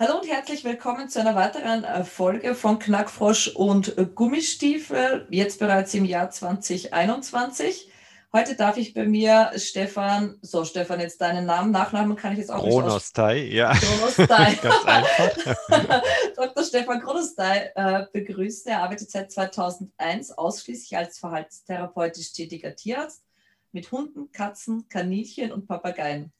Hallo und herzlich willkommen zu einer weiteren äh, Folge von Knackfrosch und Gummistiefel, jetzt bereits im Jahr 2021. Heute darf ich bei mir Stefan, so Stefan, jetzt deinen Namen, Nachnamen kann ich jetzt auch Kronostai, nicht ja. Kronostai. Ganz einfach. Dr. Stefan Kronostai äh, begrüßen. Er arbeitet seit 2001 ausschließlich als verhaltenstherapeutisch tätiger Tierarzt mit Hunden, Katzen, Kaninchen und Papageien.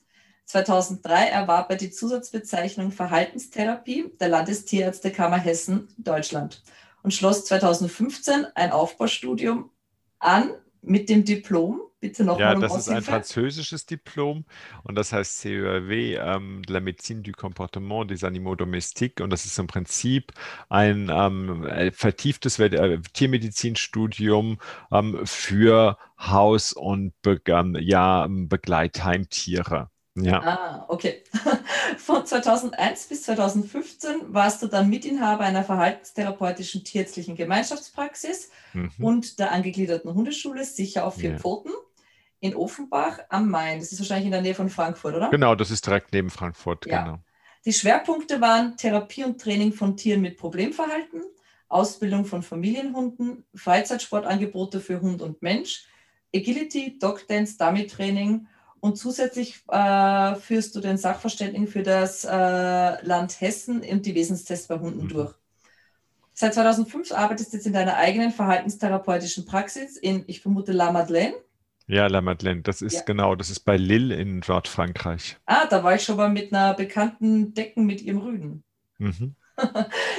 2003 erwarb er die Zusatzbezeichnung Verhaltenstherapie der Landestierärztekammer Hessen, Deutschland und schloss 2015 ein Aufbaustudium an mit dem Diplom. Bitte noch Ja, das ist ein französisches Diplom und das heißt CERW, ähm, La Médecine du Comportement des Animaux Domestiques und das ist im Prinzip ein ähm, äh, vertieftes äh, Tiermedizinstudium ähm, für Haus- und Be ähm, ja, Begleitheimtiere. Ja. Ah, okay. Von 2001 bis 2015 warst du dann Mitinhaber einer verhaltenstherapeutischen tierärztlichen Gemeinschaftspraxis mhm. und der angegliederten Hundeschule Sicher auf vier ja. Pfoten in Offenbach am Main. Das ist wahrscheinlich in der Nähe von Frankfurt, oder? Genau, das ist direkt neben Frankfurt, ja. genau. Die Schwerpunkte waren Therapie und Training von Tieren mit Problemverhalten, Ausbildung von Familienhunden, Freizeitsportangebote für Hund und Mensch, Agility, Dog Dance, Dummy Training und zusätzlich äh, führst du den Sachverständigen für das äh, Land Hessen und die Wesenstests bei Hunden mhm. durch. Seit 2005 arbeitest du jetzt in deiner eigenen verhaltenstherapeutischen Praxis in, ich vermute, La Madeleine. Ja, La Madeleine, das ist ja. genau, das ist bei Lille in Nordfrankreich. Ah, da war ich schon mal mit einer bekannten Decken mit ihrem Rüden. Mhm.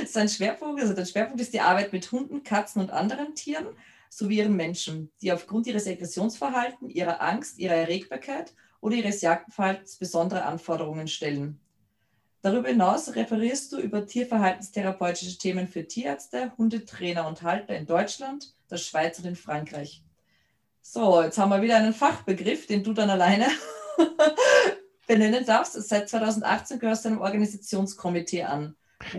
Sein Schwerpunkt, also Schwerpunkt ist die Arbeit mit Hunden, Katzen und anderen Tieren sowie ihren Menschen, die aufgrund ihres Aggressionsverhalten, ihrer Angst, ihrer Erregbarkeit oder ihres Jagdverhaltens besondere Anforderungen stellen. Darüber hinaus referierst du über tierverhaltenstherapeutische Themen für Tierärzte, Hundetrainer und Halter in Deutschland, der Schweiz und in Frankreich. So, jetzt haben wir wieder einen Fachbegriff, den du dann alleine benennen darfst. Seit 2018 gehörst du einem Organisationskomitee an.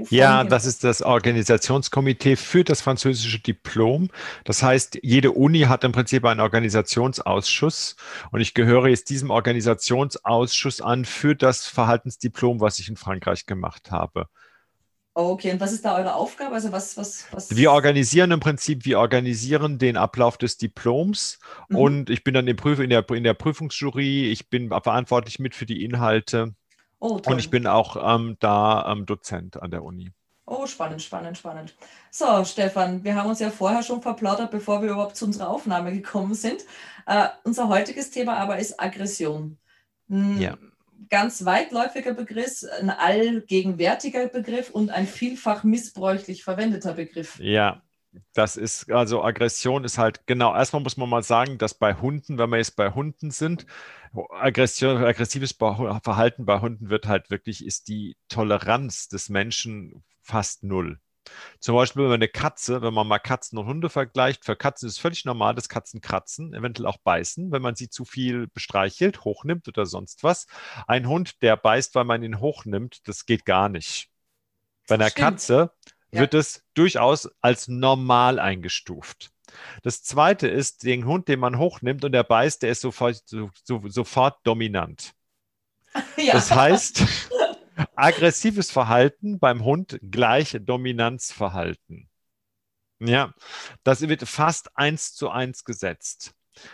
Ja, das ist das Organisationskomitee für das französische Diplom. Das heißt, jede Uni hat im Prinzip einen Organisationsausschuss und ich gehöre jetzt diesem Organisationsausschuss an für das Verhaltensdiplom, was ich in Frankreich gemacht habe. Okay, und was ist da eure Aufgabe? Also was, was, was wir organisieren im Prinzip, wir organisieren den Ablauf des Diploms mhm. und ich bin dann in, der, in der Prüfungsjury, ich bin verantwortlich mit für die Inhalte. Oh, und ich bin auch ähm, da ähm, Dozent an der Uni. Oh, spannend, spannend, spannend. So, Stefan, wir haben uns ja vorher schon verplaudert, bevor wir überhaupt zu unserer Aufnahme gekommen sind. Äh, unser heutiges Thema aber ist Aggression. Ein ja. Ganz weitläufiger Begriff, ein allgegenwärtiger Begriff und ein vielfach missbräuchlich verwendeter Begriff. Ja, das ist, also Aggression ist halt, genau, erstmal muss man mal sagen, dass bei Hunden, wenn wir jetzt bei Hunden sind, Aggression, aggressives Verhalten bei Hunden wird halt wirklich, ist die Toleranz des Menschen fast null. Zum Beispiel, wenn man eine Katze, wenn man mal Katzen und Hunde vergleicht, für Katzen ist es völlig normal, dass Katzen kratzen, eventuell auch beißen, wenn man sie zu viel bestreichelt, hochnimmt oder sonst was. Ein Hund, der beißt, weil man ihn hochnimmt, das geht gar nicht. Bei einer Stimmt. Katze wird es durchaus als normal eingestuft. Das zweite ist, den Hund, den man hochnimmt und der beißt, der ist sofort, so, so, sofort dominant. Ja. Das heißt, aggressives Verhalten beim Hund gleich Dominanzverhalten. Ja, das wird fast eins zu eins gesetzt.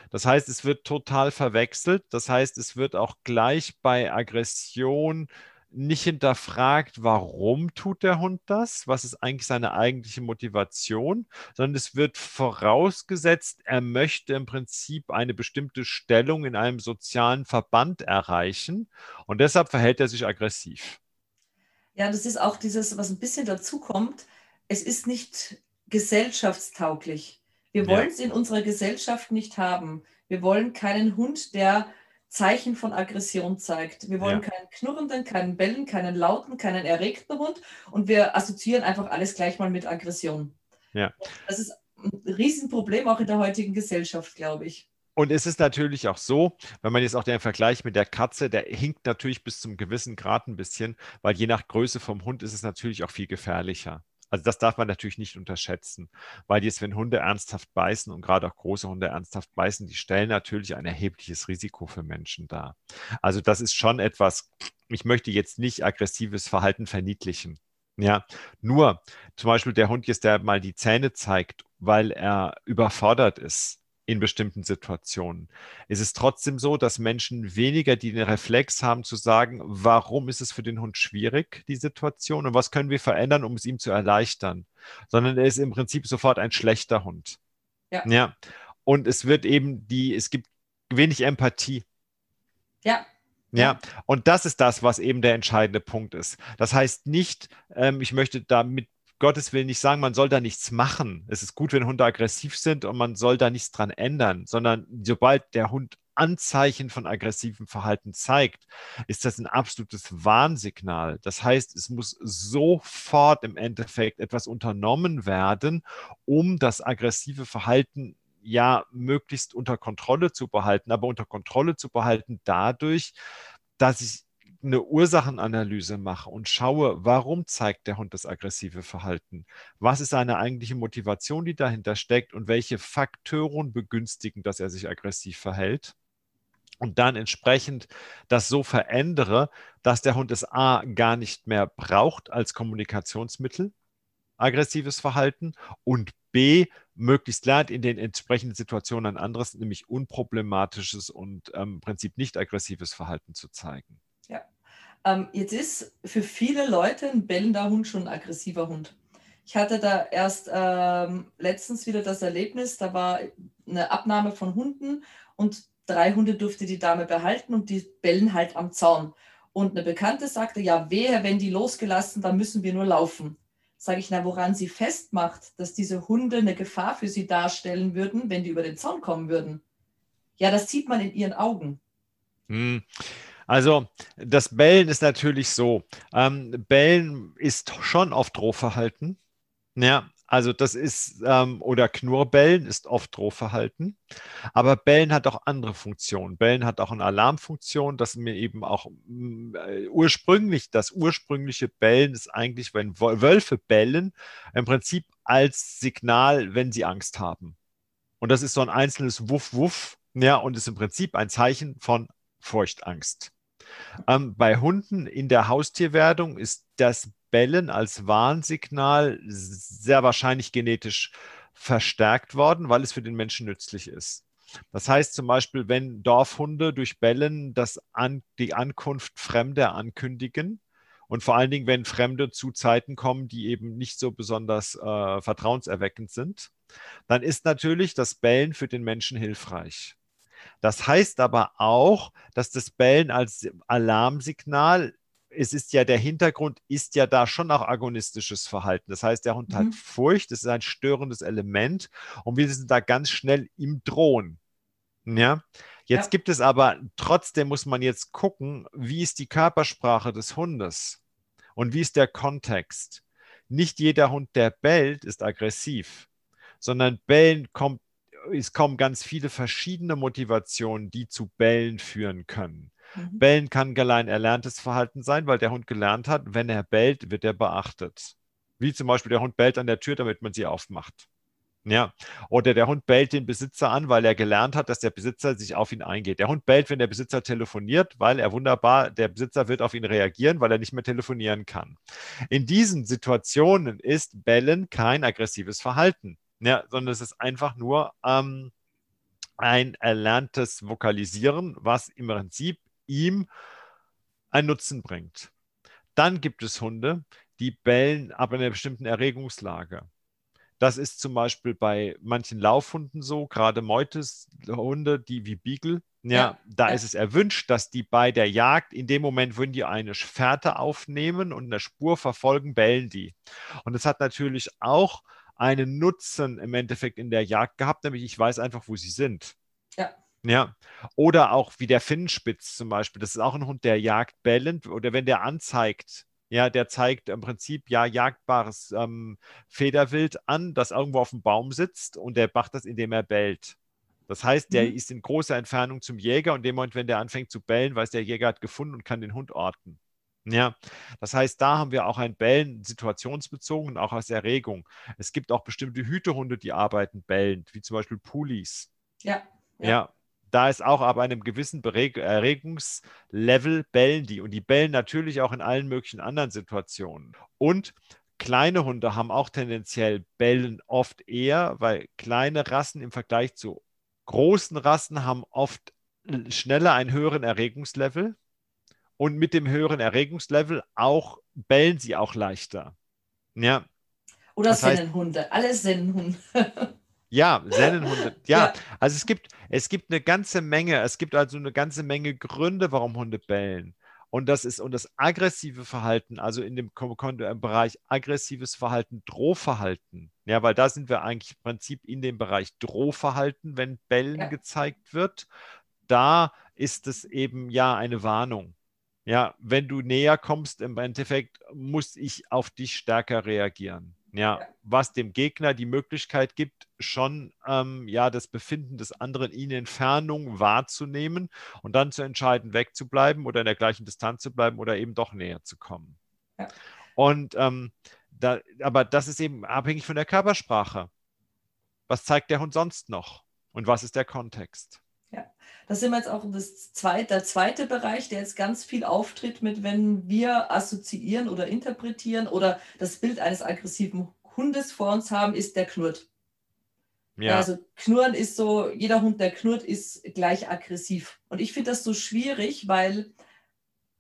Das heißt, es wird total verwechselt. Das heißt, es wird auch gleich bei Aggression nicht hinterfragt, warum tut der Hund das, was ist eigentlich seine eigentliche Motivation, sondern es wird vorausgesetzt, er möchte im Prinzip eine bestimmte Stellung in einem sozialen Verband erreichen und deshalb verhält er sich aggressiv. Ja, das ist auch dieses, was ein bisschen dazu kommt, es ist nicht gesellschaftstauglich. Wir wollen es ja. in unserer Gesellschaft nicht haben. Wir wollen keinen Hund, der Zeichen von Aggression zeigt. Wir wollen ja. keinen knurrenden, keinen bellen, keinen lauten, keinen erregten Hund und wir assoziieren einfach alles gleich mal mit Aggression. Ja. Das ist ein Riesenproblem auch in der heutigen Gesellschaft, glaube ich. Und es ist natürlich auch so, wenn man jetzt auch den Vergleich mit der Katze, der hinkt natürlich bis zum gewissen Grad ein bisschen, weil je nach Größe vom Hund ist es natürlich auch viel gefährlicher. Also das darf man natürlich nicht unterschätzen, weil jetzt, wenn Hunde ernsthaft beißen und gerade auch große Hunde ernsthaft beißen, die stellen natürlich ein erhebliches Risiko für Menschen dar. Also das ist schon etwas, ich möchte jetzt nicht aggressives Verhalten verniedlichen. Ja, nur zum Beispiel der Hund jetzt, der mal die Zähne zeigt, weil er überfordert ist in bestimmten Situationen. Es ist trotzdem so, dass Menschen weniger den Reflex haben zu sagen, warum ist es für den Hund schwierig, die Situation und was können wir verändern, um es ihm zu erleichtern, sondern er ist im Prinzip sofort ein schlechter Hund. Ja. ja. Und es wird eben die, es gibt wenig Empathie. Ja. Ja, und das ist das, was eben der entscheidende Punkt ist. Das heißt nicht, ähm, ich möchte damit Gottes Willen nicht sagen, man soll da nichts machen. Es ist gut, wenn Hunde aggressiv sind und man soll da nichts dran ändern, sondern sobald der Hund Anzeichen von aggressivem Verhalten zeigt, ist das ein absolutes Warnsignal. Das heißt, es muss sofort im Endeffekt etwas unternommen werden, um das aggressive Verhalten ja möglichst unter Kontrolle zu behalten, aber unter Kontrolle zu behalten dadurch, dass ich eine Ursachenanalyse mache und schaue, warum zeigt der Hund das aggressive Verhalten? Was ist seine eigentliche Motivation, die dahinter steckt und welche Faktoren begünstigen, dass er sich aggressiv verhält? Und dann entsprechend das so verändere, dass der Hund es A gar nicht mehr braucht als Kommunikationsmittel, aggressives Verhalten, und B möglichst lernt, in den entsprechenden Situationen ein anderes, nämlich unproblematisches und ähm, im Prinzip nicht aggressives Verhalten zu zeigen. Ähm, jetzt ist für viele Leute ein bellender Hund schon ein aggressiver Hund. Ich hatte da erst ähm, letztens wieder das Erlebnis, da war eine Abnahme von Hunden und drei Hunde durfte die Dame behalten und die bellen halt am Zaun. Und eine Bekannte sagte, ja, wehe, wenn die losgelassen, dann müssen wir nur laufen. Sage ich, na, woran sie festmacht, dass diese Hunde eine Gefahr für sie darstellen würden, wenn die über den Zaun kommen würden. Ja, das sieht man in ihren Augen. Hm. Also das Bellen ist natürlich so. Ähm, Bellen ist schon oft Drohverhalten. Ja, also das ist, ähm, oder Knurrbellen ist oft Drohverhalten. Aber Bellen hat auch andere Funktionen. Bellen hat auch eine Alarmfunktion, dass mir eben auch äh, ursprünglich, das ursprüngliche Bellen ist eigentlich, wenn Wölfe bellen, im Prinzip als Signal, wenn sie Angst haben. Und das ist so ein einzelnes Wuff, Wuff, ja, und ist im Prinzip ein Zeichen von Furchtangst. Ähm, bei Hunden in der Haustierwerdung ist das Bellen als Warnsignal sehr wahrscheinlich genetisch verstärkt worden, weil es für den Menschen nützlich ist. Das heißt zum Beispiel, wenn Dorfhunde durch Bellen das an, die Ankunft Fremder ankündigen und vor allen Dingen, wenn Fremde zu Zeiten kommen, die eben nicht so besonders äh, vertrauenserweckend sind, dann ist natürlich das Bellen für den Menschen hilfreich. Das heißt aber auch, dass das Bellen als Alarmsignal es ist ja der Hintergrund, ist ja da schon auch agonistisches Verhalten. Das heißt, der Hund mhm. hat Furcht, das ist ein störendes Element und wir sind da ganz schnell im Drohen. Ja, jetzt ja. gibt es aber trotzdem muss man jetzt gucken, wie ist die Körpersprache des Hundes und wie ist der Kontext. Nicht jeder Hund, der bellt, ist aggressiv, sondern Bellen kommt es kommen ganz viele verschiedene Motivationen, die zu Bellen führen können. Mhm. Bellen kann allein erlerntes Verhalten sein, weil der Hund gelernt hat, wenn er bellt, wird er beachtet. Wie zum Beispiel der Hund bellt an der Tür, damit man sie aufmacht. Ja, oder der Hund bellt den Besitzer an, weil er gelernt hat, dass der Besitzer sich auf ihn eingeht. Der Hund bellt, wenn der Besitzer telefoniert, weil er wunderbar, der Besitzer wird auf ihn reagieren, weil er nicht mehr telefonieren kann. In diesen Situationen ist Bellen kein aggressives Verhalten ja, sondern es ist einfach nur ähm, ein erlerntes Vokalisieren, was im Prinzip ihm einen Nutzen bringt. Dann gibt es Hunde, die bellen ab einer bestimmten Erregungslage. Das ist zum Beispiel bei manchen Laufhunden so, gerade Meuteshunde, die wie Beagle. Ja, ja da ja. ist es erwünscht, dass die bei der Jagd, in dem Moment, wenn die eine Fährte aufnehmen und eine Spur verfolgen, bellen die. Und das hat natürlich auch einen Nutzen im Endeffekt in der Jagd gehabt, nämlich ich weiß einfach, wo sie sind. Ja. Ja, oder auch wie der Finnenspitz zum Beispiel. Das ist auch ein Hund, der jagt bellend oder wenn der anzeigt, ja, der zeigt im Prinzip ja jagdbares ähm, Federwild an, das irgendwo auf dem Baum sitzt und der macht das, indem er bellt. Das heißt, der mhm. ist in großer Entfernung zum Jäger und in dem Moment, wenn der anfängt zu bellen, weiß der Jäger hat gefunden und kann den Hund orten. Ja, das heißt, da haben wir auch ein Bellen situationsbezogen und auch als Erregung. Es gibt auch bestimmte Hütehunde, die arbeiten bellend, wie zum Beispiel Pulis. Ja. Ja, ja da ist auch ab einem gewissen Erregungslevel bellen die. Und die bellen natürlich auch in allen möglichen anderen Situationen. Und kleine Hunde haben auch tendenziell bellen oft eher, weil kleine Rassen im Vergleich zu großen Rassen haben oft schneller einen höheren Erregungslevel. Und mit dem höheren Erregungslevel auch bellen sie auch leichter. Ja. Oder Sennenhunde, alle Sennenhunde. Ja, Sennenhunde. Ja, ja, also es gibt, es gibt eine ganze Menge, es gibt also eine ganze Menge Gründe, warum Hunde bellen. Und das ist, und das aggressive Verhalten, also in dem Bereich aggressives Verhalten, Drohverhalten. Ja, weil da sind wir eigentlich im Prinzip in dem Bereich Drohverhalten, wenn Bellen ja. gezeigt wird. Da ist es eben ja eine Warnung. Ja, wenn du näher kommst, im Endeffekt muss ich auf dich stärker reagieren. Ja, was dem Gegner die Möglichkeit gibt, schon ähm, ja, das Befinden des anderen in Entfernung wahrzunehmen und dann zu entscheiden, wegzubleiben oder in der gleichen Distanz zu bleiben oder eben doch näher zu kommen. Ja. Und ähm, da, aber das ist eben abhängig von der Körpersprache. Was zeigt der Hund sonst noch? Und was ist der Kontext? Das sind wir jetzt auch das zweite, der zweite Bereich, der jetzt ganz viel auftritt mit, wenn wir assoziieren oder interpretieren oder das Bild eines aggressiven Hundes vor uns haben, ist der knurrt. Ja. Also knurren ist so, jeder Hund, der knurrt, ist gleich aggressiv. Und ich finde das so schwierig, weil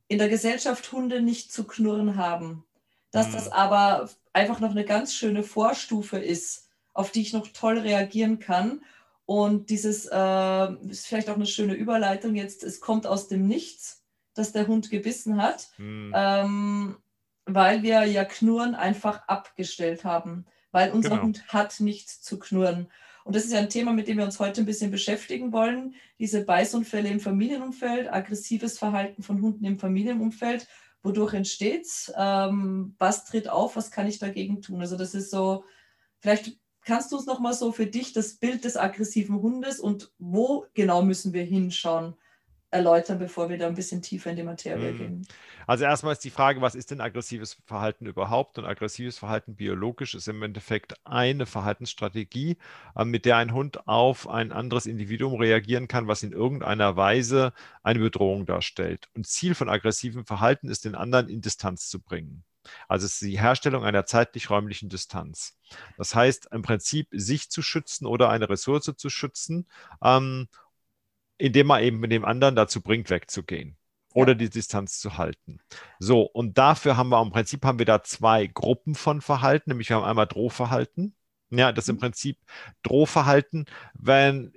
in der Gesellschaft Hunde nicht zu knurren haben. Dass hm. das aber einfach noch eine ganz schöne Vorstufe ist, auf die ich noch toll reagieren kann und dieses äh, ist vielleicht auch eine schöne Überleitung jetzt, es kommt aus dem Nichts, dass der Hund gebissen hat, hm. ähm, weil wir ja Knurren einfach abgestellt haben, weil unser genau. Hund hat nichts zu knurren. Und das ist ja ein Thema, mit dem wir uns heute ein bisschen beschäftigen wollen. Diese Beißunfälle im Familienumfeld, aggressives Verhalten von Hunden im Familienumfeld. Wodurch entsteht es? Ähm, was tritt auf? Was kann ich dagegen tun? Also das ist so, vielleicht Kannst du uns noch mal so für dich das Bild des aggressiven Hundes und wo genau müssen wir hinschauen, erläutern, bevor wir da ein bisschen tiefer in die Materie mhm. gehen? Also erstmal ist die Frage, was ist denn aggressives Verhalten überhaupt? Und aggressives Verhalten biologisch ist im Endeffekt eine Verhaltensstrategie, äh, mit der ein Hund auf ein anderes Individuum reagieren kann, was in irgendeiner Weise eine Bedrohung darstellt. Und Ziel von aggressivem Verhalten ist, den anderen in Distanz zu bringen. Also es ist die Herstellung einer zeitlich-räumlichen Distanz. Das heißt im Prinzip, sich zu schützen oder eine Ressource zu schützen, ähm, indem man eben mit dem anderen dazu bringt, wegzugehen oder die Distanz zu halten. So, und dafür haben wir im Prinzip haben wir da zwei Gruppen von Verhalten, nämlich wir haben einmal Drohverhalten ja, das im mhm. Prinzip Drohverhalten, wenn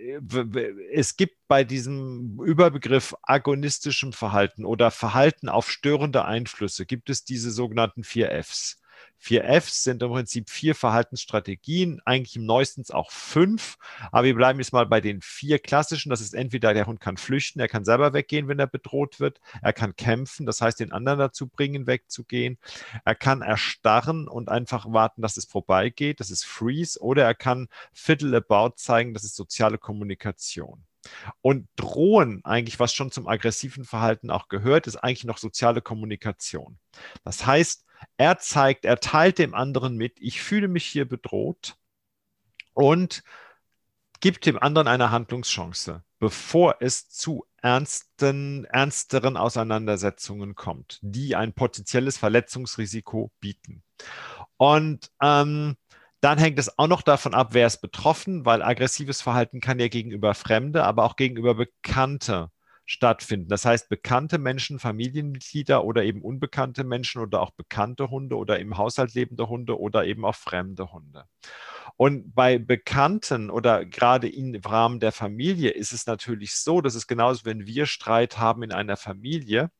es gibt bei diesem Überbegriff agonistischem Verhalten oder Verhalten auf störende Einflüsse, gibt es diese sogenannten vier Fs. Vier Fs sind im Prinzip vier Verhaltensstrategien, eigentlich im neuesten auch fünf, aber wir bleiben jetzt mal bei den vier klassischen. Das ist entweder der Hund kann flüchten, er kann selber weggehen, wenn er bedroht wird, er kann kämpfen, das heißt den anderen dazu bringen, wegzugehen, er kann erstarren und einfach warten, dass es vorbeigeht, das ist Freeze, oder er kann Fiddle About zeigen, das ist soziale Kommunikation. Und drohen, eigentlich, was schon zum aggressiven Verhalten auch gehört, ist eigentlich noch soziale Kommunikation. Das heißt, er zeigt, er teilt dem anderen mit, ich fühle mich hier bedroht und gibt dem anderen eine Handlungschance, bevor es zu ernsten, ernsteren Auseinandersetzungen kommt, die ein potenzielles Verletzungsrisiko bieten. Und ähm, dann hängt es auch noch davon ab, wer ist betroffen, weil aggressives Verhalten kann ja gegenüber Fremde, aber auch gegenüber Bekannte stattfinden. Das heißt, bekannte Menschen, Familienmitglieder oder eben unbekannte Menschen oder auch bekannte Hunde oder im Haushalt lebende Hunde oder eben auch fremde Hunde. Und bei Bekannten oder gerade im Rahmen der Familie ist es natürlich so, dass es genauso, wenn wir Streit haben in einer Familie,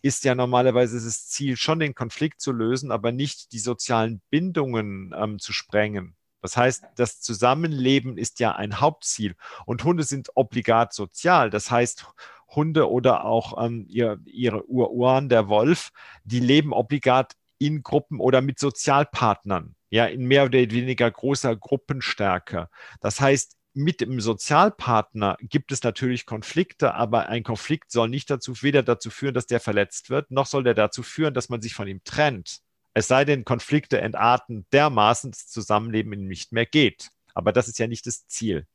ist ja normalerweise das Ziel, schon den Konflikt zu lösen, aber nicht die sozialen Bindungen ähm, zu sprengen. Das heißt, das Zusammenleben ist ja ein Hauptziel. Und Hunde sind obligat sozial. Das heißt, Hunde oder auch ähm, ihr, ihre Uruan, der Wolf, die leben obligat in Gruppen oder mit Sozialpartnern, ja, in mehr oder weniger großer Gruppenstärke. Das heißt, mit dem Sozialpartner gibt es natürlich Konflikte, aber ein Konflikt soll nicht dazu, weder dazu führen, dass der verletzt wird, noch soll der dazu führen, dass man sich von ihm trennt. Es sei denn, Konflikte entarten dermaßen, dass das Zusammenleben nicht mehr geht. Aber das ist ja nicht das Ziel.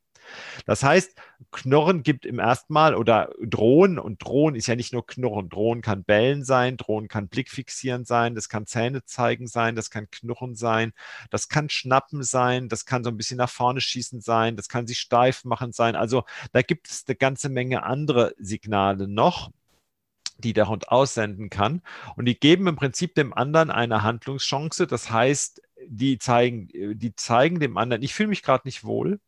Das heißt, Knurren gibt im ersten Mal oder Drohen und Drohen ist ja nicht nur Knurren. Drohen kann Bellen sein, Drohen kann Blickfixieren sein, das kann Zähne zeigen sein, das kann Knurren sein, das kann Schnappen sein, das kann so ein bisschen nach vorne schießen sein, das kann sich steif machen sein. Also da gibt es eine ganze Menge andere Signale noch die der Hund aussenden kann. Und die geben im Prinzip dem anderen eine Handlungschance. Das heißt, die zeigen, die zeigen dem anderen, ich fühle mich gerade nicht wohl.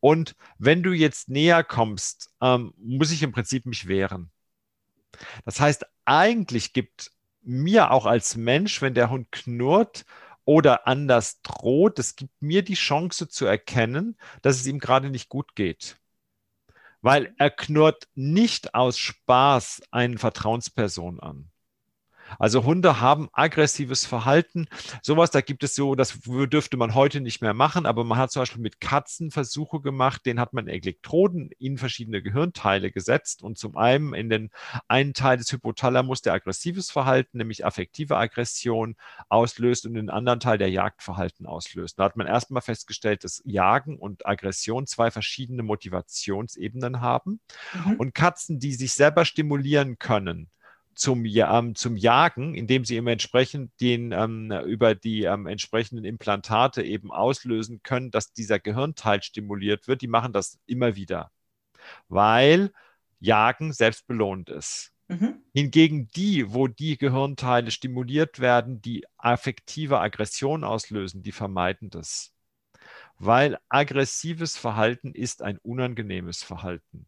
Und wenn du jetzt näher kommst, ähm, muss ich im Prinzip mich wehren. Das heißt, eigentlich gibt mir auch als Mensch, wenn der Hund knurrt oder anders droht, es gibt mir die Chance zu erkennen, dass es ihm gerade nicht gut geht. Weil er knurrt nicht aus Spaß eine Vertrauensperson an. Also Hunde haben aggressives Verhalten. Sowas, da gibt es so, das dürfte man heute nicht mehr machen, aber man hat zum Beispiel mit Katzen Versuche gemacht, denen hat man Elektroden in verschiedene Gehirnteile gesetzt und zum einen in den einen Teil des Hypothalamus, der aggressives Verhalten, nämlich affektive Aggression auslöst und den anderen Teil der Jagdverhalten auslöst. Da hat man erstmal festgestellt, dass Jagen und Aggression zwei verschiedene Motivationsebenen haben. Mhm. Und Katzen, die sich selber stimulieren können, zum, ähm, zum Jagen, indem sie eben entsprechend den ähm, über die ähm, entsprechenden Implantate eben auslösen können, dass dieser Gehirnteil stimuliert wird. Die machen das immer wieder, weil Jagen selbst belohnt ist. Mhm. Hingegen die, wo die Gehirnteile stimuliert werden, die affektive Aggression auslösen, die vermeiden das. Weil aggressives Verhalten ist ein unangenehmes Verhalten.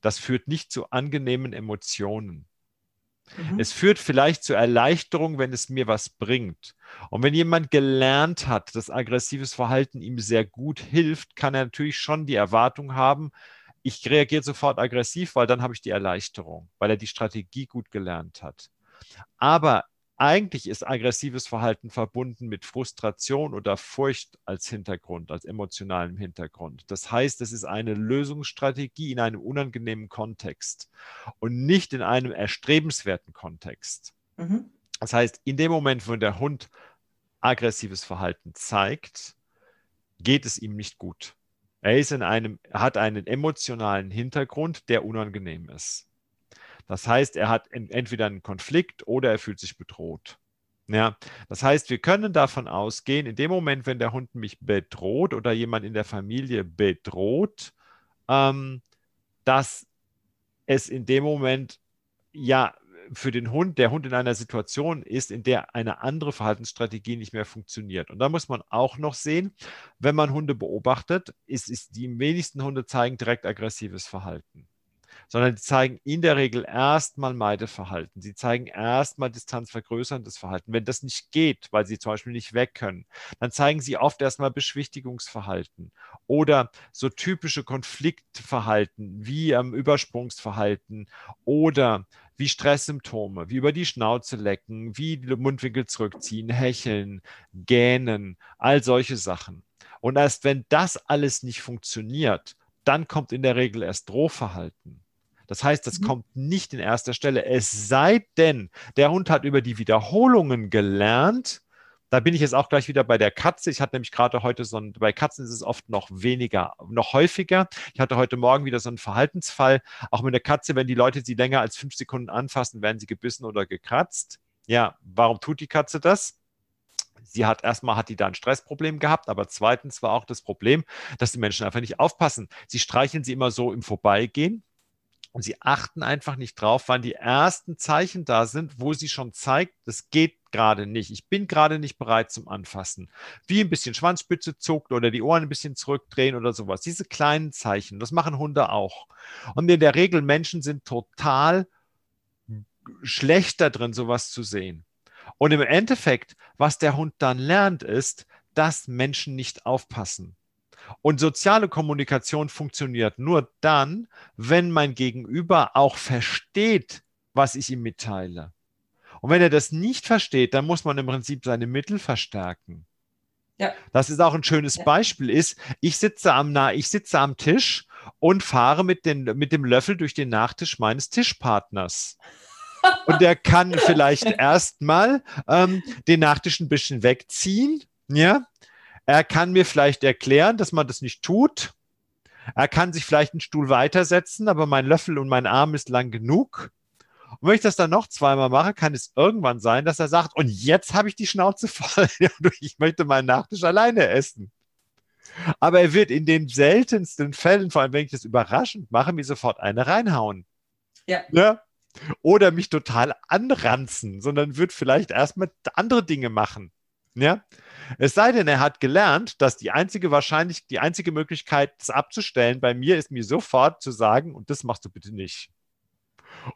Das führt nicht zu angenehmen Emotionen. Mhm. Es führt vielleicht zur Erleichterung, wenn es mir was bringt. Und wenn jemand gelernt hat, dass aggressives Verhalten ihm sehr gut hilft, kann er natürlich schon die Erwartung haben, ich reagiere sofort aggressiv, weil dann habe ich die Erleichterung, weil er die Strategie gut gelernt hat. Aber eigentlich ist aggressives Verhalten verbunden mit Frustration oder Furcht als Hintergrund, als emotionalem Hintergrund. Das heißt, es ist eine Lösungsstrategie in einem unangenehmen Kontext und nicht in einem erstrebenswerten Kontext. Mhm. Das heißt, in dem Moment, wo der Hund aggressives Verhalten zeigt, geht es ihm nicht gut. Er ist in einem, hat einen emotionalen Hintergrund, der unangenehm ist. Das heißt, er hat entweder einen Konflikt oder er fühlt sich bedroht. Ja, das heißt, wir können davon ausgehen, in dem Moment, wenn der Hund mich bedroht oder jemand in der Familie bedroht, ähm, dass es in dem Moment ja für den Hund, der Hund in einer Situation ist, in der eine andere Verhaltensstrategie nicht mehr funktioniert. Und da muss man auch noch sehen, wenn man Hunde beobachtet, ist, ist die wenigsten Hunde zeigen direkt aggressives Verhalten sondern sie zeigen in der Regel erstmal Meideverhalten. Sie zeigen erstmal distanzvergrößerndes Verhalten. Wenn das nicht geht, weil sie zum Beispiel nicht weg können, dann zeigen sie oft erstmal Beschwichtigungsverhalten oder so typische Konfliktverhalten wie ähm, Übersprungsverhalten oder wie Stresssymptome, wie über die Schnauze lecken, wie die Mundwinkel zurückziehen, hecheln, gähnen, all solche Sachen. Und erst wenn das alles nicht funktioniert, dann kommt in der Regel erst Drohverhalten. Das heißt, das mhm. kommt nicht in erster Stelle. Es sei denn, der Hund hat über die Wiederholungen gelernt. Da bin ich jetzt auch gleich wieder bei der Katze. Ich hatte nämlich gerade heute so ein, bei Katzen ist es oft noch weniger, noch häufiger. Ich hatte heute Morgen wieder so einen Verhaltensfall. Auch mit der Katze, wenn die Leute sie länger als fünf Sekunden anfassen, werden sie gebissen oder gekratzt. Ja, warum tut die Katze das? sie hat erstmal hat die da ein Stressproblem gehabt, aber zweitens war auch das Problem, dass die Menschen einfach nicht aufpassen. Sie streicheln sie immer so im Vorbeigehen und sie achten einfach nicht drauf, wann die ersten Zeichen da sind, wo sie schon zeigt, das geht gerade nicht. Ich bin gerade nicht bereit zum Anfassen. Wie ein bisschen Schwanzspitze zuckt oder die Ohren ein bisschen zurückdrehen oder sowas. Diese kleinen Zeichen, das machen Hunde auch. Und in der Regel Menschen sind total schlechter drin, sowas zu sehen. Und im Endeffekt, was der Hund dann lernt, ist, dass Menschen nicht aufpassen. Und soziale Kommunikation funktioniert nur dann, wenn mein Gegenüber auch versteht, was ich ihm mitteile. Und wenn er das nicht versteht, dann muss man im Prinzip seine Mittel verstärken. Ja. Das ist auch ein schönes ja. Beispiel ist, ich sitze am, ich sitze am Tisch und fahre mit, den, mit dem Löffel durch den Nachtisch meines Tischpartners. Und der kann vielleicht erstmal ähm, den Nachtisch ein bisschen wegziehen. Ja? Er kann mir vielleicht erklären, dass man das nicht tut. Er kann sich vielleicht einen Stuhl weitersetzen, aber mein Löffel und mein Arm ist lang genug. Und wenn ich das dann noch zweimal mache, kann es irgendwann sein, dass er sagt, und jetzt habe ich die Schnauze voll. ich möchte meinen Nachtisch alleine essen. Aber er wird in den seltensten Fällen, vor allem wenn ich das überraschend mache, mir sofort eine reinhauen. Ja. ja? Oder mich total anranzen, sondern wird vielleicht erstmal andere Dinge machen. Ja? Es sei denn, er hat gelernt, dass die einzige wahrscheinlich, die einzige Möglichkeit, das abzustellen bei mir ist, mir sofort zu sagen, und das machst du bitte nicht.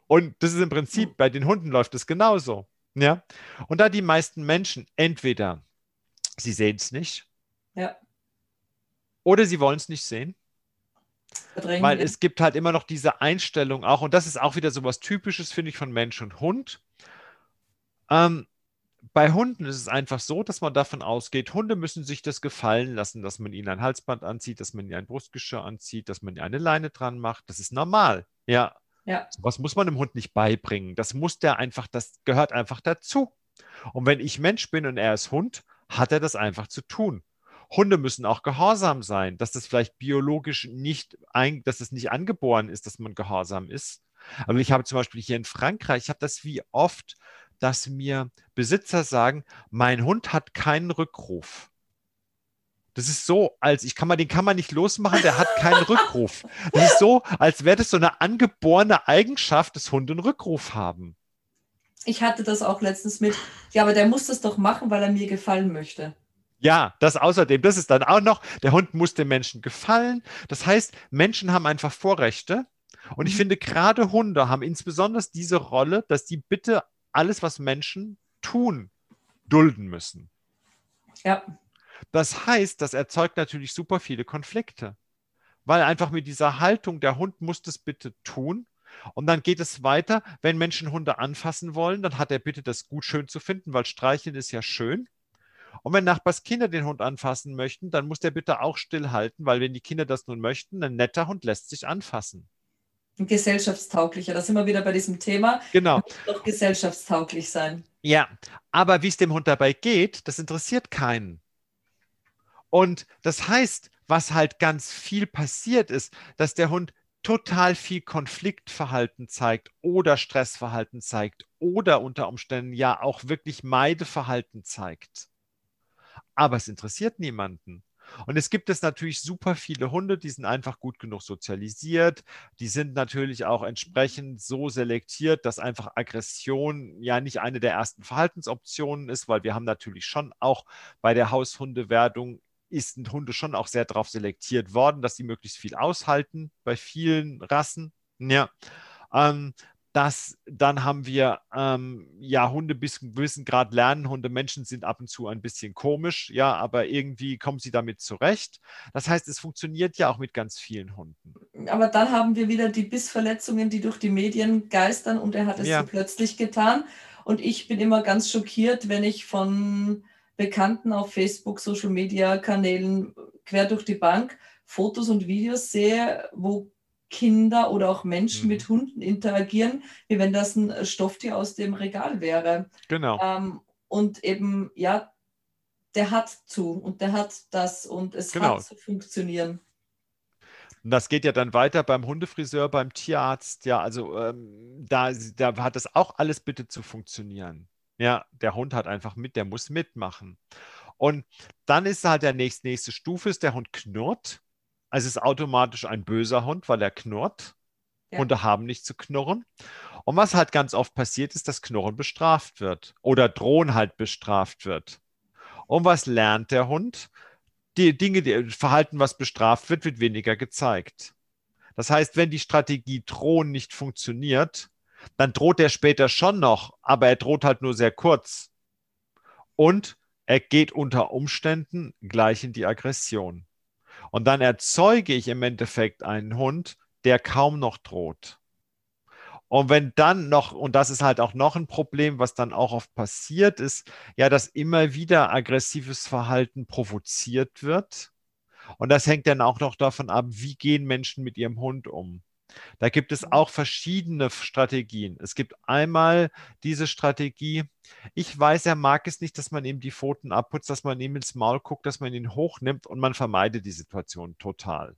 Und das ist im Prinzip, bei den Hunden läuft es genauso. Ja? Und da die meisten Menschen entweder sie sehen es nicht, ja. oder sie wollen es nicht sehen. Verdrängen Weil es gibt halt immer noch diese Einstellung auch, und das ist auch wieder so was Typisches, finde ich, von Mensch und Hund. Ähm, bei Hunden ist es einfach so, dass man davon ausgeht, Hunde müssen sich das gefallen lassen, dass man ihnen ein Halsband anzieht, dass man ihnen ein Brustgeschirr anzieht, dass man ihnen eine Leine dran macht. Das ist normal. Ja, ja. Was muss man dem Hund nicht beibringen. Das muss der einfach, das gehört einfach dazu. Und wenn ich Mensch bin und er ist Hund, hat er das einfach zu tun. Hunde müssen auch gehorsam sein, dass das vielleicht biologisch nicht, ein, dass es nicht angeboren ist, dass man gehorsam ist. Aber ich habe zum Beispiel hier in Frankreich, ich habe das wie oft, dass mir Besitzer sagen, mein Hund hat keinen Rückruf. Das ist so, als ich kann mal, den kann man nicht losmachen, der hat keinen Rückruf. Das ist so, als wäre das so eine angeborene Eigenschaft, dass Hunde einen Rückruf haben. Ich hatte das auch letztens mit. Ja, aber der muss das doch machen, weil er mir gefallen möchte. Ja, das außerdem, das ist dann auch noch, der Hund muss dem Menschen gefallen. Das heißt, Menschen haben einfach Vorrechte. Und ich mhm. finde, gerade Hunde haben insbesondere diese Rolle, dass die bitte alles, was Menschen tun, dulden müssen. Ja. Das heißt, das erzeugt natürlich super viele Konflikte, weil einfach mit dieser Haltung, der Hund muss das bitte tun. Und dann geht es weiter, wenn Menschen Hunde anfassen wollen, dann hat er bitte das gut schön zu finden, weil streicheln ist ja schön. Und wenn Nachbars Kinder den Hund anfassen möchten, dann muss der bitte auch stillhalten, weil wenn die Kinder das nun möchten, ein netter Hund lässt sich anfassen. Gesellschaftstauglicher, da sind wir wieder bei diesem Thema. Genau. Doch gesellschaftstauglich sein. Ja, aber wie es dem Hund dabei geht, das interessiert keinen. Und das heißt, was halt ganz viel passiert ist, dass der Hund total viel Konfliktverhalten zeigt oder Stressverhalten zeigt oder unter Umständen ja auch wirklich Meideverhalten zeigt. Aber es interessiert niemanden. Und es gibt es natürlich super viele Hunde, die sind einfach gut genug sozialisiert. Die sind natürlich auch entsprechend so selektiert, dass einfach Aggression ja nicht eine der ersten Verhaltensoptionen ist, weil wir haben natürlich schon auch bei der Haushundewertung ist Hunde schon auch sehr darauf selektiert worden, dass sie möglichst viel aushalten bei vielen Rassen. Ja. Ähm, das, dann haben wir ähm, ja Hunde bis zum gewissen Grad lernen. Hunde, Menschen sind ab und zu ein bisschen komisch, ja, aber irgendwie kommen sie damit zurecht. Das heißt, es funktioniert ja auch mit ganz vielen Hunden. Aber dann haben wir wieder die Bissverletzungen, die durch die Medien geistern und er hat es ja. so plötzlich getan. Und ich bin immer ganz schockiert, wenn ich von Bekannten auf Facebook, Social Media Kanälen quer durch die Bank Fotos und Videos sehe, wo Kinder oder auch Menschen mhm. mit Hunden interagieren, wie wenn das ein Stofftier aus dem Regal wäre. Genau. Ähm, und eben, ja, der hat zu und der hat das und es genau. hat zu funktionieren. Und das geht ja dann weiter beim Hundefriseur, beim Tierarzt. Ja, also ähm, da, da hat das auch alles bitte zu funktionieren. Ja, der Hund hat einfach mit, der muss mitmachen. Und dann ist halt der nächste, nächste Stufe, ist der Hund knurrt. Also ist automatisch ein böser Hund, weil er knurrt. Ja. Hunde haben nicht zu knurren. Und was halt ganz oft passiert, ist, dass Knurren bestraft wird oder Drohen halt bestraft wird. Und was lernt der Hund? Die Dinge, die Verhalten, was bestraft wird, wird weniger gezeigt. Das heißt, wenn die Strategie Drohen nicht funktioniert, dann droht er später schon noch, aber er droht halt nur sehr kurz. Und Er geht unter Umständen gleich in die Aggression. Und dann erzeuge ich im Endeffekt einen Hund, der kaum noch droht. Und wenn dann noch, und das ist halt auch noch ein Problem, was dann auch oft passiert, ist ja, dass immer wieder aggressives Verhalten provoziert wird. Und das hängt dann auch noch davon ab, wie gehen Menschen mit ihrem Hund um. Da gibt es auch verschiedene Strategien. Es gibt einmal diese Strategie, ich weiß, er mag es nicht, dass man ihm die Pfoten abputzt, dass man ihm ins Maul guckt, dass man ihn hochnimmt und man vermeidet die Situation total.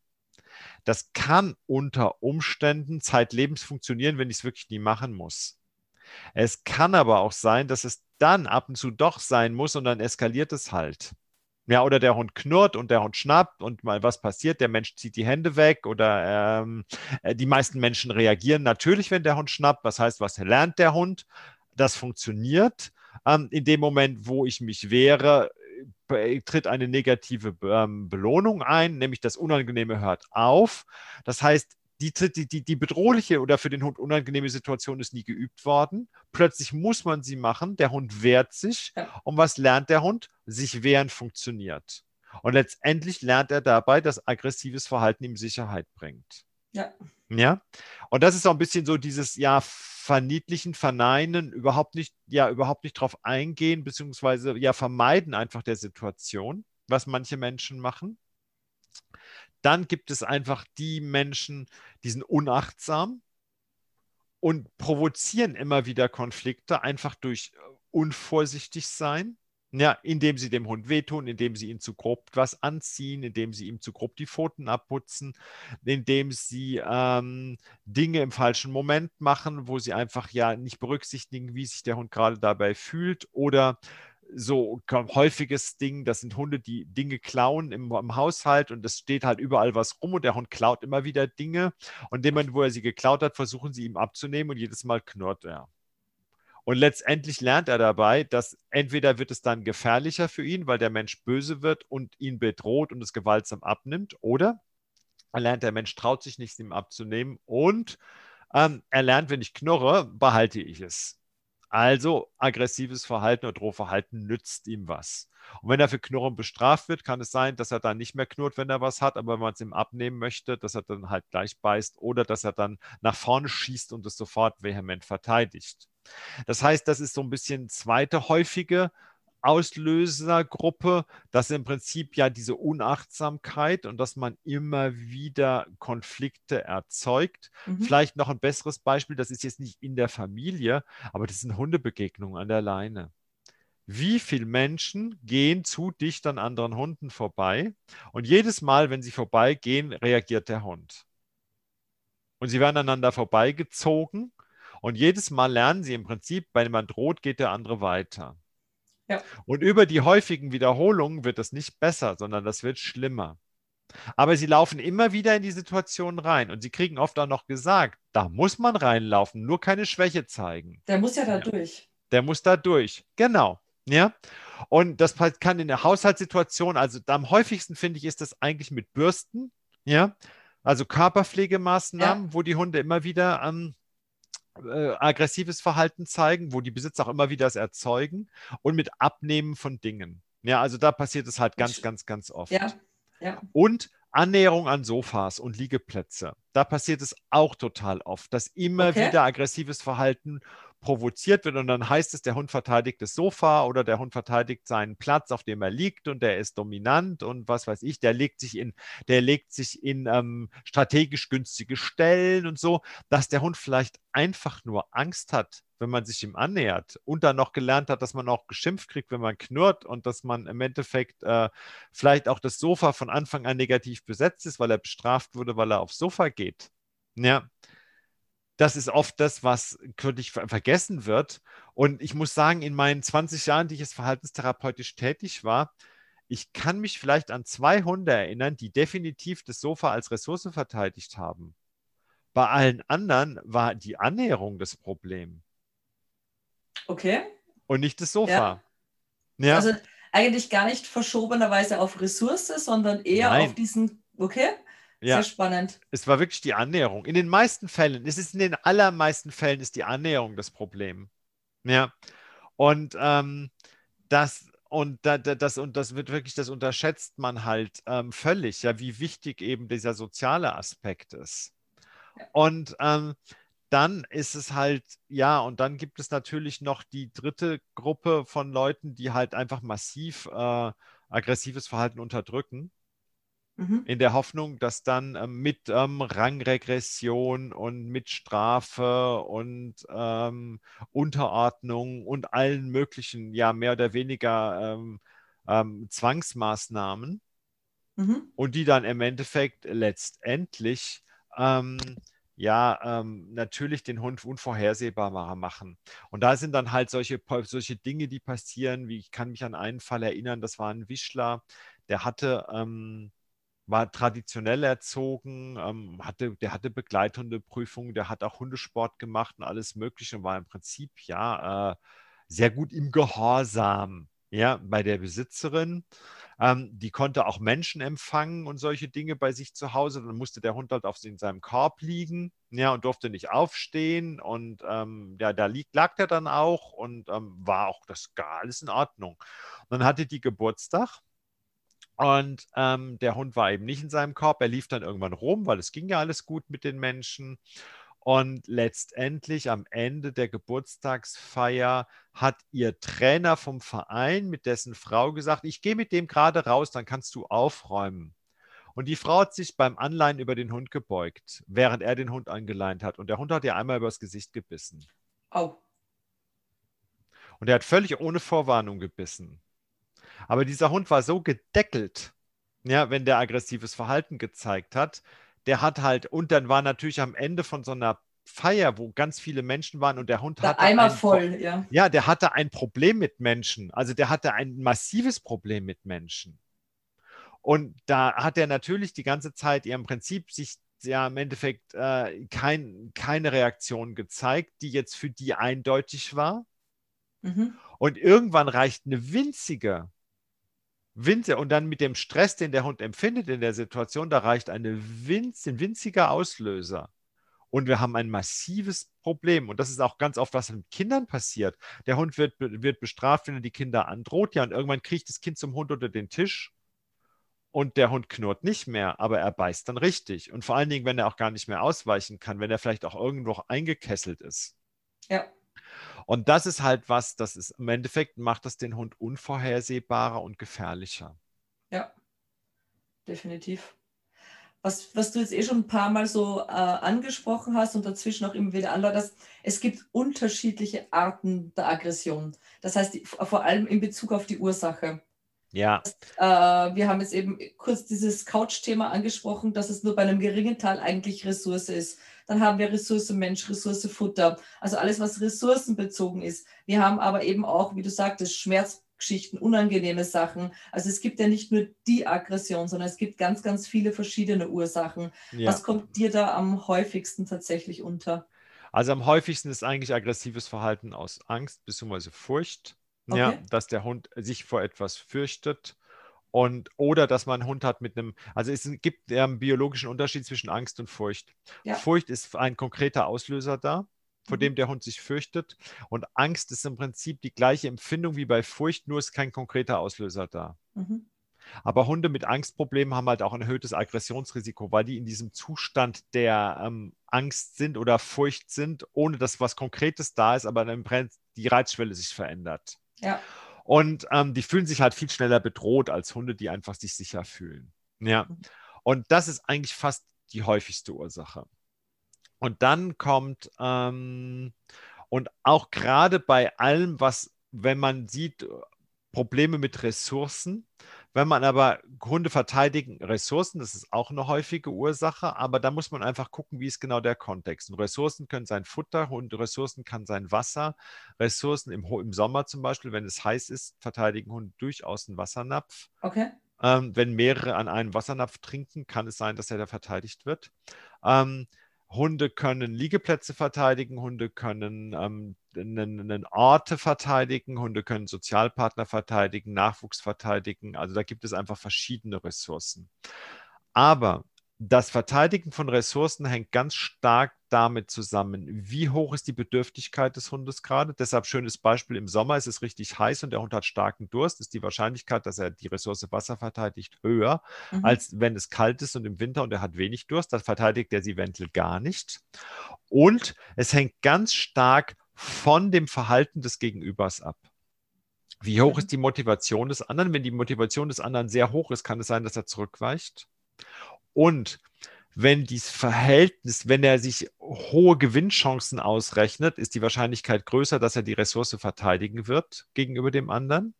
Das kann unter Umständen zeitlebens funktionieren, wenn ich es wirklich nie machen muss. Es kann aber auch sein, dass es dann ab und zu doch sein muss und dann eskaliert es halt. Ja, oder der Hund knurrt und der Hund schnappt und mal was passiert, der Mensch zieht die Hände weg oder ähm, äh, die meisten Menschen reagieren natürlich, wenn der Hund schnappt. Was heißt, was lernt der Hund? Das funktioniert. Ähm, in dem Moment, wo ich mich wehre, tritt eine negative ähm, Belohnung ein, nämlich das Unangenehme hört auf. Das heißt, die, die, die, die bedrohliche oder für den Hund unangenehme Situation ist nie geübt worden. Plötzlich muss man sie machen. Der Hund wehrt sich. Und was lernt der Hund? Sich wehren funktioniert. Und letztendlich lernt er dabei, dass aggressives Verhalten ihm Sicherheit bringt. Ja. Ja. Und das ist auch ein bisschen so dieses, ja, verniedlichen, verneinen, überhaupt nicht, ja, überhaupt nicht drauf eingehen, beziehungsweise ja, vermeiden einfach der Situation, was manche Menschen machen. Dann gibt es einfach die Menschen, die sind unachtsam und provozieren immer wieder Konflikte, einfach durch äh, unvorsichtig sein. Ja, indem sie dem Hund wehtun, indem sie ihn zu grob was anziehen, indem sie ihm zu grob die Pfoten abputzen, indem sie ähm, Dinge im falschen Moment machen, wo sie einfach ja nicht berücksichtigen, wie sich der Hund gerade dabei fühlt oder so häufiges Ding, das sind Hunde, die Dinge klauen im, im, Haushalt und es steht halt überall was rum und der Hund klaut immer wieder Dinge und dem Moment, wo er sie geklaut hat, versuchen sie ihm abzunehmen und jedes Mal knurrt er. Und letztendlich lernt er dabei, dass entweder wird es dann gefährlicher für ihn, weil der Mensch böse wird und ihn bedroht und es gewaltsam abnimmt, oder er lernt, der Mensch traut sich nichts ihm abzunehmen und ähm, er lernt, wenn ich knurre, behalte ich es. Also aggressives Verhalten oder Drohverhalten nützt ihm was. Und wenn er für Knurren bestraft wird, kann es sein, dass er dann nicht mehr knurrt, wenn er was hat, aber wenn man es ihm abnehmen möchte, dass er dann halt gleich beißt oder dass er dann nach vorne schießt und es sofort vehement verteidigt. Das heißt, das ist so ein bisschen zweite häufige Auslösergruppe, dass im Prinzip ja diese Unachtsamkeit und dass man immer wieder Konflikte erzeugt. Mhm. Vielleicht noch ein besseres Beispiel, das ist jetzt nicht in der Familie, aber das sind Hundebegegnungen an der Leine. Wie viele Menschen gehen zu dicht an anderen Hunden vorbei und jedes Mal, wenn sie vorbeigehen, reagiert der Hund. Und sie werden aneinander vorbeigezogen und jedes Mal lernen sie im Prinzip, wenn man droht, geht der andere weiter. Ja. Und über die häufigen Wiederholungen wird das nicht besser, sondern das wird schlimmer. Aber sie laufen immer wieder in die Situation rein und sie kriegen oft auch noch gesagt, da muss man reinlaufen, nur keine Schwäche zeigen. Der muss ja da durch. Der muss da durch, genau. Ja. Und das kann in der Haushaltssituation, also am häufigsten finde ich, ist das eigentlich mit Bürsten, ja. Also Körperpflegemaßnahmen, ja. wo die Hunde immer wieder ähm, äh, aggressives Verhalten zeigen, wo die Besitzer auch immer wieder es erzeugen und mit Abnehmen von Dingen. Ja, also da passiert es halt ganz, ganz, ganz oft. Ja, ja. Und Annäherung an Sofas und Liegeplätze. Da passiert es auch total oft, dass immer okay. wieder aggressives Verhalten provoziert wird und dann heißt es, der Hund verteidigt das Sofa oder der Hund verteidigt seinen Platz, auf dem er liegt und der ist dominant und was weiß ich, der legt sich in, der legt sich in ähm, strategisch günstige Stellen und so, dass der Hund vielleicht einfach nur Angst hat, wenn man sich ihm annähert und dann noch gelernt hat, dass man auch geschimpft kriegt, wenn man knurrt und dass man im Endeffekt äh, vielleicht auch das Sofa von Anfang an negativ besetzt ist, weil er bestraft wurde, weil er aufs Sofa geht. Ja, das ist oft das, was wirklich vergessen wird. Und ich muss sagen, in meinen 20 Jahren, die ich als verhaltenstherapeutisch tätig war, ich kann mich vielleicht an zwei Hunde erinnern, die definitiv das Sofa als Ressource verteidigt haben. Bei allen anderen war die Annäherung das Problem. Okay. Und nicht das Sofa. Ja. ja. Also eigentlich gar nicht verschobenerweise auf Ressource, sondern eher Nein. auf diesen, okay? Ja. Sehr spannend. Es war wirklich die Annäherung. In den meisten Fällen, es ist in den allermeisten Fällen ist die Annäherung das Problem. Ja. Und ähm, das, und, da, da, das, und das wird wirklich, das unterschätzt man halt ähm, völlig, ja, wie wichtig eben dieser soziale Aspekt ist. Und ähm, dann ist es halt, ja, und dann gibt es natürlich noch die dritte Gruppe von Leuten, die halt einfach massiv äh, aggressives Verhalten unterdrücken. Mhm. In der Hoffnung, dass dann äh, mit ähm, Rangregression und mit Strafe und ähm, Unterordnung und allen möglichen, ja, mehr oder weniger ähm, ähm Zwangsmaßnahmen mhm. und die dann im Endeffekt letztendlich ähm, ja, ähm, natürlich den Hund unvorhersehbarer machen. Und da sind dann halt solche, solche Dinge, die passieren, wie ich kann mich an einen Fall erinnern, das war ein Wischler, der hatte, ähm, war traditionell erzogen, ähm, hatte, der hatte Begleithundeprüfungen, der hat auch Hundesport gemacht und alles Mögliche und war im Prinzip ja äh, sehr gut im Gehorsam ja, bei der Besitzerin. Ähm, die konnte auch Menschen empfangen und solche Dinge bei sich zu Hause. Dann musste der Hund halt auf in seinem Korb liegen, ja, und durfte nicht aufstehen. Und ähm, ja, da liegt, lag der dann auch und ähm, war auch das gar alles in Ordnung. Und dann hatte die Geburtstag. Und ähm, der Hund war eben nicht in seinem Korb. Er lief dann irgendwann rum, weil es ging ja alles gut mit den Menschen. Und letztendlich am Ende der Geburtstagsfeier hat ihr Trainer vom Verein mit dessen Frau gesagt, ich gehe mit dem gerade raus, dann kannst du aufräumen. Und die Frau hat sich beim Anleihen über den Hund gebeugt, während er den Hund angeleint hat. Und der Hund hat ihr einmal übers Gesicht gebissen. Au. Und er hat völlig ohne Vorwarnung gebissen. Aber dieser Hund war so gedeckelt, ja, wenn der aggressives Verhalten gezeigt hat, der hat halt, und dann war natürlich am Ende von so einer Feier, wo ganz viele Menschen waren und der Hund hatte. Einmal voll, ja. Ja, der hatte ein Problem mit Menschen. Also der hatte ein massives Problem mit Menschen. Und da hat er natürlich die ganze Zeit ja im Prinzip sich ja im Endeffekt äh, kein, keine Reaktion gezeigt, die jetzt für die eindeutig war. Mhm. Und irgendwann reicht eine winzige winzig und dann mit dem Stress, den der Hund empfindet in der Situation, da reicht eine winz, ein winziger Auslöser. Und wir haben ein massives Problem. Und das ist auch ganz oft, was mit Kindern passiert. Der Hund wird, wird bestraft, wenn er die Kinder androht. Ja, und irgendwann kriegt das Kind zum Hund unter den Tisch und der Hund knurrt nicht mehr, aber er beißt dann richtig. Und vor allen Dingen, wenn er auch gar nicht mehr ausweichen kann, wenn er vielleicht auch irgendwo eingekesselt ist. Ja. Und das ist halt was, das ist im Endeffekt macht das den Hund unvorhersehbarer und gefährlicher. Ja, definitiv. Was, was du jetzt eh schon ein paar Mal so äh, angesprochen hast und dazwischen auch immer wieder anläuterst, es gibt unterschiedliche Arten der Aggression. Das heißt, die, vor allem in Bezug auf die Ursache. Ja. Äh, wir haben jetzt eben kurz dieses Couch-Thema angesprochen, dass es nur bei einem geringen Teil eigentlich Ressource ist. Dann haben wir Ressource Mensch, Ressource Futter, also alles, was ressourcenbezogen ist. Wir haben aber eben auch, wie du sagtest, Schmerzgeschichten, unangenehme Sachen. Also es gibt ja nicht nur die Aggression, sondern es gibt ganz, ganz viele verschiedene Ursachen. Ja. Was kommt dir da am häufigsten tatsächlich unter? Also am häufigsten ist eigentlich aggressives Verhalten aus Angst bzw. Furcht. Okay. Ja, dass der Hund sich vor etwas fürchtet. Und, oder dass man einen Hund hat mit einem, also es gibt einen biologischen Unterschied zwischen Angst und Furcht. Ja. Furcht ist ein konkreter Auslöser da, vor mhm. dem der Hund sich fürchtet. Und Angst ist im Prinzip die gleiche Empfindung wie bei Furcht, nur ist kein konkreter Auslöser da. Mhm. Aber Hunde mit Angstproblemen haben halt auch ein erhöhtes Aggressionsrisiko, weil die in diesem Zustand der ähm, Angst sind oder Furcht sind, ohne dass was Konkretes da ist, aber dann die Reizschwelle sich verändert. Ja. Und ähm, die fühlen sich halt viel schneller bedroht als Hunde, die einfach sich sicher fühlen. Ja. Und das ist eigentlich fast die häufigste Ursache. Und dann kommt, ähm, und auch gerade bei allem, was, wenn man sieht, Probleme mit Ressourcen, wenn man aber Hunde verteidigen, Ressourcen, das ist auch eine häufige Ursache, aber da muss man einfach gucken, wie ist genau der Kontext. Und Ressourcen können sein Futter, und Ressourcen kann sein Wasser. Ressourcen im, im Sommer zum Beispiel, wenn es heiß ist, verteidigen Hunde durchaus einen Wassernapf. Okay. Ähm, wenn mehrere an einem Wassernapf trinken, kann es sein, dass er da verteidigt wird. Ähm, Hunde können Liegeplätze verteidigen, Hunde können ähm, Orte verteidigen, Hunde können Sozialpartner verteidigen, Nachwuchs verteidigen. Also da gibt es einfach verschiedene Ressourcen. Aber das Verteidigen von Ressourcen hängt ganz stark damit zusammen, wie hoch ist die Bedürftigkeit des Hundes gerade. Deshalb schönes Beispiel, im Sommer ist es richtig heiß und der Hund hat starken Durst, ist die Wahrscheinlichkeit, dass er die Ressource Wasser verteidigt, höher, mhm. als wenn es kalt ist und im Winter und er hat wenig Durst, dann verteidigt er sie eventuell gar nicht. Und es hängt ganz stark von dem Verhalten des Gegenübers ab. Wie hoch mhm. ist die Motivation des anderen? Wenn die Motivation des anderen sehr hoch ist, kann es sein, dass er zurückweicht. Und wenn dieses Verhältnis, wenn er sich hohe Gewinnchancen ausrechnet, ist die Wahrscheinlichkeit größer, dass er die Ressource verteidigen wird gegenüber dem anderen.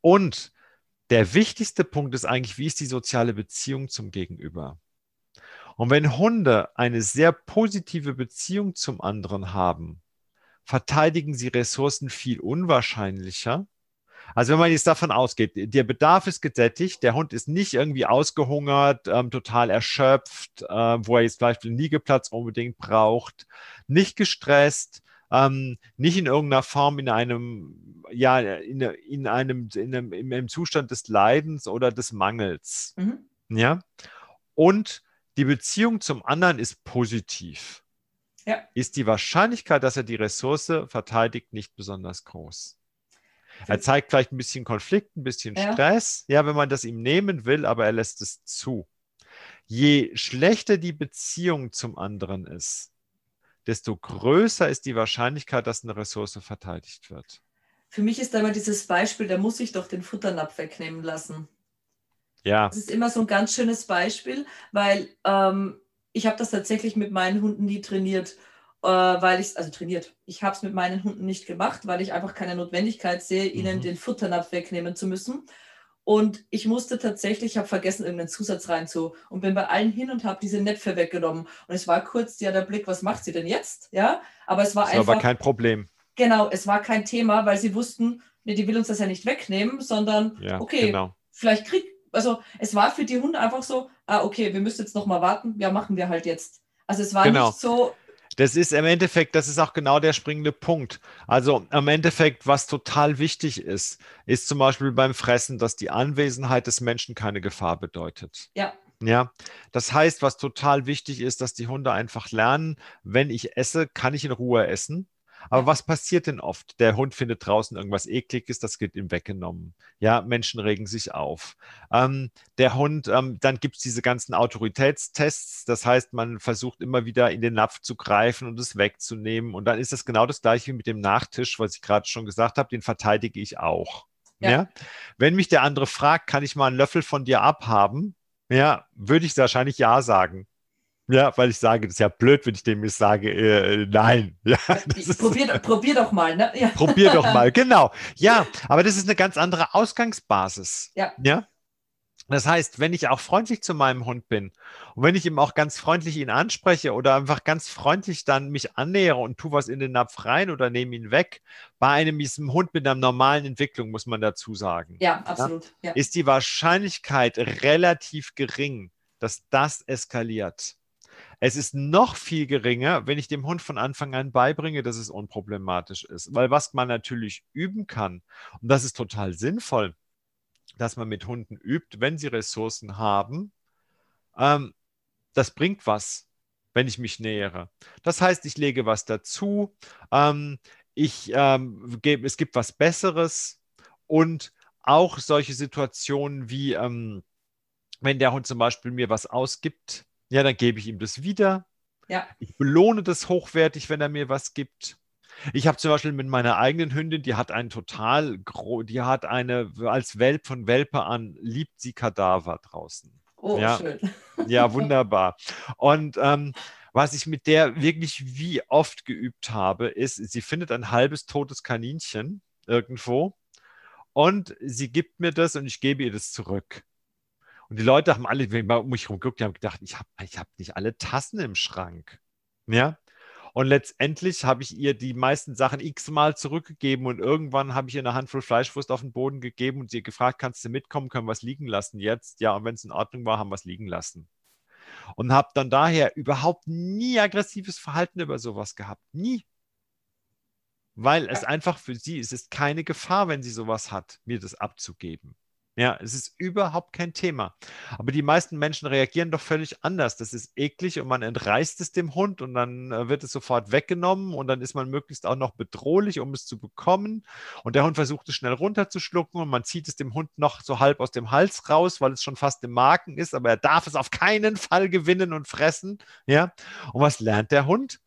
Und der wichtigste Punkt ist eigentlich, wie ist die soziale Beziehung zum Gegenüber? Und wenn Hunde eine sehr positive Beziehung zum anderen haben, verteidigen sie Ressourcen viel unwahrscheinlicher, also wenn man jetzt davon ausgeht, der Bedarf ist gesättigt, der Hund ist nicht irgendwie ausgehungert, ähm, total erschöpft, äh, wo er jetzt vielleicht einen Liegeplatz unbedingt braucht, nicht gestresst, ähm, nicht in irgendeiner Form in einem, ja, in, in einem, in einem, in einem Zustand des Leidens oder des Mangels. Mhm. Ja. Und die Beziehung zum anderen ist positiv. Ja. Ist die Wahrscheinlichkeit, dass er die Ressource verteidigt, nicht besonders groß. Er zeigt vielleicht ein bisschen Konflikt, ein bisschen ja. Stress, ja, wenn man das ihm nehmen will, aber er lässt es zu. Je schlechter die Beziehung zum anderen ist, desto größer ist die Wahrscheinlichkeit, dass eine Ressource verteidigt wird. Für mich ist da immer dieses Beispiel, der muss sich doch den Futternapf wegnehmen lassen. Ja. Das ist immer so ein ganz schönes Beispiel, weil ähm, ich habe das tatsächlich mit meinen Hunden nie trainiert weil ich es, also trainiert. Ich habe es mit meinen Hunden nicht gemacht, weil ich einfach keine Notwendigkeit sehe, ihnen mhm. den Futternapf wegnehmen zu müssen. Und ich musste tatsächlich, ich habe vergessen, irgendeinen Zusatz rein zu und bin bei allen hin und habe diese Näpfe weggenommen. Und es war kurz ja der Blick, was macht sie denn jetzt? Ja, aber es war das einfach. aber kein Problem. Genau, es war kein Thema, weil sie wussten, nee, die will uns das ja nicht wegnehmen, sondern ja, okay, genau. vielleicht kriegt, also es war für die Hunde einfach so, ah, okay, wir müssen jetzt nochmal warten, ja, machen wir halt jetzt. Also es war genau. nicht so, das ist im Endeffekt, das ist auch genau der springende Punkt. Also im Endeffekt, was total wichtig ist, ist zum Beispiel beim Fressen, dass die Anwesenheit des Menschen keine Gefahr bedeutet. Ja. Ja, das heißt, was total wichtig ist, dass die Hunde einfach lernen, wenn ich esse, kann ich in Ruhe essen. Aber was passiert denn oft? Der Hund findet draußen irgendwas Ekliges, das wird ihm weggenommen. Ja, Menschen regen sich auf. Ähm, der Hund, ähm, dann gibt es diese ganzen Autoritätstests. Das heißt, man versucht immer wieder in den Napf zu greifen und es wegzunehmen. Und dann ist das genau das gleiche wie mit dem Nachtisch, was ich gerade schon gesagt habe, den verteidige ich auch. Ja. ja. Wenn mich der andere fragt, kann ich mal einen Löffel von dir abhaben? Ja, würde ich wahrscheinlich ja sagen. Ja, weil ich sage, das ist ja blöd, wenn ich dem jetzt sage, äh, nein. Ja, probier, probier, doch mal, ne? Ja. Probier doch mal, genau. Ja, aber das ist eine ganz andere Ausgangsbasis. Ja. ja. Das heißt, wenn ich auch freundlich zu meinem Hund bin und wenn ich ihm auch ganz freundlich ihn anspreche oder einfach ganz freundlich dann mich annähere und tu was in den Napf rein oder nehme ihn weg, bei einem diesem Hund mit einer normalen Entwicklung, muss man dazu sagen. Ja, absolut. Ja, ist die Wahrscheinlichkeit relativ gering, dass das eskaliert. Es ist noch viel geringer, wenn ich dem Hund von Anfang an beibringe, dass es unproblematisch ist. Weil was man natürlich üben kann, und das ist total sinnvoll, dass man mit Hunden übt, wenn sie Ressourcen haben, ähm, das bringt was, wenn ich mich nähere. Das heißt, ich lege was dazu, ähm, ich, ähm, gebe, es gibt was Besseres und auch solche Situationen wie, ähm, wenn der Hund zum Beispiel mir was ausgibt, ja, dann gebe ich ihm das wieder. Ja. Ich belohne das hochwertig, wenn er mir was gibt. Ich habe zum Beispiel mit meiner eigenen Hündin, die hat einen total, die hat eine, als Welp von Welpe an, liebt sie Kadaver draußen. Oh, ja. schön. Ja, wunderbar. Und ähm, was ich mit der wirklich wie oft geübt habe, ist, sie findet ein halbes totes Kaninchen irgendwo und sie gibt mir das und ich gebe ihr das zurück. Und die Leute haben alle um mich herum geguckt, die haben gedacht, ich habe ich hab nicht alle Tassen im Schrank. Ja. Und letztendlich habe ich ihr die meisten Sachen x-mal zurückgegeben und irgendwann habe ich ihr eine Handvoll Fleischwurst auf den Boden gegeben und sie gefragt, kannst du mitkommen, können wir es liegen lassen jetzt? Ja, und wenn es in Ordnung war, haben wir es liegen lassen. Und habe dann daher überhaupt nie aggressives Verhalten über sowas gehabt. Nie. Weil es einfach für sie, es ist keine Gefahr, wenn sie sowas hat, mir das abzugeben. Ja, es ist überhaupt kein Thema. Aber die meisten Menschen reagieren doch völlig anders. Das ist eklig und man entreißt es dem Hund und dann äh, wird es sofort weggenommen und dann ist man möglichst auch noch bedrohlich, um es zu bekommen. Und der Hund versucht es schnell runterzuschlucken und man zieht es dem Hund noch so halb aus dem Hals raus, weil es schon fast im Magen ist, aber er darf es auf keinen Fall gewinnen und fressen. Ja. Und was lernt der Hund?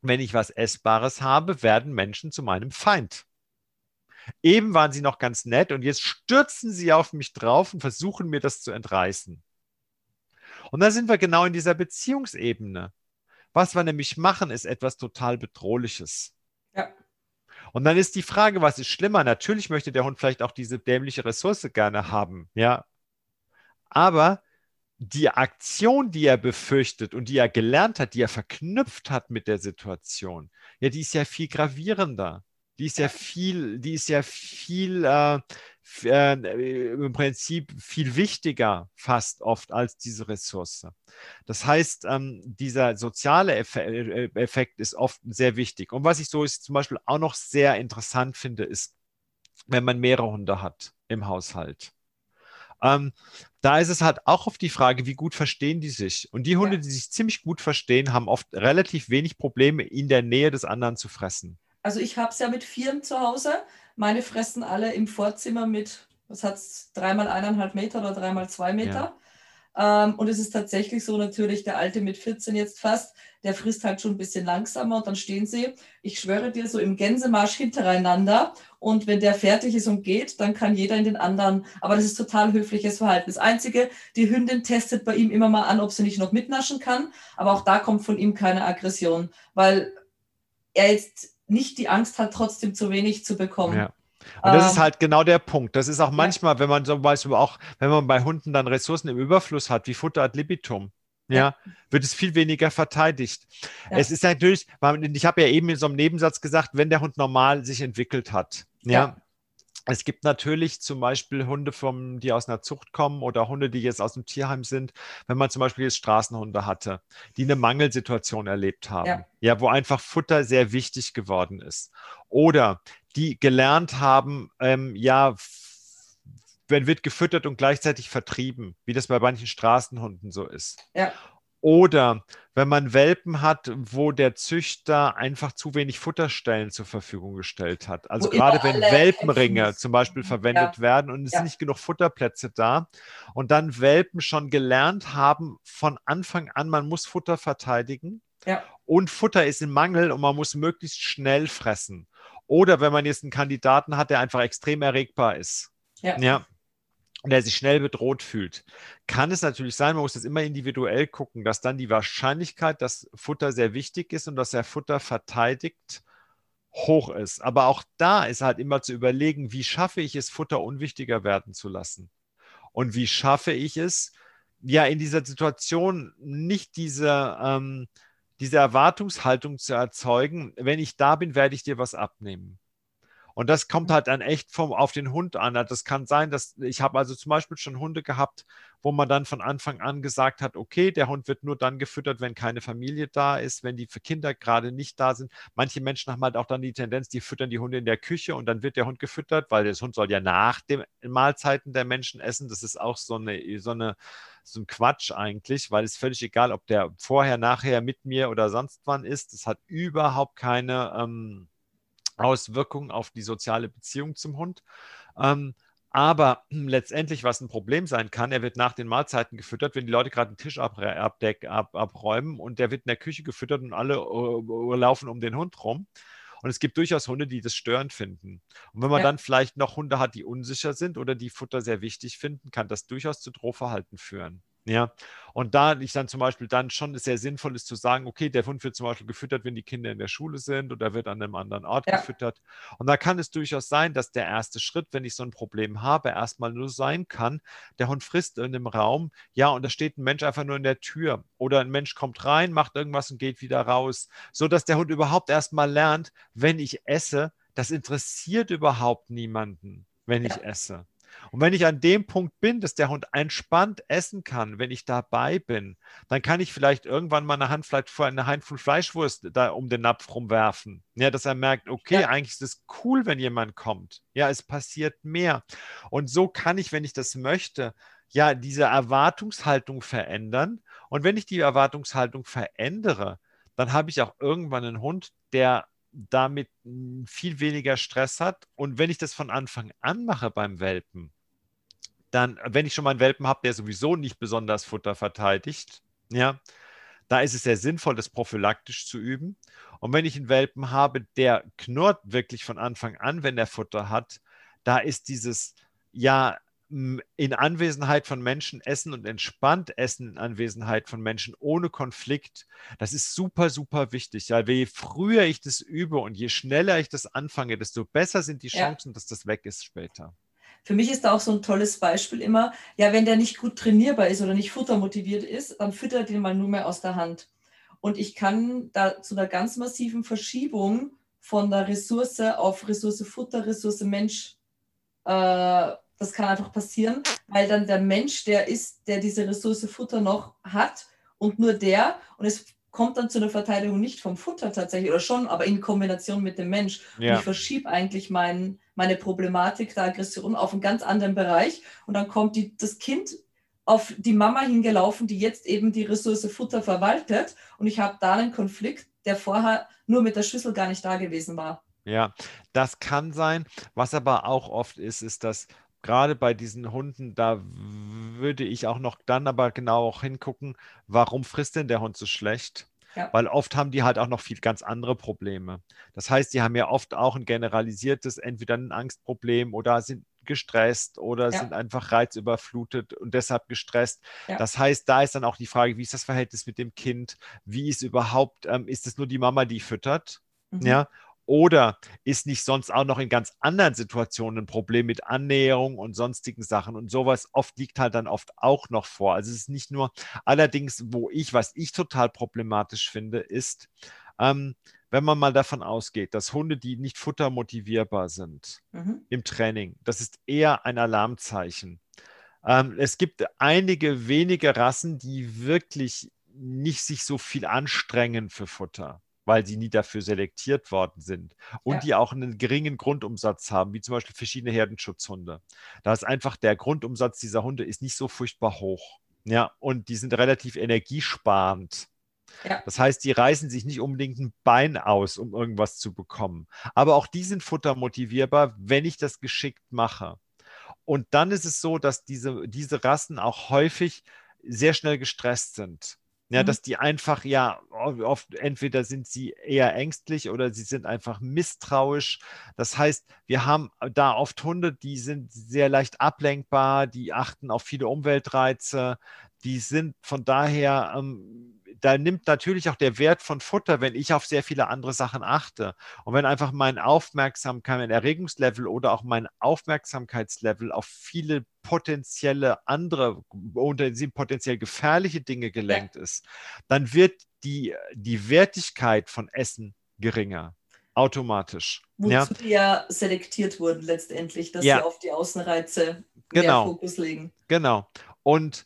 Wenn ich was Essbares habe, werden Menschen zu meinem Feind. Eben waren sie noch ganz nett und jetzt stürzen sie auf mich drauf und versuchen mir das zu entreißen. Und da sind wir genau in dieser Beziehungsebene. Was wir nämlich machen, ist etwas total Bedrohliches. Ja. Und dann ist die Frage, was ist schlimmer? Natürlich möchte der Hund vielleicht auch diese dämliche Ressource gerne haben, ja. Aber die Aktion, die er befürchtet und die er gelernt hat, die er verknüpft hat mit der Situation, ja, die ist ja viel gravierender. Die ist ja viel, die ist ja viel äh, äh, im Prinzip viel wichtiger fast oft als diese Ressource. Das heißt, ähm, dieser soziale äh, Effekt ist oft sehr wichtig. Und was ich so ist zum Beispiel auch noch sehr interessant finde, ist, wenn man mehrere Hunde hat im Haushalt. Ähm, da ist es halt auch auf die Frage, wie gut verstehen die sich. Und die Hunde, ja. die sich ziemlich gut verstehen, haben oft relativ wenig Probleme, in der Nähe des anderen zu fressen. Also ich habe es ja mit Vieren zu Hause. Meine fressen alle im Vorzimmer mit, was hat es, dreimal eineinhalb Meter oder dreimal zwei Meter. Ja. Ähm, und es ist tatsächlich so natürlich, der Alte mit 14 jetzt fast, der frisst halt schon ein bisschen langsamer und dann stehen sie, ich schwöre dir, so im Gänsemarsch hintereinander. Und wenn der fertig ist und geht, dann kann jeder in den anderen. Aber das ist total höfliches Verhalten. Das Einzige, die Hündin testet bei ihm immer mal an, ob sie nicht noch mitnaschen kann. Aber auch da kommt von ihm keine Aggression, weil er jetzt nicht die Angst hat, trotzdem zu wenig zu bekommen. Ja. Und das ähm, ist halt genau der Punkt. Das ist auch manchmal, ja. wenn man zum Beispiel auch, wenn man bei Hunden dann Ressourcen im Überfluss hat, wie Futter ad libitum, ja, ja, wird es viel weniger verteidigt. Ja. Es ist natürlich, ich habe ja eben in so einem Nebensatz gesagt, wenn der Hund normal sich entwickelt hat, ja, es gibt natürlich zum Beispiel Hunde, vom, die aus einer Zucht kommen oder Hunde, die jetzt aus dem Tierheim sind. Wenn man zum Beispiel jetzt Straßenhunde hatte, die eine Mangelsituation erlebt haben, ja, ja wo einfach Futter sehr wichtig geworden ist. Oder die gelernt haben, ähm, ja, wenn wird gefüttert und gleichzeitig vertrieben, wie das bei manchen Straßenhunden so ist. Ja. Oder wenn man Welpen hat, wo der Züchter einfach zu wenig Futterstellen zur Verfügung gestellt hat. Also wo gerade wenn Welpenringe zum Beispiel verwendet ja. werden und es ja. sind nicht genug Futterplätze da und dann Welpen schon gelernt haben von Anfang an, man muss Futter verteidigen ja. und Futter ist im Mangel und man muss möglichst schnell fressen. Oder wenn man jetzt einen Kandidaten hat, der einfach extrem erregbar ist. Ja. ja und der sich schnell bedroht fühlt, kann es natürlich sein, man muss das immer individuell gucken, dass dann die Wahrscheinlichkeit, dass Futter sehr wichtig ist und dass er Futter verteidigt, hoch ist. Aber auch da ist halt immer zu überlegen, wie schaffe ich es, Futter unwichtiger werden zu lassen? Und wie schaffe ich es, ja, in dieser Situation nicht diese, ähm, diese Erwartungshaltung zu erzeugen, wenn ich da bin, werde ich dir was abnehmen. Und das kommt halt dann echt vom, auf den Hund an. Das kann sein, dass ich habe also zum Beispiel schon Hunde gehabt, wo man dann von Anfang an gesagt hat, okay, der Hund wird nur dann gefüttert, wenn keine Familie da ist, wenn die Kinder gerade nicht da sind. Manche Menschen haben halt auch dann die Tendenz, die füttern die Hunde in der Küche und dann wird der Hund gefüttert, weil der Hund soll ja nach den Mahlzeiten der Menschen essen. Das ist auch so eine, so eine so ein Quatsch eigentlich, weil es völlig egal, ob der vorher, nachher mit mir oder sonst wann ist. Das hat überhaupt keine ähm, Auswirkungen auf die soziale Beziehung zum Hund. Ähm, aber letztendlich, was ein Problem sein kann, er wird nach den Mahlzeiten gefüttert, wenn die Leute gerade den Tisch abdeck, ab, abräumen und der wird in der Küche gefüttert und alle uh, laufen um den Hund rum. Und es gibt durchaus Hunde, die das störend finden. Und wenn man ja. dann vielleicht noch Hunde hat, die unsicher sind oder die Futter sehr wichtig finden, kann das durchaus zu Drohverhalten führen. Ja, und da ich dann zum Beispiel dann schon sehr sinnvoll ist zu sagen, okay, der Hund wird zum Beispiel gefüttert, wenn die Kinder in der Schule sind oder wird an einem anderen Ort ja. gefüttert. Und da kann es durchaus sein, dass der erste Schritt, wenn ich so ein Problem habe, erstmal nur sein kann, der Hund frisst in einem Raum, ja, und da steht ein Mensch einfach nur in der Tür oder ein Mensch kommt rein, macht irgendwas und geht wieder raus, so dass der Hund überhaupt erstmal lernt, wenn ich esse, das interessiert überhaupt niemanden, wenn ja. ich esse. Und wenn ich an dem Punkt bin, dass der Hund entspannt essen kann, wenn ich dabei bin, dann kann ich vielleicht irgendwann mal eine Handfleisch, eine Handvoll Fleischwurst da um den Napf rumwerfen. Ja, dass er merkt, okay, ja. eigentlich ist es cool, wenn jemand kommt. Ja, es passiert mehr. Und so kann ich, wenn ich das möchte, ja, diese Erwartungshaltung verändern. Und wenn ich die Erwartungshaltung verändere, dann habe ich auch irgendwann einen Hund, der damit viel weniger Stress hat. Und wenn ich das von Anfang an mache beim Welpen, dann, wenn ich schon mal einen Welpen habe, der sowieso nicht besonders Futter verteidigt, ja, da ist es sehr sinnvoll, das prophylaktisch zu üben. Und wenn ich einen Welpen habe, der knurrt wirklich von Anfang an, wenn er Futter hat, da ist dieses, ja, in Anwesenheit von Menschen essen und entspannt essen in Anwesenheit von Menschen ohne Konflikt, das ist super, super wichtig. Ja, je früher ich das übe und je schneller ich das anfange, desto besser sind die Chancen, ja. dass das weg ist später. Für mich ist da auch so ein tolles Beispiel immer, ja, wenn der nicht gut trainierbar ist oder nicht futtermotiviert ist, dann füttert den mal nur mehr aus der Hand. Und ich kann da zu einer ganz massiven Verschiebung von der Ressource auf Ressource Futter, Ressource Mensch äh, das kann einfach passieren, weil dann der Mensch, der ist, der diese Ressource Futter noch hat und nur der, und es kommt dann zu einer Verteidigung nicht vom Futter tatsächlich oder schon, aber in Kombination mit dem Mensch. Ja. Und ich verschiebe eigentlich mein, meine Problematik der Aggression auf einen ganz anderen Bereich und dann kommt die, das Kind auf die Mama hingelaufen, die jetzt eben die Ressource Futter verwaltet und ich habe da einen Konflikt, der vorher nur mit der Schüssel gar nicht da gewesen war. Ja, das kann sein. Was aber auch oft ist, ist, dass gerade bei diesen Hunden, da würde ich auch noch dann aber genau auch hingucken, warum frisst denn der Hund so schlecht? Ja. Weil oft haben die halt auch noch viel ganz andere Probleme. Das heißt, die haben ja oft auch ein generalisiertes, entweder ein Angstproblem oder sind gestresst oder ja. sind einfach reizüberflutet und deshalb gestresst. Ja. Das heißt, da ist dann auch die Frage, wie ist das Verhältnis mit dem Kind? Wie ist überhaupt, ähm, ist es nur die Mama, die füttert? Mhm. Ja, oder ist nicht sonst auch noch in ganz anderen Situationen ein Problem mit Annäherung und sonstigen Sachen? Und sowas oft liegt halt dann oft auch noch vor. Also es ist nicht nur, allerdings, wo ich, was ich total problematisch finde, ist, ähm, wenn man mal davon ausgeht, dass Hunde, die nicht futtermotivierbar sind mhm. im Training, das ist eher ein Alarmzeichen. Ähm, es gibt einige wenige Rassen, die wirklich nicht sich so viel anstrengen für Futter weil sie nie dafür selektiert worden sind und ja. die auch einen geringen Grundumsatz haben, wie zum Beispiel verschiedene Herdenschutzhunde. Da ist einfach der Grundumsatz dieser Hunde ist nicht so furchtbar hoch. Ja, und die sind relativ energiesparend. Ja. Das heißt, die reißen sich nicht unbedingt ein Bein aus, um irgendwas zu bekommen. Aber auch die sind futtermotivierbar, wenn ich das geschickt mache. Und dann ist es so, dass diese, diese Rassen auch häufig sehr schnell gestresst sind. Ja, mhm. dass die einfach, ja, oft entweder sind sie eher ängstlich oder sie sind einfach misstrauisch. Das heißt, wir haben da oft Hunde, die sind sehr leicht ablenkbar, die achten auf viele Umweltreize, die sind von daher ähm, da nimmt natürlich auch der Wert von Futter, wenn ich auf sehr viele andere Sachen achte. Und wenn einfach mein Aufmerksamkeit, mein Erregungslevel oder auch mein Aufmerksamkeitslevel auf viele potenzielle andere oder potenziell gefährliche Dinge gelenkt ist, dann wird die, die Wertigkeit von Essen geringer automatisch. Wozu ja? die ja selektiert wurden letztendlich, dass ja. sie auf die Außenreize genau. mehr Fokus legen. Genau. Und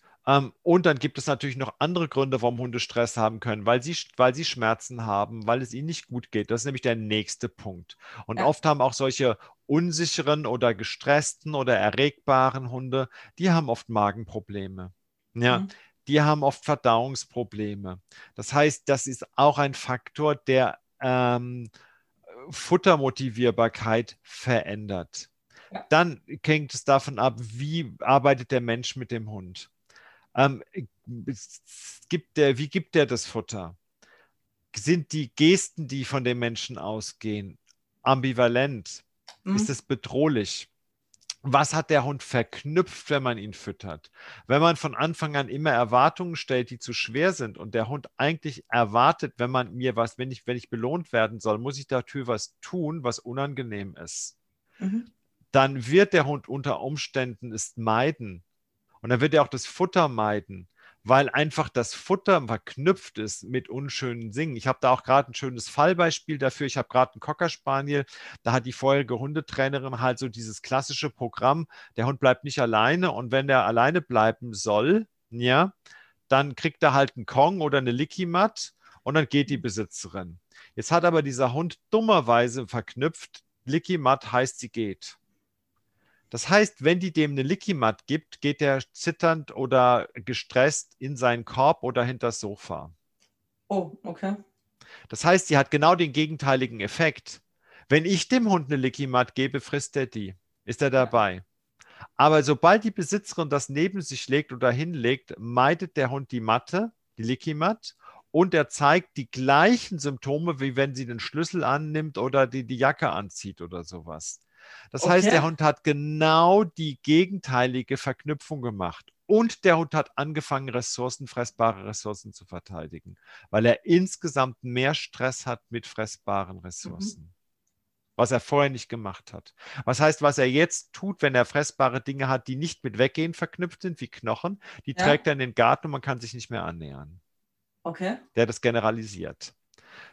und dann gibt es natürlich noch andere Gründe, warum Hunde Stress haben können, weil sie, weil sie Schmerzen haben, weil es ihnen nicht gut geht. Das ist nämlich der nächste Punkt. Und ja. oft haben auch solche unsicheren oder gestressten oder erregbaren Hunde, die haben oft Magenprobleme. Ja. Mhm. Die haben oft Verdauungsprobleme. Das heißt, das ist auch ein Faktor, der ähm, Futtermotivierbarkeit verändert. Ja. Dann hängt es davon ab, wie arbeitet der Mensch mit dem Hund. Ähm, gibt der, wie gibt der das Futter? Sind die Gesten, die von dem Menschen ausgehen, ambivalent? Mhm. Ist es bedrohlich? Was hat der Hund verknüpft, wenn man ihn füttert? Wenn man von Anfang an immer Erwartungen stellt, die zu schwer sind und der Hund eigentlich erwartet, wenn man mir was, wenn ich, wenn ich belohnt werden soll, muss ich dafür was tun, was unangenehm ist. Mhm. Dann wird der Hund unter Umständen es meiden, und dann wird er auch das Futter meiden, weil einfach das Futter verknüpft ist mit unschönen Singen. Ich habe da auch gerade ein schönes Fallbeispiel dafür. Ich habe gerade einen Cocker Spaniel, da hat die vorherige Hundetrainerin halt so dieses klassische Programm, der Hund bleibt nicht alleine und wenn der alleine bleiben soll, ja, dann kriegt er halt einen Kong oder eine Licky-Mat und dann geht die Besitzerin. Jetzt hat aber dieser Hund dummerweise verknüpft, Licky-Mat heißt, sie geht. Das heißt, wenn die dem eine Licky-Mat gibt, geht der zitternd oder gestresst in seinen Korb oder hinter das Sofa. Oh, okay. Das heißt, sie hat genau den gegenteiligen Effekt. Wenn ich dem Hund eine Licky-Mat gebe, frisst er die. Ist er dabei? Aber sobald die Besitzerin das neben sich legt oder hinlegt, meidet der Hund die Matte, die Licky-Mat, und er zeigt die gleichen Symptome, wie wenn sie den Schlüssel annimmt oder die, die Jacke anzieht oder sowas. Das okay. heißt, der Hund hat genau die gegenteilige Verknüpfung gemacht. Und der Hund hat angefangen, Ressourcen, fressbare Ressourcen zu verteidigen, weil er insgesamt mehr Stress hat mit fressbaren Ressourcen. Mhm. Was er vorher nicht gemacht hat. Was heißt, was er jetzt tut, wenn er fressbare Dinge hat, die nicht mit Weggehen verknüpft sind, wie Knochen, die ja. trägt er in den Garten und man kann sich nicht mehr annähern. Okay. Der das generalisiert.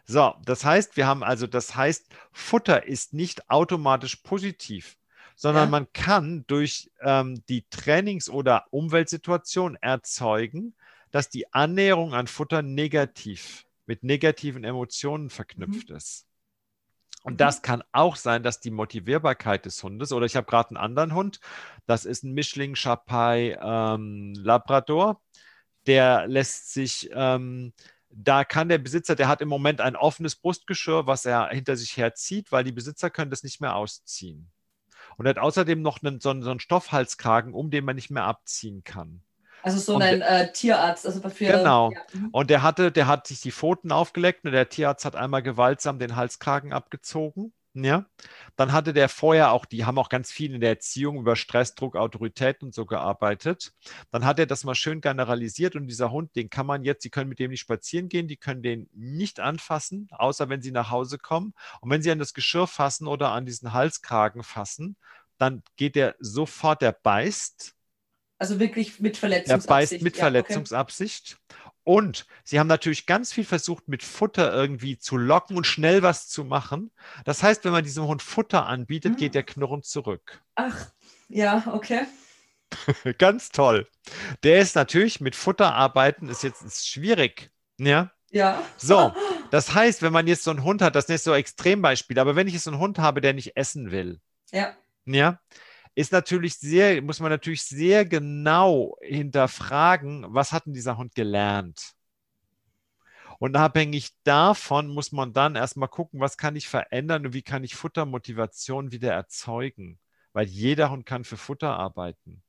So, das heißt, wir haben also, das heißt, Futter ist nicht automatisch positiv, sondern ja. man kann durch ähm, die Trainings- oder Umweltsituation erzeugen, dass die Annäherung an Futter negativ mit negativen Emotionen verknüpft mhm. ist. Und mhm. das kann auch sein, dass die Motivierbarkeit des Hundes, oder ich habe gerade einen anderen Hund, das ist ein Mischling Chapai ähm, Labrador, der lässt sich ähm, da kann der Besitzer, der hat im Moment ein offenes Brustgeschirr, was er hinter sich herzieht, weil die Besitzer können das nicht mehr ausziehen. Und er hat außerdem noch einen, so, einen, so einen Stoffhalskragen, um den man nicht mehr abziehen kann. Also so ein äh, Tierarzt, also für, Genau. Ja. Mhm. Und der hatte, der hat sich die Pfoten aufgeleckt und der Tierarzt hat einmal gewaltsam den Halskragen abgezogen. Ja, dann hatte der vorher auch, die haben auch ganz viel in der Erziehung über Stress, Druck, Autorität und so gearbeitet. Dann hat er das mal schön generalisiert und dieser Hund, den kann man jetzt, Sie können mit dem nicht spazieren gehen, die können den nicht anfassen, außer wenn sie nach Hause kommen. Und wenn sie an das Geschirr fassen oder an diesen Halskragen fassen, dann geht der sofort, der beißt. Also wirklich mit Verletzungsabsicht. Er beißt mit ja, Verletzungsabsicht. Okay. Und sie haben natürlich ganz viel versucht, mit Futter irgendwie zu locken und schnell was zu machen. Das heißt, wenn man diesem Hund Futter anbietet, hm. geht der Knurren zurück. Ach, ja, okay. ganz toll. Der ist natürlich mit Futter arbeiten, ist jetzt ist schwierig. Ja. Ja. So, das heißt, wenn man jetzt so einen Hund hat, das ist nicht so Extrembeispiel, aber wenn ich jetzt so einen Hund habe, der nicht essen will. Ja. Ja ist natürlich sehr, muss man natürlich sehr genau hinterfragen, was hat denn dieser Hund gelernt? Und abhängig davon muss man dann erstmal gucken, was kann ich verändern und wie kann ich Futtermotivation wieder erzeugen. Weil jeder Hund kann für Futter arbeiten.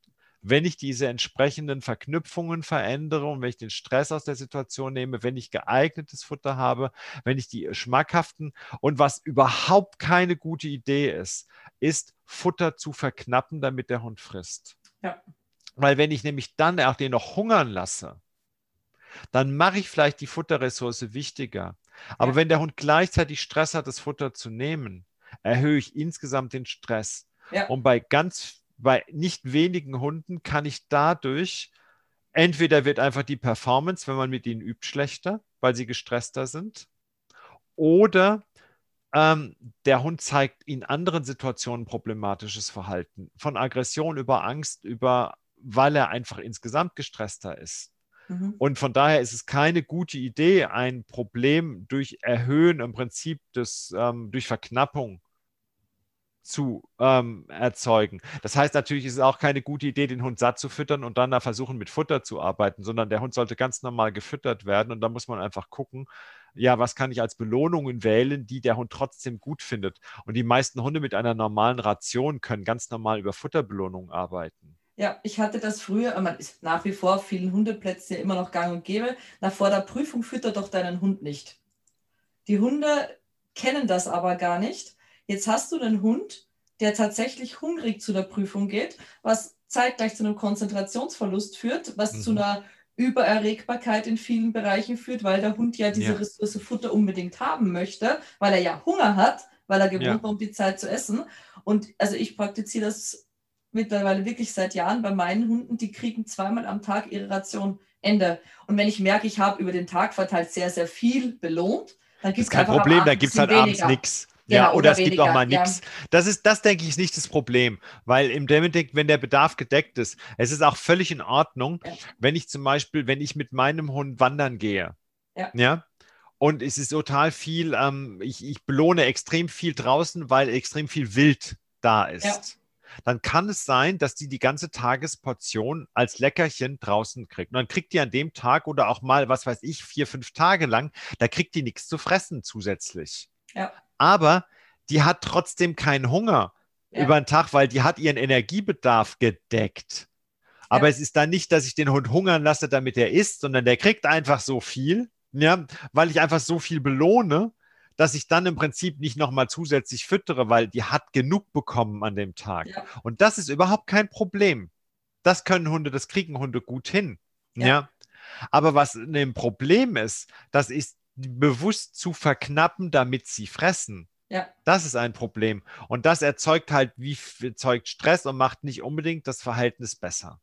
Wenn ich diese entsprechenden Verknüpfungen verändere und wenn ich den Stress aus der Situation nehme, wenn ich geeignetes Futter habe, wenn ich die schmackhaften und was überhaupt keine gute Idee ist, ist Futter zu verknappen, damit der Hund frisst. Ja. Weil wenn ich nämlich dann auch den noch hungern lasse, dann mache ich vielleicht die Futterressource wichtiger. Aber ja. wenn der Hund gleichzeitig Stress hat, das Futter zu nehmen, erhöhe ich insgesamt den Stress. Ja. Und bei ganz, bei nicht wenigen Hunden kann ich dadurch, entweder wird einfach die Performance, wenn man mit ihnen übt, schlechter, weil sie gestresster sind, oder ähm, der Hund zeigt in anderen Situationen problematisches Verhalten. Von Aggression über Angst, über, weil er einfach insgesamt gestresster ist. Mhm. Und von daher ist es keine gute Idee, ein Problem durch Erhöhen im Prinzip des, ähm, durch Verknappung zu ähm, erzeugen. Das heißt natürlich, ist es auch keine gute Idee, den Hund satt zu füttern und dann da versuchen, mit Futter zu arbeiten, sondern der Hund sollte ganz normal gefüttert werden und da muss man einfach gucken, ja, was kann ich als Belohnungen wählen, die der Hund trotzdem gut findet. Und die meisten Hunde mit einer normalen Ration können ganz normal über Futterbelohnungen arbeiten. Ja, ich hatte das früher, man ist nach wie vor vielen Hundeplätzen ja immer noch gang und gäbe. Nach vor der Prüfung fütter doch deinen Hund nicht. Die Hunde kennen das aber gar nicht. Jetzt hast du einen Hund, der tatsächlich hungrig zu der Prüfung geht, was zeitgleich zu einem Konzentrationsverlust führt, was mhm. zu einer Übererregbarkeit in vielen Bereichen führt, weil der Hund ja diese ja. Ressource Futter unbedingt haben möchte, weil er ja Hunger hat, weil er gewohnt war, um die Zeit zu essen. Und also ich praktiziere das mittlerweile wirklich seit Jahren bei meinen Hunden, die kriegen zweimal am Tag ihre Ration. Ende. Und wenn ich merke, ich habe über den Tag verteilt sehr, sehr viel belohnt, dann gibt es kein Problem, da gibt es halt abends nichts. Genau, ja, oder, oder es weniger, gibt auch mal nichts. Ja. Das ist, das denke ich, ist nicht das Problem, weil im Endeffekt, wenn der Bedarf gedeckt ist, es ist auch völlig in Ordnung, ja. wenn ich zum Beispiel, wenn ich mit meinem Hund wandern gehe, ja, ja und es ist total viel, ähm, ich, ich belohne extrem viel draußen, weil extrem viel Wild da ist dann kann es sein, dass die die ganze Tagesportion als Leckerchen draußen kriegt. Und dann kriegt die an dem Tag oder auch mal, was weiß ich, vier, fünf Tage lang, da kriegt die nichts zu fressen zusätzlich. Ja. Aber die hat trotzdem keinen Hunger ja. über den Tag, weil die hat ihren Energiebedarf gedeckt. Aber ja. es ist dann nicht, dass ich den Hund hungern lasse, damit er isst, sondern der kriegt einfach so viel, ja, weil ich einfach so viel belohne, dass ich dann im Prinzip nicht nochmal zusätzlich füttere, weil die hat genug bekommen an dem Tag. Ja. Und das ist überhaupt kein Problem. Das können Hunde, das kriegen Hunde gut hin. Ja. ja. Aber was ein Problem ist, das ist bewusst zu verknappen, damit sie fressen. Ja. Das ist ein Problem. Und das erzeugt halt, wie erzeugt Stress und macht nicht unbedingt das Verhältnis besser.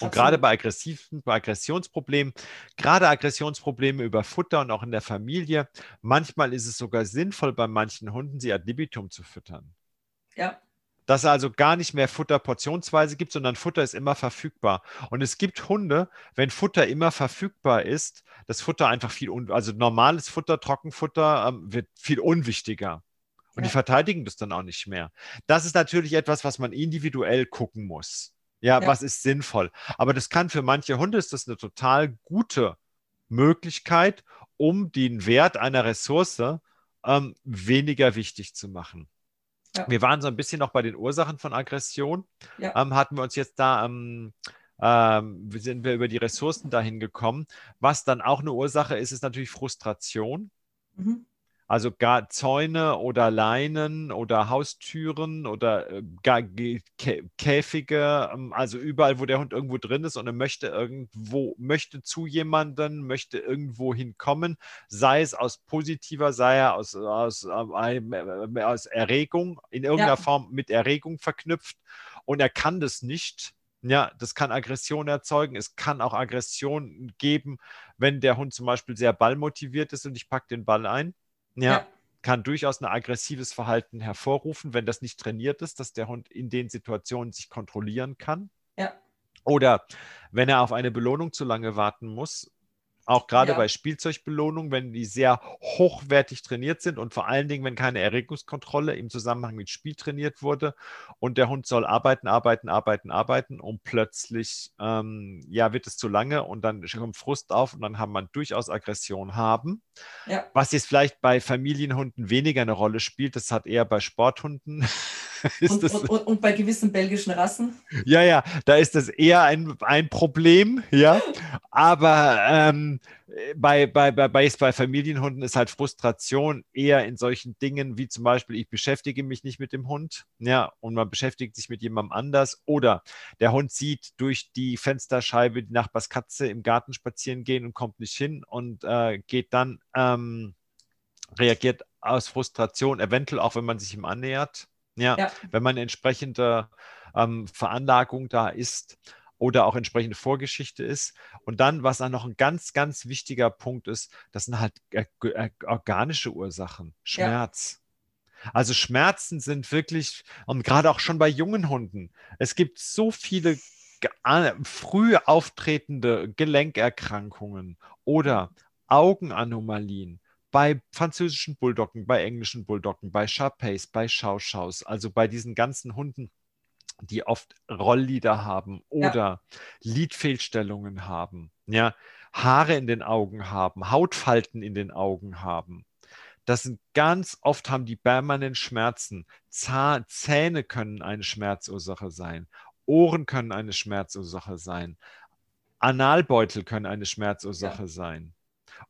Und gerade bei aggressiven, bei Aggressionsproblemen, gerade Aggressionsprobleme über Futter und auch in der Familie, manchmal ist es sogar sinnvoll, bei manchen Hunden sie ad libitum zu füttern. Ja. Dass es also gar nicht mehr Futter portionsweise gibt, sondern Futter ist immer verfügbar. Und es gibt Hunde, wenn Futter immer verfügbar ist, das Futter einfach viel, also normales Futter, Trockenfutter ähm, wird viel unwichtiger. Und ja. die verteidigen das dann auch nicht mehr. Das ist natürlich etwas, was man individuell gucken muss. Ja, ja, was ist sinnvoll? Aber das kann für manche Hunde ist das eine total gute Möglichkeit, um den Wert einer Ressource ähm, weniger wichtig zu machen. Ja. Wir waren so ein bisschen noch bei den Ursachen von Aggression. Ja. Ähm, hatten wir uns jetzt da, ähm, ähm, sind wir über die Ressourcen dahin gekommen. Was dann auch eine Ursache ist, ist natürlich Frustration. Mhm. Also gar Zäune oder Leinen oder Haustüren oder äh, gar Käfige, ähm, also überall, wo der Hund irgendwo drin ist und er möchte irgendwo, möchte zu jemandem, möchte irgendwo hinkommen, sei es aus positiver, sei er aus, aus, äh, aus Erregung, in irgendeiner ja. Form mit Erregung verknüpft und er kann das nicht. Ja, das kann Aggression erzeugen. Es kann auch Aggression geben, wenn der Hund zum Beispiel sehr ballmotiviert ist und ich packe den Ball ein ja, ja. Kann durchaus ein aggressives Verhalten hervorrufen, wenn das nicht trainiert ist, dass der Hund in den Situationen sich kontrollieren kann. Ja. Oder wenn er auf eine Belohnung zu lange warten muss, auch gerade ja. bei Spielzeugbelohnungen, wenn die sehr hochwertig trainiert sind und vor allen Dingen, wenn keine Erregungskontrolle im Zusammenhang mit Spiel trainiert wurde und der Hund soll arbeiten, arbeiten, arbeiten, arbeiten und plötzlich ähm, ja, wird es zu lange und dann kommt Frust auf und dann kann man durchaus Aggression haben. Ja. Was jetzt vielleicht bei Familienhunden weniger eine Rolle spielt, das hat eher bei Sporthunden. und, und, und, und, bei gewissen belgischen Rassen? Ja, ja, da ist das eher ein, ein Problem, ja. Aber ähm, bei, bei, bei, bei, bei Familienhunden ist halt Frustration eher in solchen Dingen, wie zum Beispiel, ich beschäftige mich nicht mit dem Hund, ja, und man beschäftigt sich mit jemandem anders. Oder der Hund sieht durch die Fensterscheibe die Nachbarskatze im Garten spazieren gehen und kommt nicht hin und äh, geht dann, ähm, reagiert aus Frustration, eventuell auch, wenn man sich ihm annähert. Ja, ja. wenn man entsprechende ähm, Veranlagung da ist oder auch entsprechende Vorgeschichte ist. Und dann, was dann noch ein ganz, ganz wichtiger Punkt ist, das sind halt organische Ursachen. Schmerz. Ja. Also Schmerzen sind wirklich, und gerade auch schon bei jungen Hunden, es gibt so viele früh auftretende Gelenkerkrankungen oder Augenanomalien bei französischen Bulldoggen, bei englischen Bulldoggen, bei Sharpeis, bei Schauschaus, also bei diesen ganzen Hunden, die oft Rolllieder haben oder ja. Lidfehlstellungen haben, ja, Haare in den Augen haben, Hautfalten in den Augen haben. Das sind ganz oft haben die permanent Schmerzen. Zahn, Zähne können eine Schmerzursache sein. Ohren können eine Schmerzursache sein. Analbeutel können eine Schmerzursache ja. sein.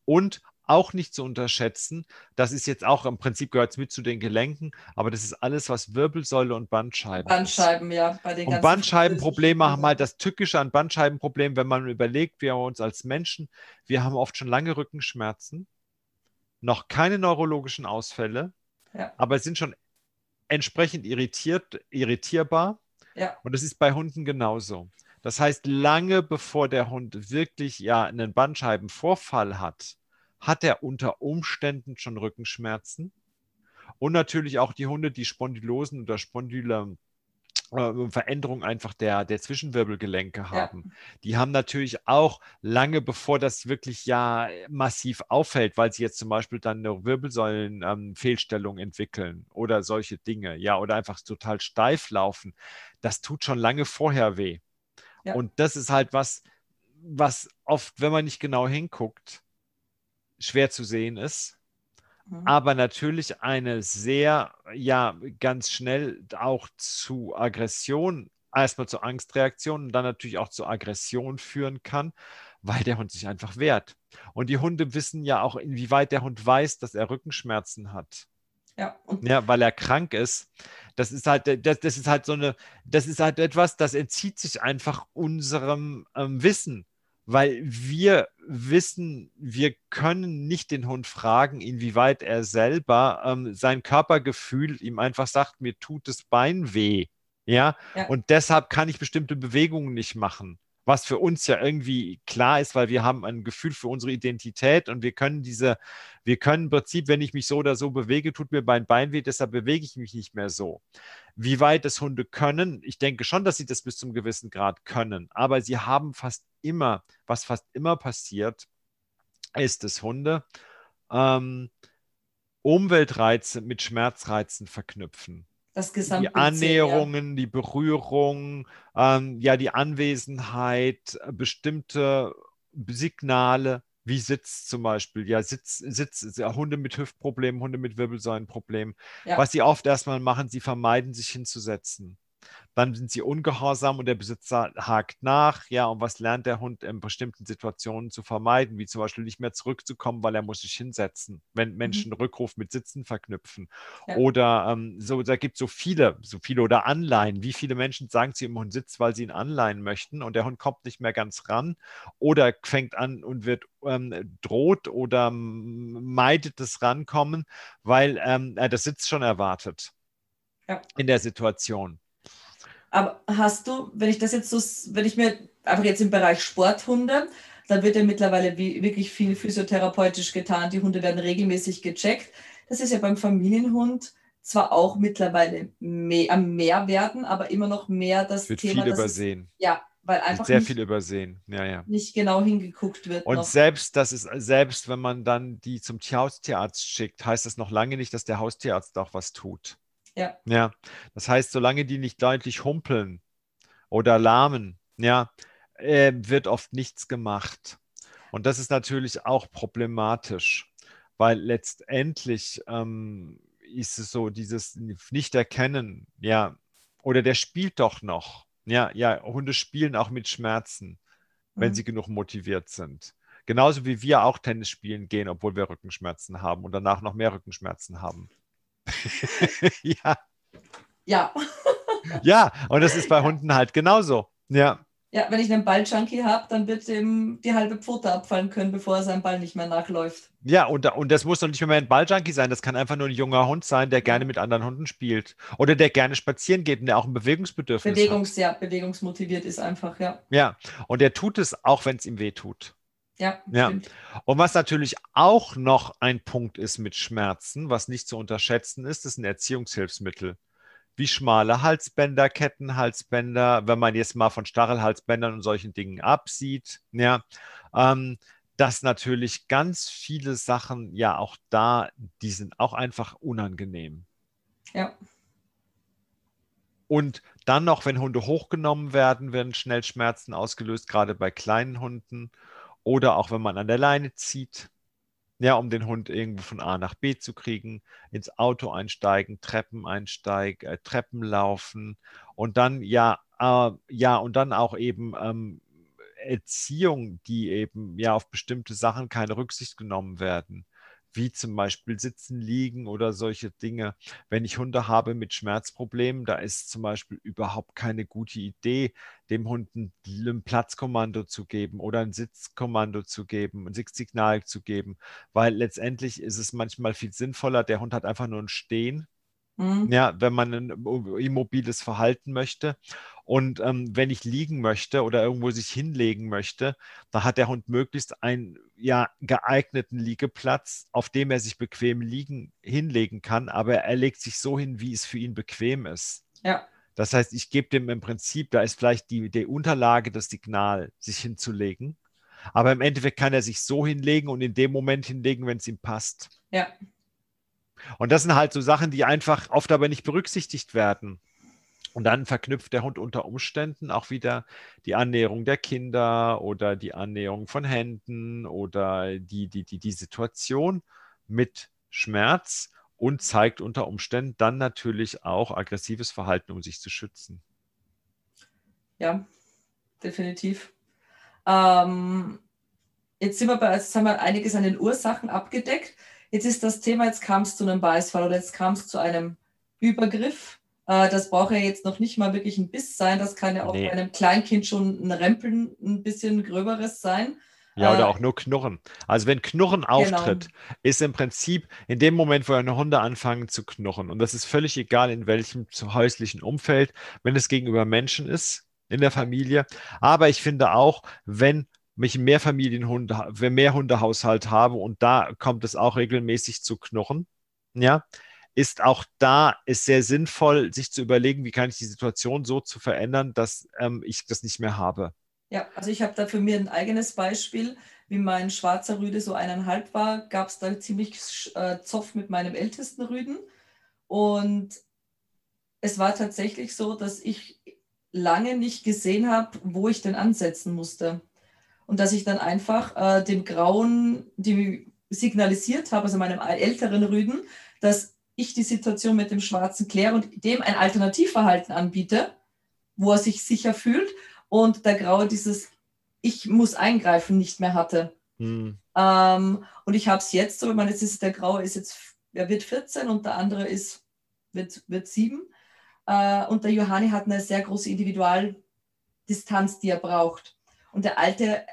Und auch nicht zu unterschätzen. Das ist jetzt auch im Prinzip gehört es mit zu den Gelenken, aber das ist alles, was Wirbelsäule und Bandscheiben. Bandscheiben, ist. ja. Bei den und Bandscheibenprobleme haben halt das Tückische an Bandscheibenproblemen, wenn man überlegt, wir uns als Menschen, wir haben oft schon lange Rückenschmerzen, noch keine neurologischen Ausfälle, ja. aber sind schon entsprechend irritiert, irritierbar. Ja. Und das ist bei Hunden genauso. Das heißt, lange bevor der Hund wirklich ja einen Bandscheibenvorfall hat, hat er unter Umständen schon Rückenschmerzen. Und natürlich auch die Hunde, die Spondylosen oder Spondyler äh, Veränderung einfach der, der Zwischenwirbelgelenke haben. Ja. Die haben natürlich auch lange bevor das wirklich ja massiv auffällt, weil sie jetzt zum Beispiel dann eine Wirbelsäulenfehlstellung ähm, entwickeln oder solche Dinge, ja, oder einfach total steif laufen. Das tut schon lange vorher weh. Ja. Und das ist halt was, was oft, wenn man nicht genau hinguckt, schwer zu sehen ist. Mhm. aber natürlich eine sehr, ja, ganz schnell auch zu Aggression, erstmal zu Angstreaktion und dann natürlich auch zu Aggression führen kann, weil der Hund sich einfach wehrt. Und die Hunde wissen ja auch, inwieweit der Hund weiß, dass er Rückenschmerzen hat. Ja, ja, weil er krank ist. Das ist halt, das, das ist halt so eine, das ist halt etwas, das entzieht sich einfach unserem ähm, Wissen weil wir wissen, wir können nicht den Hund fragen, inwieweit er selber ähm, sein Körpergefühl ihm einfach sagt, mir tut das Bein weh. Ja? ja? und deshalb kann ich bestimmte Bewegungen nicht machen was für uns ja irgendwie klar ist, weil wir haben ein Gefühl für unsere Identität und wir können diese, wir können im Prinzip, wenn ich mich so oder so bewege, tut mir mein Bein weh, deshalb bewege ich mich nicht mehr so. Wie weit das Hunde können, ich denke schon, dass sie das bis zum gewissen Grad können, aber sie haben fast immer, was fast immer passiert, ist, dass Hunde ähm, Umweltreize mit Schmerzreizen verknüpfen das Gesamtbild die Annäherungen, ja. die Berührung, ähm, ja, die Anwesenheit, äh, bestimmte Signale, wie Sitz zum Beispiel, ja, Sitz, Sitz, ja, Hunde mit Hüftproblemen, Hunde mit Wirbelsäulenproblemen. Ja. Was sie oft erstmal machen, sie vermeiden, sich hinzusetzen dann sind sie ungehorsam und der Besitzer hakt nach. Ja, und was lernt der Hund in bestimmten Situationen zu vermeiden, wie zum Beispiel nicht mehr zurückzukommen, weil er muss sich hinsetzen, wenn mhm. Menschen mhm. Rückruf mit Sitzen verknüpfen. Ja. Oder ähm, so, da gibt es so viele, so viele oder Anleihen. Wie viele Menschen sagen zu ihrem Hund Sitz, weil sie ihn anleihen möchten und der Hund kommt nicht mehr ganz ran oder fängt an und wird ähm, droht oder meidet das Rankommen, weil ähm, er das Sitz schon erwartet ja. in der Situation. Aber hast du, wenn ich das jetzt so, wenn ich mir einfach jetzt im Bereich Sporthunde, dann wird ja mittlerweile wirklich viel physiotherapeutisch getan. Die Hunde werden regelmäßig gecheckt. Das ist ja beim Familienhund zwar auch mittlerweile mehr, am mehr werden, aber immer noch mehr das wird Thema. Viel übersehen. Es, ja, weil einfach sehr nicht, viel übersehen. Ja, ja. nicht genau hingeguckt wird. Und noch. selbst, das ist selbst, wenn man dann die zum Haustierarzt schickt, heißt das noch lange nicht, dass der Haustierarzt auch was tut. Ja. Ja. Das heißt, solange die nicht deutlich humpeln oder lahmen, ja, äh, wird oft nichts gemacht. Und das ist natürlich auch problematisch, weil letztendlich ähm, ist es so, dieses Nicht-Erkennen, ja, oder der spielt doch noch. Ja, ja, Hunde spielen auch mit Schmerzen, wenn mhm. sie genug motiviert sind. Genauso wie wir auch Tennis spielen gehen, obwohl wir Rückenschmerzen haben und danach noch mehr Rückenschmerzen haben. ja. Ja. ja, und das ist bei Hunden halt genauso. Ja. Ja, wenn ich einen Balljunkie habe, dann wird ihm die halbe Pfote abfallen können, bevor er seinem Ball nicht mehr nachläuft. Ja, und, und das muss doch nicht mehr ein Balljunkie sein. Das kann einfach nur ein junger Hund sein, der gerne mit anderen Hunden spielt. Oder der gerne spazieren geht und der auch ein Bewegungsbedürfnis Bewegungs, hat. Ja, bewegungsmotiviert ist einfach, ja. Ja, und der tut es, auch wenn es ihm weh tut. Ja, ja. Stimmt. Und was natürlich auch noch ein Punkt ist mit Schmerzen, was nicht zu unterschätzen ist, ist ein Erziehungshilfsmittel. Wie schmale Halsbänder, Kettenhalsbänder, wenn man jetzt mal von Stachelhalsbändern und solchen Dingen absieht, ja, ähm, dass natürlich ganz viele Sachen ja auch da, die sind auch einfach unangenehm. Ja. Und dann noch, wenn Hunde hochgenommen werden, werden schnell Schmerzen ausgelöst, gerade bei kleinen Hunden. Oder auch wenn man an der Leine zieht, ja, um den Hund irgendwo von A nach B zu kriegen, ins Auto einsteigen, Treppen einsteigen, äh, Treppen laufen und dann ja, äh, ja, und dann auch eben ähm, Erziehung, die eben ja auf bestimmte Sachen keine Rücksicht genommen werden wie zum Beispiel Sitzen, Liegen oder solche Dinge. Wenn ich Hunde habe mit Schmerzproblemen, da ist zum Beispiel überhaupt keine gute Idee, dem Hund ein, Platzkommando zu geben oder ein Sitzkommando zu geben, ein Sitzsignal zu geben, weil letztendlich ist es manchmal viel sinnvoller, der Hund hat einfach nur ein Stehen Mhm. Ja, wenn man ein immobiles Verhalten möchte. Und ähm, wenn ich liegen möchte oder irgendwo sich hinlegen möchte, da hat der Hund möglichst einen ja, geeigneten Liegeplatz, auf dem er sich bequem liegen, hinlegen kann, aber er legt sich so hin, wie es für ihn bequem ist. Ja. Das heißt, ich gebe dem im Prinzip, da ist vielleicht die, die Unterlage das Signal, sich hinzulegen. Aber im Endeffekt kann er sich so hinlegen und in dem Moment hinlegen, wenn es ihm passt. Ja. Und das sind halt so Sachen, die einfach oft aber nicht berücksichtigt werden. Und dann verknüpft der Hund unter Umständen auch wieder die Annäherung der Kinder oder die Annäherung von Händen oder die, die, die, die Situation mit Schmerz und zeigt unter Umständen dann natürlich auch aggressives Verhalten, um sich zu schützen. Ja, definitiv. Ähm, jetzt sind wir bei, jetzt haben wir einiges an den Ursachen abgedeckt. Jetzt ist das Thema, jetzt kam es zu einem Beißfall oder jetzt kam es zu einem Übergriff. Äh, das braucht ja jetzt noch nicht mal wirklich ein Biss sein. Das kann ja auch nee. bei einem Kleinkind schon ein Rempeln ein bisschen gröberes sein. Ja, oder äh, auch nur Knurren. Also wenn Knurren genau. auftritt, genau. ist im Prinzip in dem Moment, wo eine Hunde anfangen zu knurren, und das ist völlig egal, in welchem häuslichen Umfeld, wenn es gegenüber Menschen ist, in der Familie. Aber ich finde auch, wenn mich mehr Familienhunde, wenn mehr Hundehaushalt habe und da kommt es auch regelmäßig zu Knurren, ja, ist auch da ist sehr sinnvoll, sich zu überlegen, wie kann ich die Situation so zu verändern, dass ähm, ich das nicht mehr habe. Ja, also ich habe da für mich ein eigenes Beispiel. Wie mein schwarzer Rüde so eineinhalb war, gab es da ziemlich äh, Zoff mit meinem ältesten Rüden. Und es war tatsächlich so, dass ich lange nicht gesehen habe, wo ich denn ansetzen musste. Und dass ich dann einfach äh, dem Grauen die signalisiert habe, also meinem älteren Rüden, dass ich die Situation mit dem Schwarzen kläre und dem ein Alternativverhalten anbiete, wo er sich sicher fühlt und der Graue dieses Ich muss eingreifen nicht mehr hatte. Hm. Ähm, und ich habe es jetzt so, ich meine, jetzt ist der Graue ist jetzt, er wird 14 und der andere ist, wird, wird 7. Äh, und der Johanni hat eine sehr große Individualdistanz, die er braucht. Und der Alte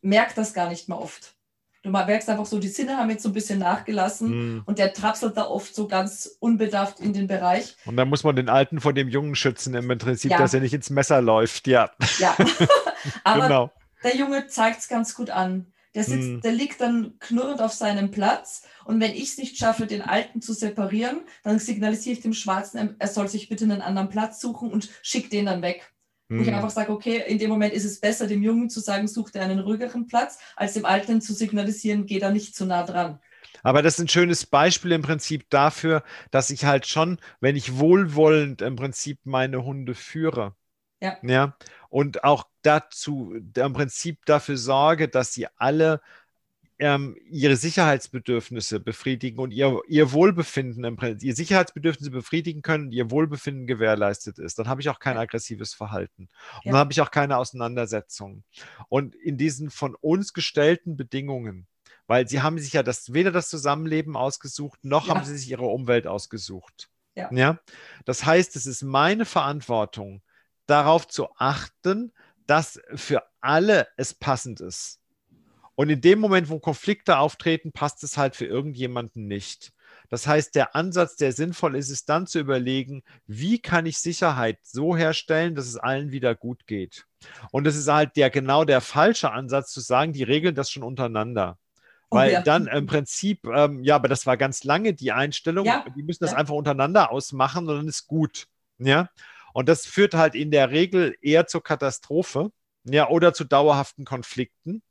merkt das gar nicht mehr oft. Du merkst einfach so, die Sinne haben jetzt so ein bisschen nachgelassen mm. und der trapselt da oft so ganz unbedarft in den Bereich. Und dann muss man den Alten vor dem Jungen schützen, im Prinzip, ja. dass er nicht ins Messer läuft, ja. Ja, aber genau. der Junge zeigt es ganz gut an. Der, sitzt, mm. der liegt dann knurrend auf seinem Platz und wenn ich es nicht schaffe, den Alten zu separieren, dann signalisiere ich dem Schwarzen, er soll sich bitte einen anderen Platz suchen und schickt den dann weg. Wo ich hm. einfach sage, okay, in dem Moment ist es besser, dem Jungen zu sagen, such dir einen ruhigeren Platz, als dem Alten zu signalisieren, geh da nicht zu nah dran. Aber das ist ein schönes Beispiel im Prinzip dafür, dass ich halt schon, wenn ich wohlwollend im Prinzip meine Hunde führe, ja. ja und auch dazu im Prinzip dafür sorge, dass sie alle ähm, ihre Sicherheitsbedürfnisse befriedigen und ihr, ihr Wohlbefinden, im Prinzip, ihr Sicherheitsbedürfnisse befriedigen können und ihr Wohlbefinden gewährleistet ist, dann habe ich auch kein aggressives Verhalten. Und ja. dann habe ich auch keine Auseinandersetzungen. Und in diesen von uns gestellten Bedingungen, weil sie haben sich ja das, weder das Zusammenleben ausgesucht, noch ja. haben sie sich ihre Umwelt ausgesucht. Ja. ja. Das heißt, es ist meine Verantwortung, darauf zu achten, dass für alle es passend ist. Und in dem Moment, wo Konflikte auftreten, passt es halt für irgendjemanden nicht. Das heißt, der Ansatz, der sinnvoll ist, ist dann zu überlegen, wie kann ich Sicherheit so herstellen, dass es allen wieder gut geht. Und es ist halt der genau der falsche Ansatz zu sagen, die regeln das schon untereinander. Oh, Weil ja. dann im Prinzip, ähm, ja, aber das war ganz lange die Einstellung, ja. die müssen das ja. einfach untereinander ausmachen und dann ist gut. Ja. Und das führt halt in der Regel eher zur Katastrophe, ja, oder zu dauerhaften Konflikten.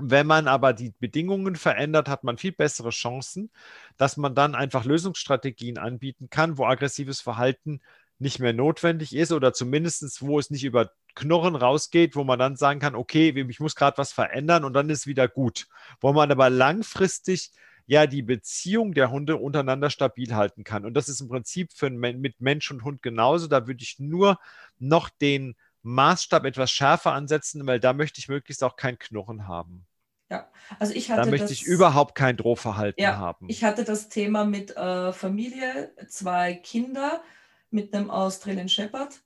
Wenn man aber die Bedingungen verändert, hat man viel bessere Chancen, dass man dann einfach Lösungsstrategien anbieten kann, wo aggressives Verhalten nicht mehr notwendig ist oder zumindest, wo es nicht über Knurren rausgeht, wo man dann sagen kann, okay, ich muss gerade was verändern und dann ist wieder gut. Wo man aber langfristig ja die Beziehung der Hunde untereinander stabil halten kann. Und das ist im Prinzip für mit Mensch und Hund genauso. Da würde ich nur noch den Maßstab etwas schärfer ansetzen, weil da möchte ich möglichst auch kein Knurren haben. Ja, also ich hatte. Da möchte das, ich überhaupt kein Drohverhalten ja, haben. Ich hatte das Thema mit äh, Familie, zwei Kinder mit einem Australian Shepherd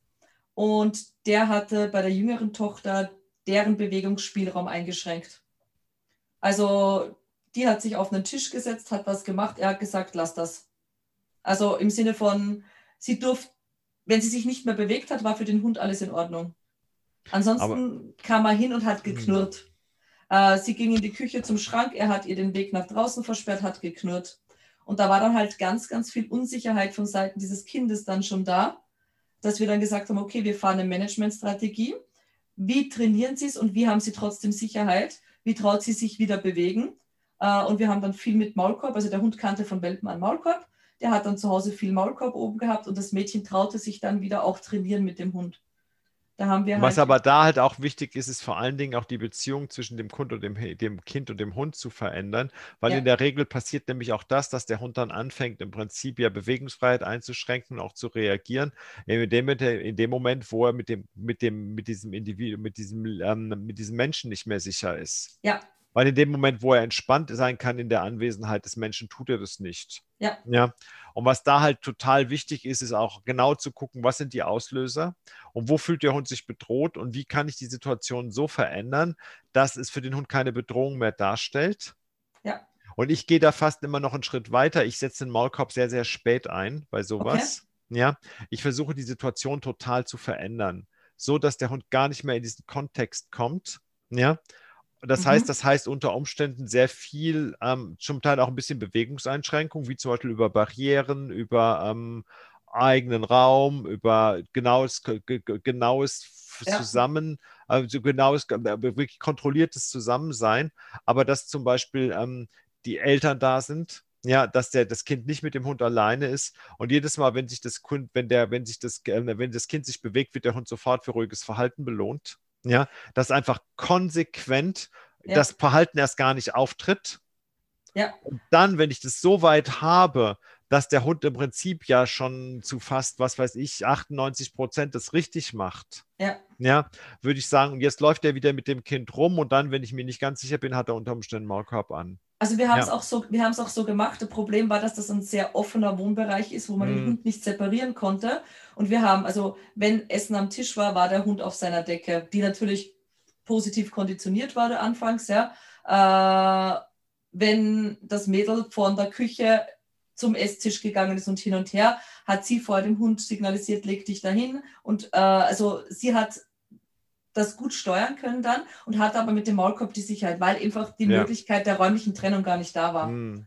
und der hatte bei der jüngeren Tochter deren Bewegungsspielraum eingeschränkt. Also die hat sich auf einen Tisch gesetzt, hat was gemacht, er hat gesagt, lass das. Also im Sinne von, sie durfte, wenn sie sich nicht mehr bewegt hat, war für den Hund alles in Ordnung. Ansonsten Aber, kam er hin und hat geknurrt. Äh, sie ging in die Küche zum Schrank, er hat ihr den Weg nach draußen versperrt, hat geknurrt. Und da war dann halt ganz, ganz viel Unsicherheit von Seiten dieses Kindes dann schon da, dass wir dann gesagt haben, okay, wir fahren eine Managementstrategie. Wie trainieren sie es und wie haben sie trotzdem Sicherheit? Wie traut sie sich wieder bewegen? Äh, und wir haben dann viel mit Maulkorb, also der Hund kannte von Welpen an Maulkorb. Der hat dann zu Hause viel Maulkorb oben gehabt und das Mädchen traute sich dann wieder auch trainieren mit dem Hund. Da haben wir Was halt aber da halt auch wichtig ist, ist vor allen Dingen auch die Beziehung zwischen dem, Hund und dem, dem Kind und dem Hund zu verändern, weil ja. in der Regel passiert nämlich auch das, dass der Hund dann anfängt, im Prinzip ja Bewegungsfreiheit einzuschränken und auch zu reagieren, in dem, in dem Moment, wo er mit dem, mit dem, mit diesem Individuum, mit diesem, ähm, mit diesem Menschen nicht mehr sicher ist. Ja, weil in dem Moment, wo er entspannt sein kann in der Anwesenheit des Menschen, tut er das nicht. Ja. ja. Und was da halt total wichtig ist, ist auch genau zu gucken, was sind die Auslöser und wo fühlt der Hund sich bedroht und wie kann ich die Situation so verändern, dass es für den Hund keine Bedrohung mehr darstellt. Ja. Und ich gehe da fast immer noch einen Schritt weiter. Ich setze den Maulkorb sehr, sehr spät ein bei sowas. Okay. Ja. Ich versuche die Situation total zu verändern, so dass der Hund gar nicht mehr in diesen Kontext kommt. Ja, das mhm. heißt, das heißt unter Umständen sehr viel, ähm, zum Teil auch ein bisschen Bewegungseinschränkungen, wie zum Beispiel über Barrieren, über ähm, eigenen Raum, über genaues, genaues ja. Zusammen, also genaues, äh, wirklich kontrolliertes Zusammensein, aber dass zum Beispiel ähm, die Eltern da sind, ja, dass der, das Kind nicht mit dem Hund alleine ist und jedes Mal, wenn sich das Kind, wenn der, wenn sich das, äh, wenn das Kind sich bewegt, wird der Hund sofort für ruhiges Verhalten belohnt. Ja, dass einfach konsequent ja. das Verhalten erst gar nicht auftritt. Ja. Und dann, wenn ich das so weit habe, dass der Hund im Prinzip ja schon zu fast, was weiß ich, 98 Prozent das richtig macht. Ja. Ja, würde ich sagen, und jetzt läuft er wieder mit dem Kind rum und dann, wenn ich mir nicht ganz sicher bin, hat er unter Umständen Maulkorb an. Also wir haben es ja. auch so, wir haben es auch so gemacht. Das Problem war, dass das ein sehr offener Wohnbereich ist, wo man mm. den Hund nicht separieren konnte. Und wir haben, also wenn Essen am Tisch war, war der Hund auf seiner Decke, die natürlich positiv konditioniert war anfangs, ja. Äh, wenn das Mädel von der Küche zum Esstisch gegangen ist und hin und her, hat sie vor dem Hund signalisiert, leg dich dahin. Und äh, also sie hat das gut steuern können dann und hatte aber mit dem Maulkorb die Sicherheit, weil einfach die ja. Möglichkeit der räumlichen Trennung gar nicht da war. Hm.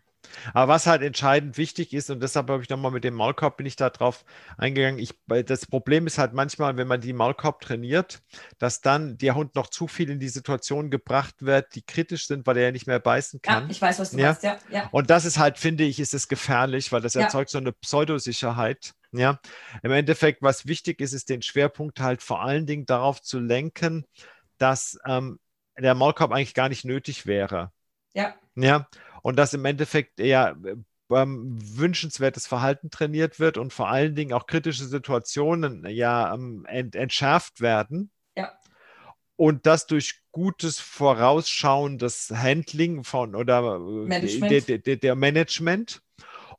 Aber was halt entscheidend wichtig ist, und deshalb habe ich nochmal mit dem Maulkorb bin ich da drauf eingegangen. Ich, das Problem ist halt manchmal, wenn man die Maulkorb trainiert, dass dann der Hund noch zu viel in die Situation gebracht wird, die kritisch sind, weil er ja nicht mehr beißen kann. Ja, ich weiß, was du ja? meinst, ja, ja. Und das ist halt, finde ich, ist es gefährlich, weil das ja. erzeugt so eine Pseudosicherheit. Ja, im Endeffekt, was wichtig ist, ist den Schwerpunkt halt vor allen Dingen darauf zu lenken, dass ähm, der Maulkorb eigentlich gar nicht nötig wäre. Ja. Ja, und dass im Endeffekt eher ähm, wünschenswertes Verhalten trainiert wird und vor allen Dingen auch kritische Situationen ja ähm, ent entschärft werden. Ja. Und das durch gutes vorausschauendes Handling von oder Management. Der, der, der Management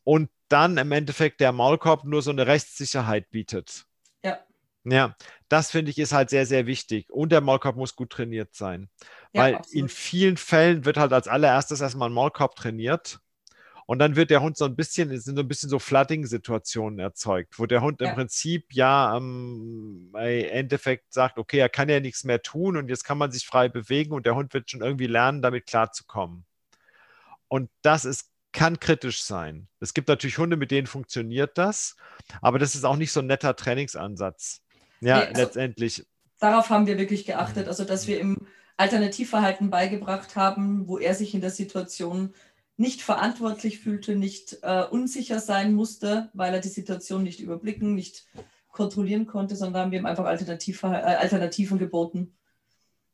und dann im Endeffekt der Maulkorb nur so eine Rechtssicherheit bietet. Ja. Ja, das finde ich ist halt sehr, sehr wichtig. Und der Maulkorb muss gut trainiert sein. Ja, Weil absolut. in vielen Fällen wird halt als allererstes erstmal ein Maulkorb trainiert. Und dann wird der Hund so ein bisschen, es sind so ein bisschen so Flooding-Situationen erzeugt, wo der Hund ja. im Prinzip ja ähm, im Endeffekt sagt, okay, er kann ja nichts mehr tun und jetzt kann man sich frei bewegen und der Hund wird schon irgendwie lernen, damit klarzukommen. Und das ist kann kritisch sein. Es gibt natürlich Hunde, mit denen funktioniert das, aber das ist auch nicht so ein netter Trainingsansatz. Ja, nee, also letztendlich. Darauf haben wir wirklich geachtet, also dass wir im Alternativverhalten beigebracht haben, wo er sich in der Situation nicht verantwortlich fühlte, nicht äh, unsicher sein musste, weil er die Situation nicht überblicken, nicht kontrollieren konnte, sondern haben wir ihm einfach Alternativ, äh, Alternativen geboten.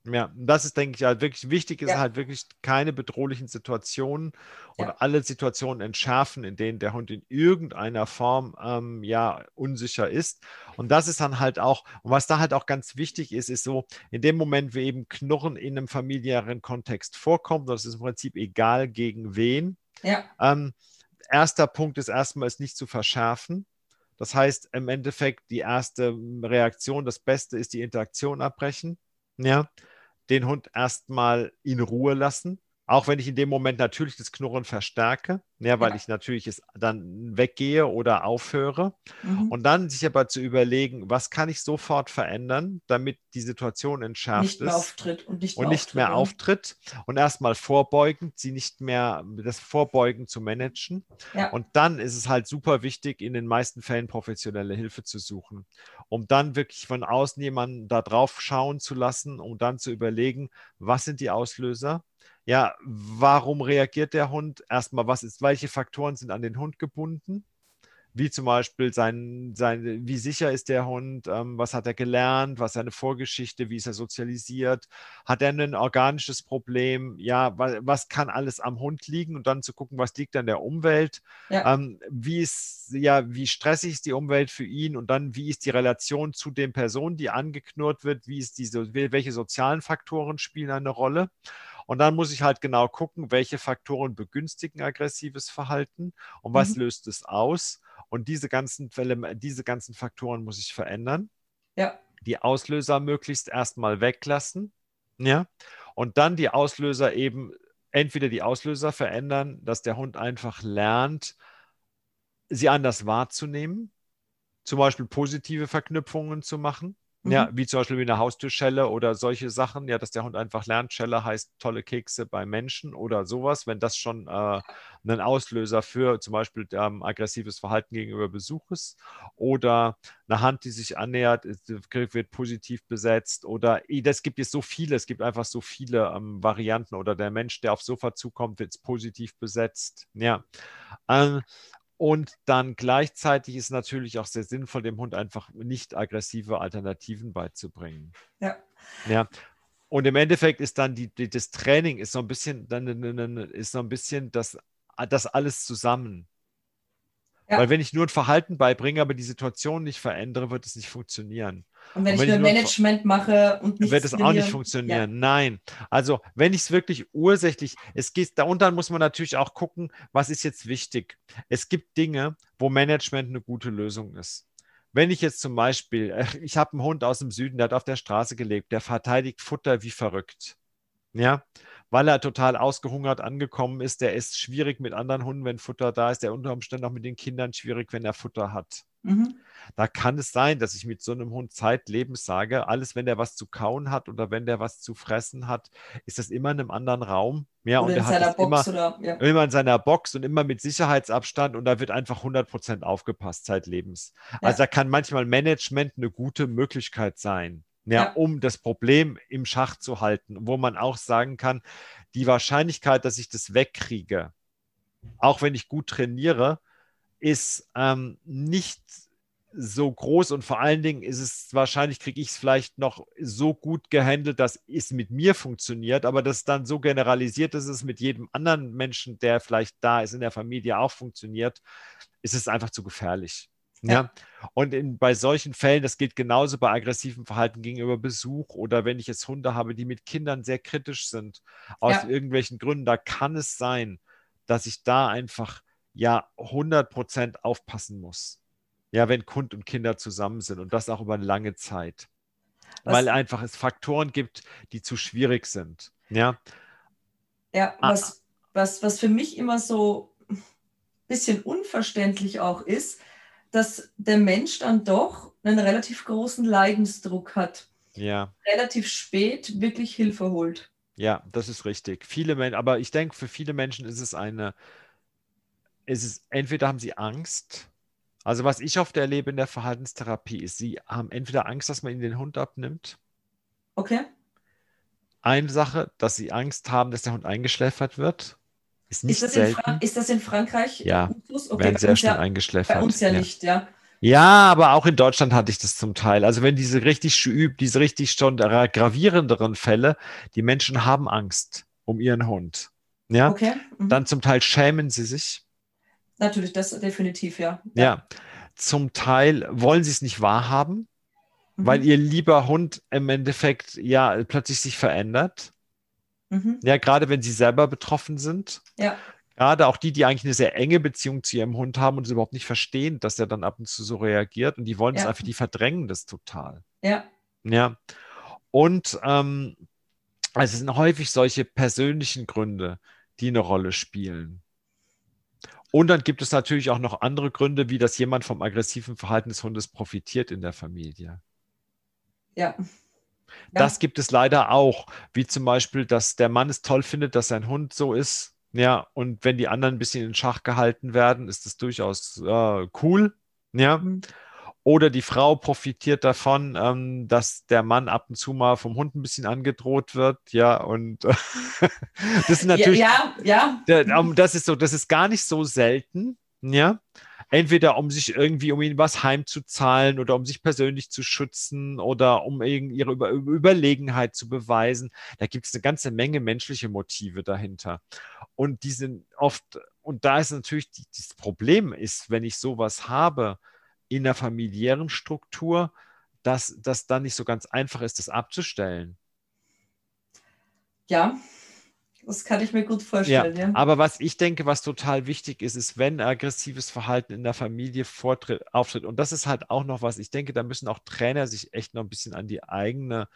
Ja, das ist, denke ich, halt wirklich wichtig, ist ja. halt wirklich keine bedrohlichen Situationen und ja. alle Situationen entschärfen, in denen der Hund in irgendeiner Form ähm, ja unsicher ist. Und das ist dann halt auch, und was da halt auch ganz wichtig ist, ist so, in dem Moment, wo eben Knurren in einem familiären Kontext vorkommt, das ist im Prinzip egal gegen wen. Ja. Ähm, erster Punkt ist erstmal, es nicht zu verschärfen. Das heißt, im Endeffekt die erste Reaktion, das Beste ist die Interaktion abbrechen. Ja, den Hund erstmal in Ruhe lassen, Auch wenn ich in dem Moment natürlich das Knurren verstärke, ja, weil ja. ich natürlich es dann weggehe oder aufhöre. Mhm. Und dann sich aber zu überlegen, was kann ich sofort verändern, damit die Situation entschärft nicht mehr Auftritt und nicht mehr, und nicht auftritt, mehr auftritt und erstmal vorbeugend, sie nicht mehr das Vorbeugen zu managen. Ja. Und dann ist es halt super wichtig, in den meisten Fällen professionelle Hilfe zu suchen, um dann wirklich von außen jemanden da drauf schauen zu lassen, um dann zu überlegen, was sind die Auslöser, ja, warum reagiert der Hund? Erstmal, was ist, welche Faktoren sind an den Hund gebunden? Wie zum Beispiel sein, sein wie sicher ist der Hund, ähm, was hat er gelernt, was ist seine Vorgeschichte, wie ist er sozialisiert, hat er ein organisches Problem, ja, was, was kann alles am Hund liegen und dann zu gucken, was liegt an der Umwelt, ja. ähm, wie ist, ja, wie stressig ist die Umwelt für ihn und dann, wie ist die Relation zu den Personen, die angeknurrt wird, wie ist diese, welche sozialen Faktoren spielen eine Rolle. Und dann muss ich halt genau gucken, welche Faktoren begünstigen aggressives Verhalten und was mhm. löst es aus. Und diese ganzen diese ganzen Faktoren muss ich verändern. Ja. Die Auslöser möglichst erstmal weglassen. Ja. Und dann die Auslöser eben, entweder die Auslöser verändern, dass der Hund einfach lernt, sie anders wahrzunehmen, zum Beispiel positive Verknüpfungen zu machen. Ja, mhm. wie zum Beispiel wie eine Haustürschelle oder solche Sachen, ja, dass der Hund einfach lernt, Schelle heißt tolle Kekse bei Menschen oder sowas, wenn das schon äh, ein Auslöser für zum Beispiel ähm, aggressives Verhalten gegenüber Besuch ist oder eine Hand, die sich annähert, wird positiv besetzt oder das gibt es so viele, es gibt einfach so viele ähm, Varianten oder der Mensch, der aufs Sofa zukommt, wird positiv besetzt, ja. Ähm, und dann gleichzeitig ist natürlich auch sehr sinnvoll, dem Hund einfach nicht aggressive Alternativen beizubringen. Ja. Ja. Und im Endeffekt ist dann die, die, das Training ist so ein bisschen, dann ist so ein bisschen das, das alles zusammen. Ja. Weil wenn ich nur ein Verhalten beibringe, aber die Situation nicht verändere, wird es nicht funktionieren. Und wenn, und wenn ich nur Management mache und nicht. Wird es auch nicht funktionieren. Ja. Nein. Also, wenn ich es wirklich ursächlich, es geht, da und dann muss man natürlich auch gucken, was ist jetzt wichtig. Es gibt Dinge, wo Management eine gute Lösung ist. Wenn ich jetzt zum Beispiel, äh, ich habe einen Hund aus dem Süden, der hat auf der Straße gelebt, der verteidigt Futter wie verrückt. Ja, weil er total ausgehungert angekommen ist. Der ist schwierig mit anderen Hunden, wenn Futter da ist. Der unter Umständen auch mit den Kindern schwierig, wenn er Futter hat. Mhm. Da kann es sein, dass ich mit so einem Hund zeitlebens sage, alles, wenn der was zu kauen hat oder wenn der was zu fressen hat, ist das immer in einem anderen Raum. Ja, oder und er hat immer, oder, ja. immer in seiner Box und immer mit Sicherheitsabstand und da wird einfach 100 Prozent aufgepasst zeitlebens. Ja. Also da kann manchmal Management eine gute Möglichkeit sein. Ja, ja, um das Problem im Schach zu halten, wo man auch sagen kann, die Wahrscheinlichkeit, dass ich das wegkriege, auch wenn ich gut trainiere, ist ähm, nicht so groß und vor allen Dingen ist es wahrscheinlich, kriege ich es vielleicht noch so gut gehandelt, dass es mit mir funktioniert, aber das dann so generalisiert, dass es mit jedem anderen Menschen, der vielleicht da ist, in der Familie auch funktioniert, ist es einfach zu gefährlich. Ja. ja. Und in, bei solchen Fällen, das geht genauso bei aggressivem Verhalten gegenüber Besuch oder wenn ich jetzt Hunde habe, die mit Kindern sehr kritisch sind, aus ja. irgendwelchen Gründen, da kann es sein, dass ich da einfach ja 100 Prozent aufpassen muss. Ja, wenn Hund und Kinder zusammen sind und das auch über eine lange Zeit. Was, weil einfach es Faktoren gibt, die zu schwierig sind. Ja, ja ah. was, was, was für mich immer so ein bisschen unverständlich auch ist, dass der Mensch dann doch einen relativ großen Leidensdruck hat. Ja. Relativ spät wirklich Hilfe holt. Ja, das ist richtig. Viele Menschen, aber ich denke, für viele Menschen ist es eine ist es, entweder haben sie Angst, also was ich oft erlebe in der Verhaltenstherapie ist, sie haben entweder Angst, dass man ihnen den Hund abnimmt. Okay. Eine Sache, dass sie Angst haben, dass der Hund eingeschläfert wird. Ist nicht ist das selten. ist das in Frankreich? Ja, okay, werden sehr schnell ja, eingeschläfert. Bei uns ja, ja, nicht, ja. Ja, aber auch in Deutschland hatte ich das zum Teil. Also wenn diese richtig übt, diese richtig schon gravierenderen Fälle, die Menschen haben Angst um ihren Hund. Ja, okay. Mhm. dann zum Teil schämen sie sich. Natürlich, das definitiv, ja. Ja, ja. zum Teil wollen sie es nicht wahrhaben, mhm. weil ihr lieber Hund im Endeffekt ja plötzlich sich verändert. Mhm. Ja, gerade wenn sie selber betroffen sind. Ja. Gerade auch die, die eigentlich eine sehr enge Beziehung zu ihrem Hund haben und es überhaupt nicht verstehen, dass er dann ab und zu so reagiert und die wollen es einfach, die verdrängen das total. Ja. Ja. Und ähm, Also es sind häufig solche persönlichen Gründe, die eine Rolle spielen. Und dann gibt es natürlich auch noch andere Gründe, wie dass jemand vom aggressiven Verhalten des Hundes profitiert in der Familie. Ja. Das gibt es leider auch, wie zum Beispiel, dass der Mann es toll findet, dass sein Hund so ist. Ja, und wenn die anderen ein bisschen in Schach gehalten werden, ist das durchaus äh, cool. Ja. Mhm. Oder die Frau profitiert davon, ähm, dass der Mann ab und zu mal vom Hund ein bisschen angedroht wird. Ja, und das ist natürlich. Ja, ja. ja. Das ist so, das ist gar nicht so selten. Ja. Entweder um sich irgendwie, um ihnen was heimzuzahlen oder um sich persönlich zu schützen oder um ihre Über Überlegenheit zu beweisen. Da gibt es eine ganze Menge menschliche Motive dahinter. Und die sind oft, und da ist natürlich die, das Problem ist, wenn ich sowas habe, in der familiären Struktur, dass das dann nicht so ganz einfach ist, das abzustellen. Ja, das kann ich mir gut vorstellen. Ja, ja. Aber was ich denke, was total wichtig ist, ist, wenn aggressives Verhalten in der Familie vortritt, auftritt. Und das ist halt auch noch was, ich denke, da müssen auch Trainer sich echt noch ein bisschen an die eigene,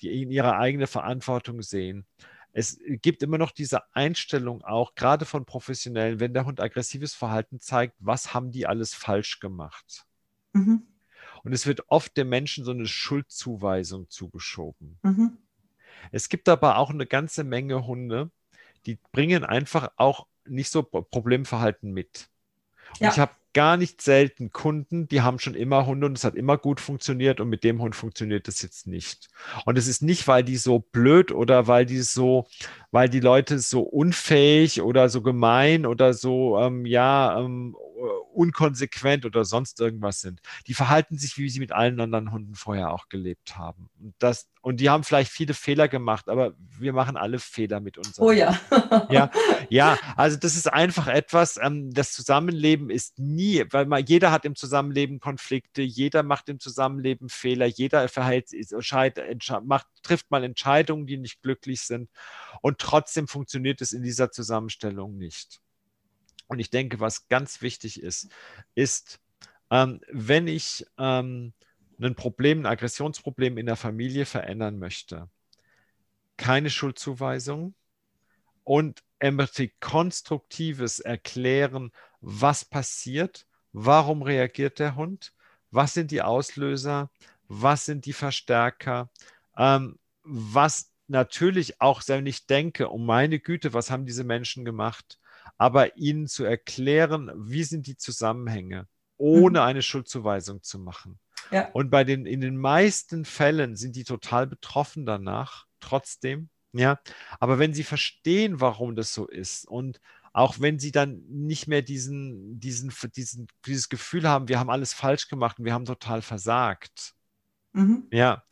die in ihre eigene Verantwortung sehen. Es gibt immer noch diese Einstellung auch, gerade von Professionellen, wenn der Hund aggressives Verhalten zeigt, was haben die alles falsch gemacht? Mhm. Und es wird oft dem Menschen so eine Schuldzuweisung zugeschoben. Mhm. Es gibt aber auch eine ganze Menge Hunde, die bringen einfach auch nicht so Problemverhalten mit. Und ja. ich habe gar nicht selten Kunden, die haben schon immer Hunde und es hat immer gut funktioniert und mit dem Hund funktioniert das jetzt nicht. Und es ist nicht, weil die so blöd oder weil die so, weil die Leute so unfähig oder so gemein oder so, ähm, ja, ähm, unkonsequent oder sonst irgendwas sind. Die verhalten sich, wie sie mit allen anderen Hunden vorher auch gelebt haben. Und, das, und die haben vielleicht viele Fehler gemacht, aber wir machen alle Fehler mit uns. Oh ja. ja. Ja, also das ist einfach etwas, ähm, das Zusammenleben ist nie, weil man, jeder hat im Zusammenleben Konflikte, jeder macht im Zusammenleben Fehler, jeder verhält, macht, trifft mal Entscheidungen, die nicht glücklich sind. Und trotzdem funktioniert es in dieser Zusammenstellung nicht. Und ich denke, was ganz wichtig ist, ist, ähm, wenn ich ähm, ein Problem, ein Aggressionsproblem in der Familie verändern möchte, keine Schuldzuweisung und Empathy, konstruktives Erklären, was passiert, warum reagiert der Hund, was sind die Auslöser, was sind die Verstärker, ähm, was natürlich auch, wenn ich denke, um meine Güte, was haben diese Menschen gemacht, aber ihnen zu erklären, wie sind die Zusammenhänge, ohne mhm. eine Schuldzuweisung zu machen. Ja. Und bei den, in den meisten Fällen sind die total betroffen danach, trotzdem. Ja, aber wenn sie verstehen, warum das so ist und auch wenn sie dann nicht mehr diesen, diesen, diesen, dieses Gefühl haben, wir haben alles falsch gemacht und wir haben total versagt, mhm. ja,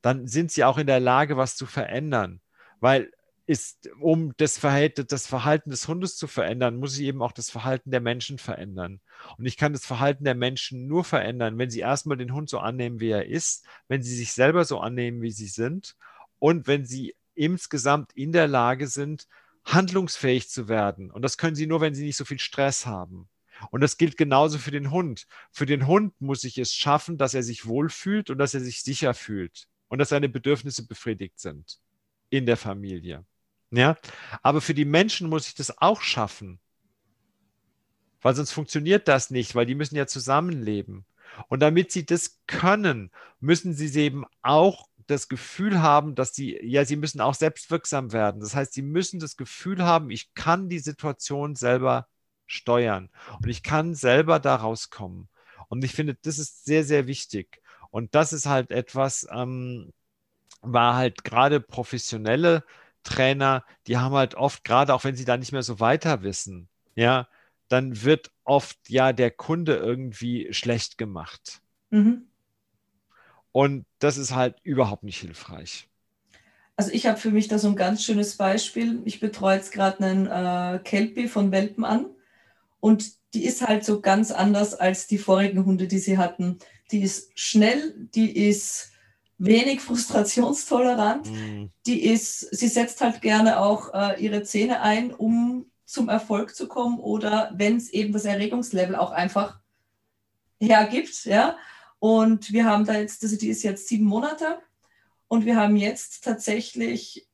dann sind sie auch in der Lage, was zu verändern. Weil ist, um das Verhalten, das Verhalten des Hundes zu verändern, muss ich eben auch das Verhalten der Menschen verändern. Und ich kann das Verhalten der Menschen nur verändern, wenn sie erstmal den Hund so annehmen, wie er ist, wenn sie sich selber so annehmen, wie sie sind und wenn sie insgesamt in der Lage sind, handlungsfähig zu werden. Und das können sie nur, wenn sie nicht so viel Stress haben. Und das gilt genauso für den Hund. Für den Hund muss ich es schaffen, dass er sich wohlfühlt und dass er sich sicher fühlt und dass seine Bedürfnisse befriedigt sind in der Familie. Ja, aber für die Menschen muss ich das auch schaffen. Weil sonst funktioniert das nicht, weil die müssen ja zusammenleben. Und damit sie das können, müssen sie eben auch das Gefühl haben, dass sie, ja, sie müssen auch selbstwirksam werden. Das heißt, sie müssen das Gefühl haben, ich kann die Situation selber steuern und ich kann selber da rauskommen. Und ich finde, das ist sehr, sehr wichtig. Und das ist halt etwas, ähm, war halt gerade professionelle Trainer, die haben halt oft, gerade auch wenn sie da nicht mehr so weiter wissen, ja, dann wird oft ja der Kunde irgendwie schlecht gemacht. Mhm. Und das ist halt überhaupt nicht hilfreich. Also ich habe für mich da so ein ganz schönes Beispiel. Ich betreue jetzt gerade einen äh, Kelpie von Welpen an und die ist halt so ganz anders als die vorigen Hunde, die sie hatten. Die ist schnell, die ist wenig frustrationstolerant. Mhm. Die ist, sie setzt halt gerne auch äh, ihre Zähne ein, um zum Erfolg zu kommen oder wenn es eben das Erregungslevel auch einfach hergibt, ja. Und wir haben da jetzt, also die ist jetzt sieben Monate und wir haben jetzt tatsächlich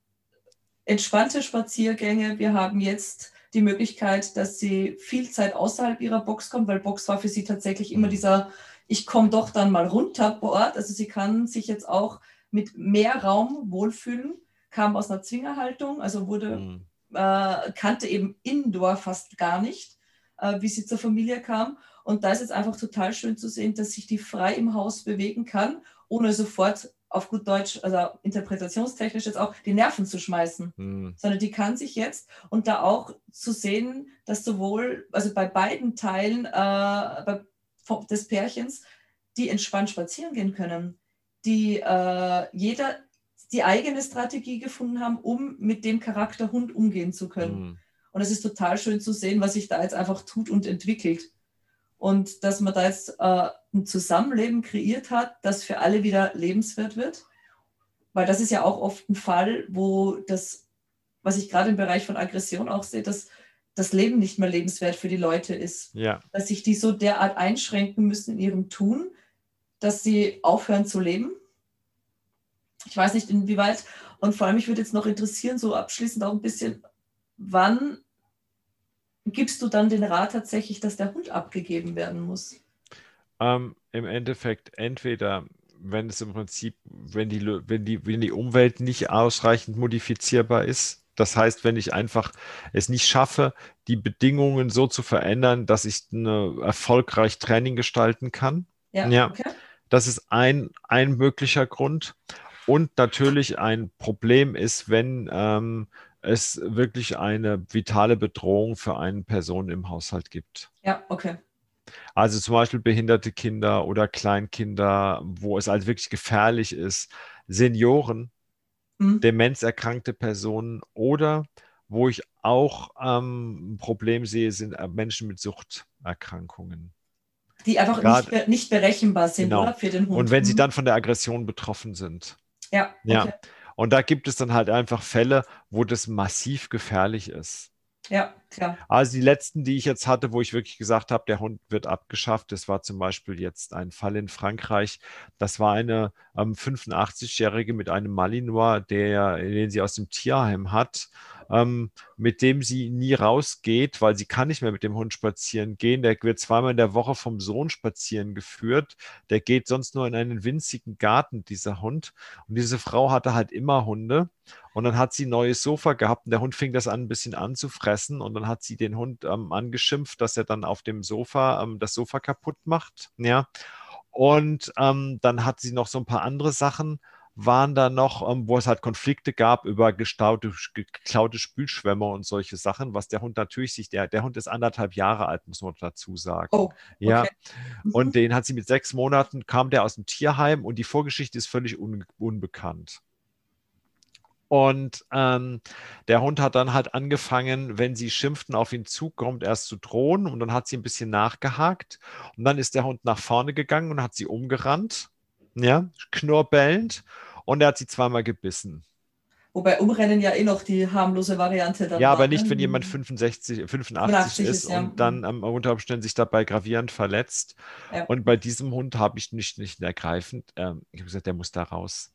entspannte Spaziergänge. Wir haben jetzt die Möglichkeit, dass sie viel Zeit außerhalb ihrer Box kommt, weil Box war für sie tatsächlich immer mhm. dieser, ich komme doch dann mal runter Ort. Also sie kann sich jetzt auch mit mehr Raum wohlfühlen, kam aus einer Zwingerhaltung, also wurde, mhm. äh, kannte eben Indoor fast gar nicht, äh, wie sie zur Familie kam. Und da ist es einfach total schön zu sehen, dass sich die frei im Haus bewegen kann, ohne sofort auf gut Deutsch, also interpretationstechnisch jetzt auch die Nerven zu schmeißen, mhm. sondern die kann sich jetzt und da auch zu sehen, dass sowohl, also bei beiden Teilen äh, bei, des Pärchens, die entspannt spazieren gehen können, die äh, jeder die eigene Strategie gefunden haben, um mit dem Charakter Hund umgehen zu können. Mhm. Und es ist total schön zu sehen, was sich da jetzt einfach tut und entwickelt. Und dass man da jetzt äh, ein Zusammenleben kreiert hat, das für alle wieder lebenswert wird. Weil das ist ja auch oft ein Fall, wo das, was ich gerade im Bereich von Aggression auch sehe, dass das Leben nicht mehr lebenswert für die Leute ist. Ja. Dass sich die so derart einschränken müssen in ihrem Tun, dass sie aufhören zu leben. Ich weiß nicht, inwieweit. Und vor allem, mich würde jetzt noch interessieren, so abschließend auch ein bisschen, wann gibst du dann den Rat tatsächlich, dass der Hund abgegeben werden muss? Ähm, Im Endeffekt entweder, wenn es im Prinzip, wenn die, wenn die, wenn die Umwelt nicht ausreichend modifizierbar ist, das heißt, wenn ich einfach es nicht schaffe, die Bedingungen so zu verändern, dass ich eine erfolgreich Training gestalten kann. Ja, ja. Okay. Das ist ein, ein möglicher Grund. Und natürlich ein Problem ist, wenn ähm, es wirklich eine vitale Bedrohung für eine Person im Haushalt gibt. Ja, okay. Also zum Beispiel behinderte Kinder oder Kleinkinder, wo es halt wirklich gefährlich ist, Senioren, mhm. demenzerkrankte Personen oder wo ich auch ähm, ein Problem sehe, sind äh, Menschen mit Suchterkrankungen. Die einfach Grad, nicht, nicht, berechenbar sind genau. oder, für den Hund. Und wenn sie mhm. dann von der Aggression betroffen sind. Ja, okay. ja. Und da gibt es dann halt einfach Fälle, wo das massiv gefährlich ist. Ja, klar. Also die letzten, die ich jetzt hatte, wo ich wirklich gesagt habe, der Hund wird abgeschafft, das war zum Beispiel jetzt ein Fall in Frankreich. Das war eine ähm, 85-Jährige mit einem Malinois, der, den sie aus dem Tierheim hat ähm, mit dem sie nie rausgeht, weil sie kann nicht mehr mit dem Hund spazieren gehen. Der wird zweimal in der Woche vom Sohn spazieren geführt. Der geht sonst nur in einen winzigen Garten, dieser Hund. Und diese Frau hatte halt immer Hunde. Und dann hat sie ein neues Sofa gehabt und der Hund fing das an, ein bisschen anzufressen. Und dann hat sie den Hund ähm, angeschimpft, dass er dann auf dem Sofa ähm, das Sofa kaputt macht. Ja. Und ähm, dann hat sie noch so ein paar andere Sachen waren da noch, ähm, wo es halt Konflikte gab über gestaute, geklaute Spülschwämme und solche Sachen, was der Hund natürlich sich, der, der Hund ist anderthalb Jahre alt, muss man dazu sagen. Oh, okay. Ja. Mhm. Und den hat sie mit sechs Monaten, kam der aus dem Tierheim und die Vorgeschichte ist völlig un, unbekannt. Und ähm, der Hund hat dann halt angefangen, wenn sie schimpften, auf ihn zukommt, erst zu drohen. Und dann hat sie ein bisschen nachgehakt. Und dann ist der Hund nach vorne gegangen und hat sie umgerannt. Ja, knurrbellend und er hat sie zweimal gebissen. Wobei Umrennen ja eh noch die harmlose Variante dann Ja, war, aber nicht, ne? wenn jemand 65, 85 ist, ist ja. und dann am unter Umständen sich dabei gravierend verletzt. Ja. Und bei diesem Hund habe ich nicht, nicht ergreifend, ähm, ich habe gesagt, der muss da raus.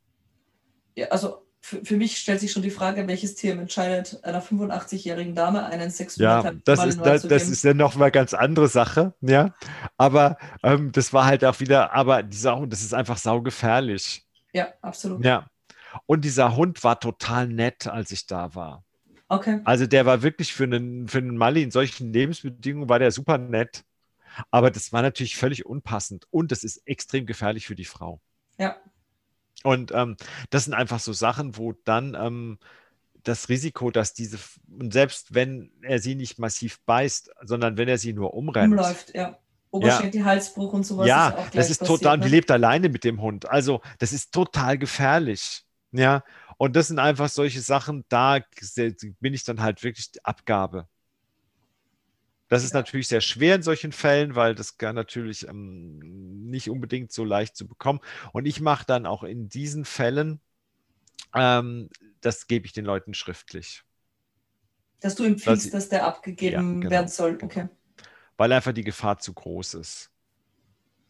Ja, also für, mich stellt sich schon die Frage, welches Tier entscheidet, einer 85-jährigen Dame einen sexuellen Ja, das ist, das, das ist ja noch mal ganz andere Sache, ja. Aber ähm, das war halt auch wieder, aber dieser Hund, das ist einfach saugefährlich. Ja, absolut. Ja. Und dieser Hund war total nett, als ich da war. Okay. Also der war wirklich für einen, für einen Mali in solchen Lebensbedingungen war der super nett. Aber das war natürlich völlig unpassend und das ist extrem gefährlich für die Frau. Ja, und ähm, das sind einfach so Sachen, wo dann ähm, das Risiko, dass diese, und selbst wenn er sie nicht massiv beißt, sondern wenn er sie nur umrennt. Umläuft, ja. Oberschenkel, ja. Halsbruch und sowas. Ja, ist auch das ist passiert, total, ne? die lebt alleine mit dem Hund. Also, das ist total gefährlich. Ja, und das sind einfach solche Sachen, da bin ich dann halt wirklich Abgabe. Das ist natürlich sehr schwer in solchen Fällen, weil das kann natürlich ähm, nicht unbedingt so leicht zu bekommen. Und ich mache dann auch in diesen Fällen, ähm, das gebe ich den Leuten schriftlich. Dass du empfiehlst, dass, dass der abgegeben ja, genau, werden soll. Genau. Okay. Weil einfach die Gefahr zu groß ist.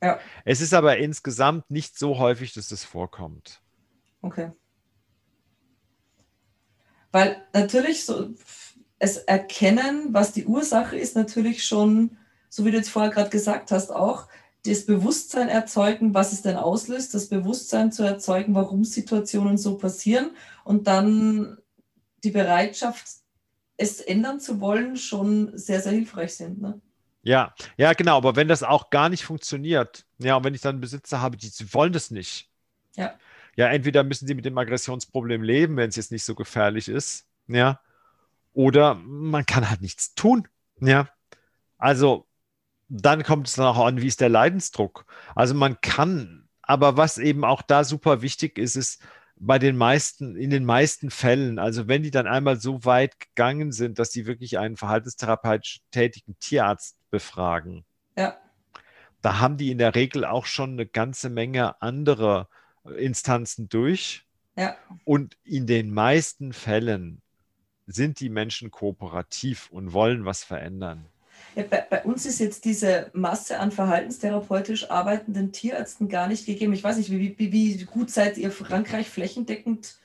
Ja. Es ist aber insgesamt nicht so häufig, dass das vorkommt. Okay. Weil natürlich so es erkennen, was die Ursache ist, natürlich schon, so wie du jetzt vorher gerade gesagt hast, auch das Bewusstsein erzeugen, was es denn auslöst, das Bewusstsein zu erzeugen, warum Situationen so passieren und dann die Bereitschaft, es ändern zu wollen, schon sehr, sehr hilfreich sind. Ne? Ja, ja, genau. Aber wenn das auch gar nicht funktioniert, ja, und wenn ich dann Besitzer habe, die wollen das nicht. Ja. Ja, entweder müssen sie mit dem Aggressionsproblem leben, wenn es jetzt nicht so gefährlich ist, ja, oder man kann halt nichts tun, ja. Also dann kommt es dann auch an, wie ist der Leidensdruck. Also man kann, aber was eben auch da super wichtig ist, ist bei den meisten, in den meisten Fällen, also wenn die dann einmal so weit gegangen sind, dass sie wirklich einen verhaltenstherapeutisch tätigen Tierarzt befragen, ja. da haben die in der Regel auch schon eine ganze Menge andere Instanzen durch. Ja. Und in den meisten Fällen sind die Menschen kooperativ und wollen was verändern. Ja, bei, bei, uns ist jetzt diese Masse an verhaltenstherapeutisch arbeitenden Tierärzten gar nicht gegeben. Ich weiß nicht, wie, wie, wie gut seid ihr Frankreich flächendeckend?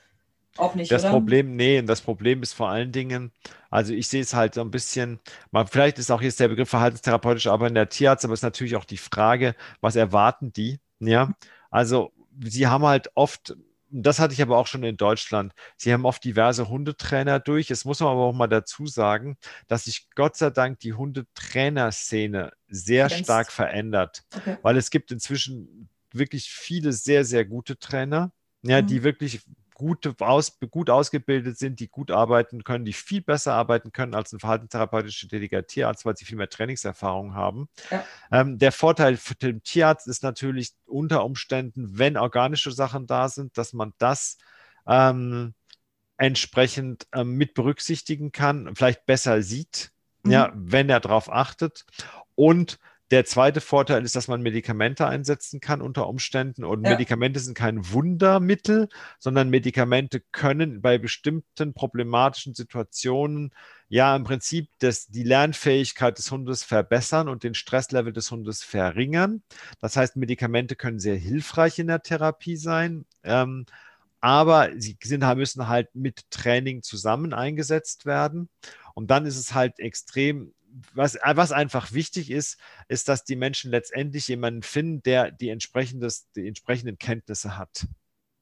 Auch nicht. Das oder? Problem, nee, das Problem ist vor allen Dingen, also ich sehe es halt so ein bisschen, mal, vielleicht ist auch jetzt der Begriff verhaltenstherapeutisch arbeitender Tierarzt, aber es ist natürlich auch die Frage, was erwarten die? Ja, also sie haben halt oft das hatte ich aber auch schon in Deutschland. Sie haben oft diverse Hundetrainer durch. Es muss man aber auch mal dazu sagen, dass sich Gott sei Dank die Hundetrainerszene sehr Kennst. stark verändert, okay. weil es gibt inzwischen wirklich viele sehr, sehr gute Trainer, ja, mhm. die wirklich gut, aus, gut ausgebildet sind, die gut arbeiten können, die viel besser arbeiten können als ein verhaltenstherapeutischer tätiger Tierarzt, weil sie viel mehr Trainingserfahrung haben. Ja. Ähm, der Vorteil für den Tierarzt ist natürlich unter Umständen, wenn organische Sachen da sind, dass man das ähm, entsprechend ähm, mit berücksichtigen kann, vielleicht besser sieht, mhm. ja, wenn er darauf achtet. Und der zweite Vorteil ist, dass man Medikamente einsetzen kann unter Umständen. Und ja. Medikamente sind kein Wundermittel, sondern Medikamente können bei bestimmten problematischen Situationen ja im Prinzip das, die Lernfähigkeit des Hundes verbessern und den Stresslevel des Hundes verringern. Das heißt, Medikamente können sehr hilfreich in der Therapie sein. Ähm, aber sie sind, müssen halt mit Training zusammen eingesetzt werden. Und dann ist es halt extrem was, was einfach wichtig ist, ist, dass die Menschen letztendlich jemanden finden, der die, entsprechendes, die entsprechenden Kenntnisse hat.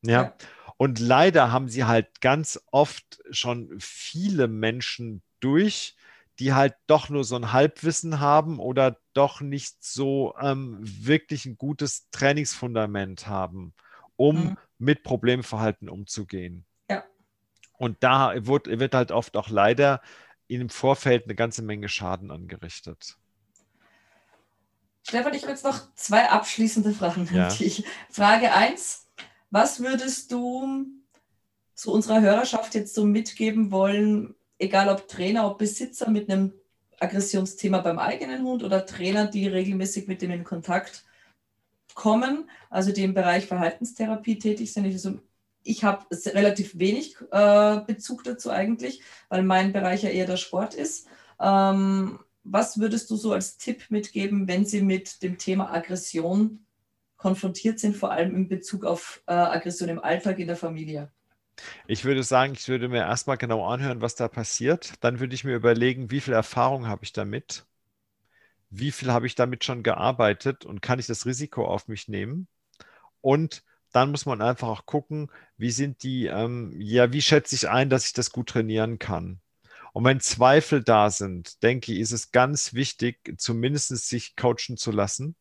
Ja? ja. Und leider haben sie halt ganz oft schon viele Menschen durch, die halt doch nur so ein Halbwissen haben oder doch nicht so ähm, wirklich ein gutes Trainingsfundament haben, um mhm. mit Problemverhalten umzugehen. Ja. Und da wird, wird halt oft auch leider im Vorfeld eine ganze Menge Schaden angerichtet. Stefan, ich habe jetzt noch zwei abschließende Fragen ja. an dich. Frage 1. Was würdest du so unserer Hörerschaft jetzt so mitgeben wollen, egal ob Trainer, ob Besitzer mit einem Aggressionsthema beim eigenen Hund oder Trainer, die regelmäßig mit dem in Kontakt kommen, also die im Bereich Verhaltenstherapie tätig sind. Also ich habe relativ wenig äh, Bezug dazu eigentlich, weil mein Bereich ja eher der Sport ist. Ähm, was würdest du so als Tipp mitgeben, wenn Sie mit dem Thema Aggression konfrontiert sind, vor allem in Bezug auf äh, Aggression im Alltag in der Familie? Ich würde sagen, ich würde mir erstmal genau anhören, was da passiert. Dann würde ich mir überlegen, wie viel Erfahrung habe ich damit? Wie viel habe ich damit schon gearbeitet und kann ich das Risiko auf mich nehmen? Und dann muss man einfach auch gucken, wie sind die, ähm, ja, wie schätze ich ein, dass ich das gut trainieren kann. Und wenn Zweifel da sind, denke ich, ist es ganz wichtig, zumindest sich coachen zu lassen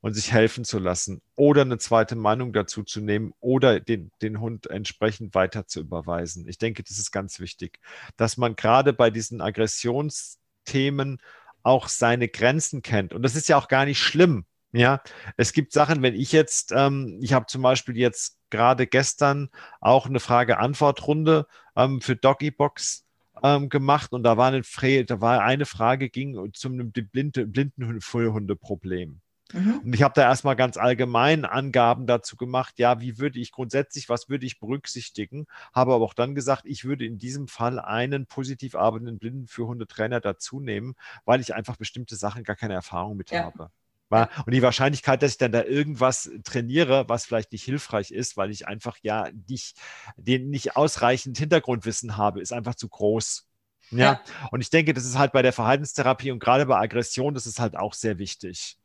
und sich helfen zu lassen oder eine zweite Meinung dazu zu nehmen oder den, den Hund entsprechend weiter zu überweisen. Ich denke, das ist ganz wichtig, dass man gerade bei diesen Aggressionsthemen auch seine Grenzen kennt. Und das ist ja auch gar nicht schlimm. Ja, es gibt Sachen, wenn ich jetzt, ähm, ich habe zum Beispiel jetzt gerade gestern auch eine Frage-Antwort-Runde ähm, für Doggybox ähm, gemacht und da war, eine, da war eine Frage, ging zum blinde, Blindenhundeproblem. Mhm. Und ich habe da erstmal ganz allgemein Angaben dazu gemacht, ja, wie würde ich grundsätzlich, was würde ich berücksichtigen, habe aber auch dann gesagt, ich würde in diesem Fall einen positiv arbeitenden Blinden für Hundetrainer dazu nehmen, weil ich einfach bestimmte Sachen gar keine Erfahrung mit ja. habe. Und die Wahrscheinlichkeit, dass ich dann da irgendwas trainiere, was vielleicht nicht hilfreich ist, weil ich einfach ja nicht, den nicht ausreichend Hintergrundwissen habe, ist einfach zu groß. Ja? ja. Und ich denke, das ist halt bei der Verhaltenstherapie und gerade bei Aggression, das ist halt auch sehr wichtig.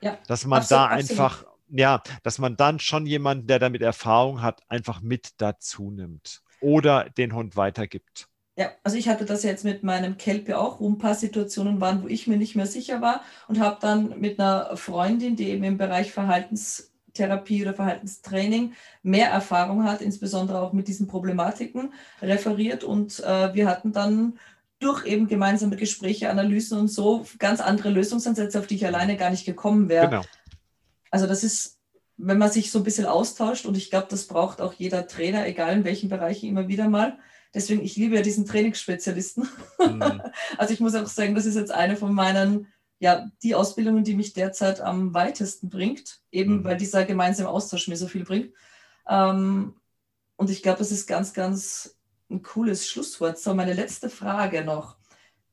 Ja. Dass man absolut, da einfach, absolut. ja, dass man dann schon jemanden, der damit Erfahrung hat, einfach mit dazu nimmt oder den Hund weitergibt. Ja, also ich hatte das jetzt mit meinem Kelpe auch, wo ein paar Situationen waren, wo ich mir nicht mehr sicher war und habe dann mit einer Freundin, die eben im Bereich Verhaltenstherapie oder Verhaltenstraining mehr Erfahrung hat, insbesondere auch mit diesen Problematiken, referiert und äh, wir hatten dann durch eben gemeinsame Gespräche, Analysen und so ganz andere Lösungsansätze, auf die ich alleine gar nicht gekommen wäre. Genau. Also das ist, wenn man sich so ein bisschen austauscht und ich glaube, das braucht auch jeder Trainer, egal in welchen Bereichen immer wieder mal Deswegen, ich liebe ja diesen Trainingsspezialisten. Mhm. also ich muss auch sagen, das ist jetzt eine von meinen, ja, die Ausbildungen, die mich derzeit am weitesten bringt, eben mhm. weil dieser gemeinsame Austausch mir so viel bringt. Ähm, und ich glaube, das ist ganz, ganz ein cooles Schlusswort. So, meine letzte Frage noch.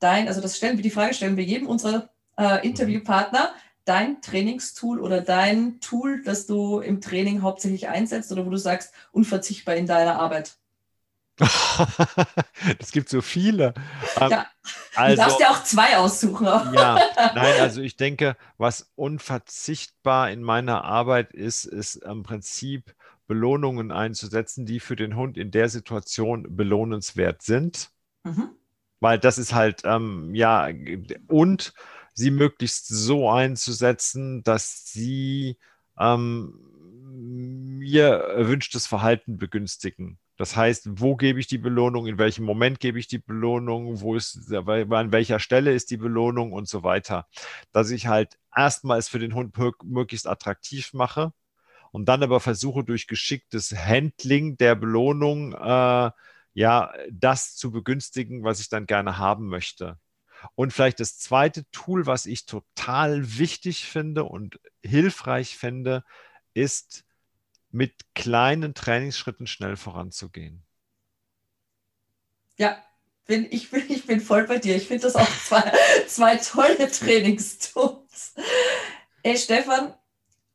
Dein, also das stellen wir, die Frage stellen wir jedem unserer äh, Interviewpartner. Dein Trainingstool oder dein Tool, das du im Training hauptsächlich einsetzt oder wo du sagst, unverzichtbar in deiner Arbeit? Es gibt so viele. Ähm, ja, also, du darfst ja auch zwei aussuchen. ja, nein, also ich denke, was unverzichtbar in meiner Arbeit ist, ist im Prinzip Belohnungen einzusetzen, die für den Hund in der Situation belohnenswert sind. Mhm. Weil das ist halt, ähm, ja, und sie möglichst so einzusetzen, dass sie ähm, mir erwünschtes Verhalten begünstigen. Das heißt, wo gebe ich die Belohnung, in welchem Moment gebe ich die Belohnung, wo ist, an welcher Stelle ist die Belohnung und so weiter. Dass ich halt erstmal es für den Hund möglichst attraktiv mache und dann aber versuche durch geschicktes Handling der Belohnung äh, ja das zu begünstigen, was ich dann gerne haben möchte. Und vielleicht das zweite Tool, was ich total wichtig finde und hilfreich finde, ist mit kleinen Trainingsschritten schnell voranzugehen. Ja, bin, ich, bin, ich bin voll bei dir. Ich finde das auch zwei, zwei tolle Trainingstools. Ey, Stefan,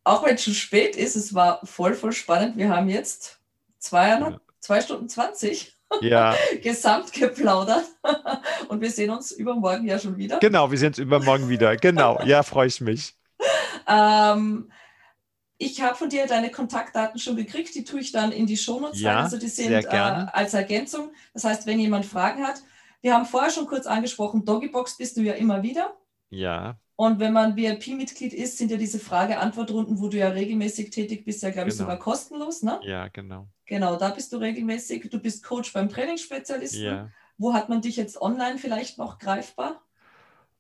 auch wenn es schon spät ist, es war voll, voll spannend. Wir haben jetzt zwei, ja. zwei Stunden 20 ja. gesamt geplaudert. Und wir sehen uns übermorgen ja schon wieder. Genau, wir sehen uns übermorgen wieder. Genau, ja, freue ich mich. Ähm, ich habe von dir deine Kontaktdaten schon gekriegt, die tue ich dann in die Shownotes ja, rein. Also die sind äh, als Ergänzung. Das heißt, wenn jemand Fragen hat, wir haben vorher schon kurz angesprochen, Doggybox bist du ja immer wieder. Ja. Und wenn man VIP-Mitglied ist, sind ja diese Frage-Antwort-Runden, wo du ja regelmäßig tätig bist, ja, glaube ich, genau. sogar kostenlos, ne? Ja, genau. Genau, da bist du regelmäßig. Du bist Coach beim Trainingsspezialisten. Ja. Wo hat man dich jetzt online vielleicht noch greifbar?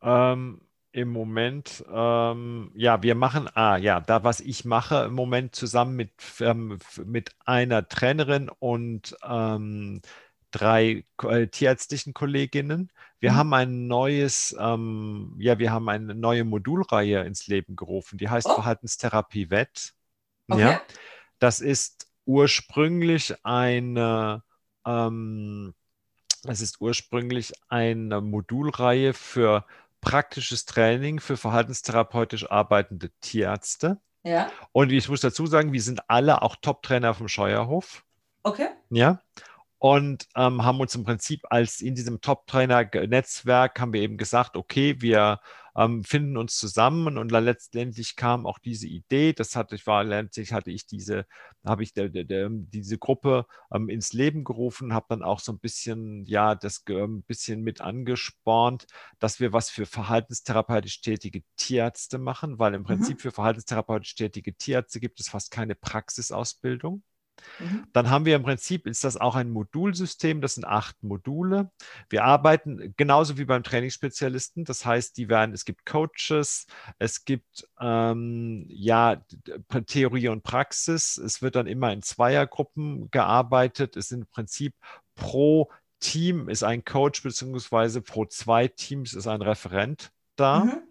Ähm, im Moment, ähm, ja, wir machen, ah ja, da was ich mache im Moment zusammen mit, ähm, mit einer Trainerin und ähm, drei äh, tierärztlichen Kolleginnen. Wir mhm. haben ein neues, ähm, ja, wir haben eine neue Modulreihe ins Leben gerufen, die heißt oh. Verhaltenstherapie Wett. Okay. Ja, das ist ursprünglich eine, ähm, das ist ursprünglich eine Modulreihe für praktisches Training für verhaltenstherapeutisch arbeitende Tierärzte. Ja. Und ich muss dazu sagen, wir sind alle auch Top-Trainer vom Scheuerhof. Okay. Ja und ähm, haben uns im Prinzip als in diesem Top-Trainer-Netzwerk haben wir eben gesagt, okay, wir ähm, finden uns zusammen und dann letztendlich kam auch diese Idee, das hatte ich war letztlich hatte ich diese, habe ich de, de, de, diese Gruppe ähm, ins Leben gerufen, habe dann auch so ein bisschen, ja, das ein ähm, bisschen mit angespornt, dass wir was für verhaltenstherapeutisch tätige Tierärzte machen, weil im mhm. Prinzip mhm. für verhaltenstherapeutisch tätige Tierärzte gibt es fast keine Praxisausbildung. Mhm. Dann haben wir im Prinzip, ist das auch ein Modulsystem, das sind acht Module. Wir arbeiten genauso wie beim Trainingsspezialisten, das heißt, die werden, es gibt Coaches, es gibt ähm, ja Theorie und Praxis, es wird dann immer in Zweiergruppen gearbeitet, es sind im Prinzip pro Team ist ein Coach, beziehungsweise pro zwei Teams ist ein Referent da. Mhm.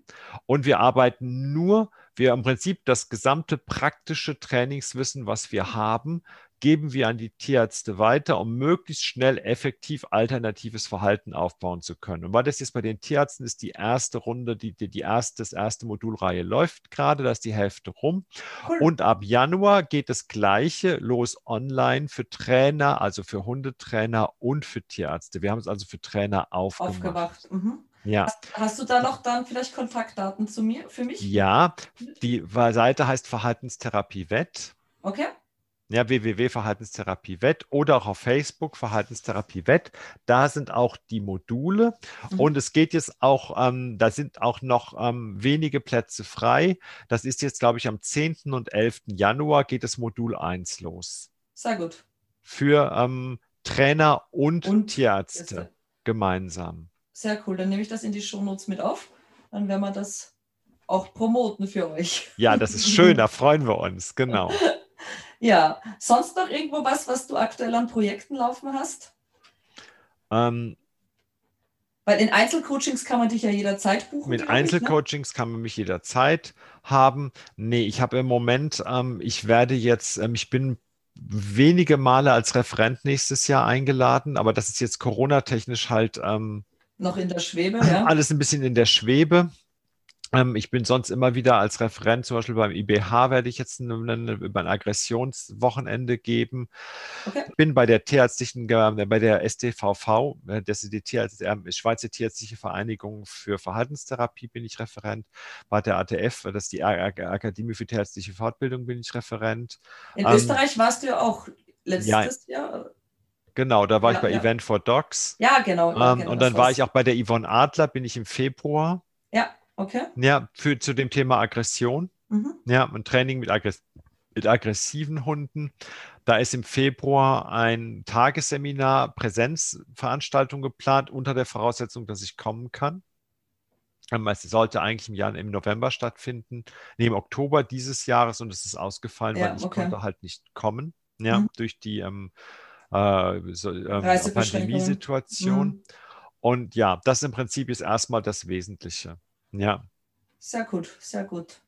Und wir arbeiten nur wir im Prinzip das gesamte praktische Trainingswissen, was wir haben, geben wir an die Tierärzte weiter, um möglichst schnell effektiv alternatives Verhalten aufbauen zu können. Und weil das jetzt bei den Tierärzten ist, die erste Runde, die, die, die erste, das erste Modulreihe läuft gerade, da ist die Hälfte rum. Cool. Und ab Januar geht das Gleiche los online für Trainer, also für Hundetrainer und für Tierärzte. Wir haben es also für Trainer aufgemacht. aufgemacht. Mhm. Ja. Hast, hast, du da noch dann vielleicht Kontaktdaten zu mir, für mich? Ja, die Seite heißt Verhaltenstherapie Wett. Okay ja, www.verhaltenstherapie Wett oder auch auf Facebook Verhaltenstherapie Wett. Da sind auch die Module mhm. und es geht jetzt auch, ähm, da sind auch noch ähm, wenige Plätze frei. Das ist jetzt, glaube ich, am 10. und 11. Januar geht das Modul 1 los. Sehr gut. Für ähm, Trainer und, und Tierärzte gemeinsam. Sehr cool, dann nehme ich das in die Shownotes mit auf. Dann werden wir das auch promoten für euch. Ja, das ist schön, da freuen wir uns, genau. Ja, sonst noch irgendwo was, was du aktuell an Projekten laufen hast? Ähm, Weil in Einzelcoachings kann man dich ja jederzeit buchen. Mit Einzelcoachings ich, ne? kann man mich jederzeit haben. Nee, ich habe im Moment, ähm, ich werde jetzt, ähm, ich bin wenige Male als Referent nächstes Jahr eingeladen, aber das ist jetzt Corona-technisch halt ähm, noch in der Schwebe, ja. Alles ein bisschen in der Schwebe. Ähm, ich bin sonst immer wieder als Referent, zum Beispiel beim IBH werde ich jetzt ein, ein Aggressionswochenende geben. Okay. Bin bei der tierärztlichen, äh, bei der STVV, äh, das ist die Tierärzt, äh, Schweizer Tierärztliche Vereinigung für Verhaltenstherapie, bin ich Referent. Bei der ATF, das ist die Akademie für Tierärztliche Fortbildung, bin ich Referent. In ähm, Österreich warst du ja auch letztes ja, Jahr. Genau, da war ja, ich bei ja. Event for Dogs. Ja, genau. Ähm, genau und dann war ich auch bei der Yvonne Adler, bin ich im Februar. Ja. Okay. Ja, für, zu dem Thema Aggression. Mhm. Ja, ein Training mit, aggress mit aggressiven Hunden. Da ist im Februar ein Tagesseminar, Präsenzveranstaltung geplant, unter der Voraussetzung, dass ich kommen kann. Ähm, es sollte eigentlich im, Jahr, im November stattfinden, nee, im Oktober dieses Jahres und es ist ausgefallen, ja, weil ich okay. konnte halt nicht kommen, ja, mhm. durch die ähm, äh, so, ähm, Pandemiesituation. Mhm. Und ja, das im Prinzip ist erstmal das Wesentliche. Ja. Sehr gut, sehr gut.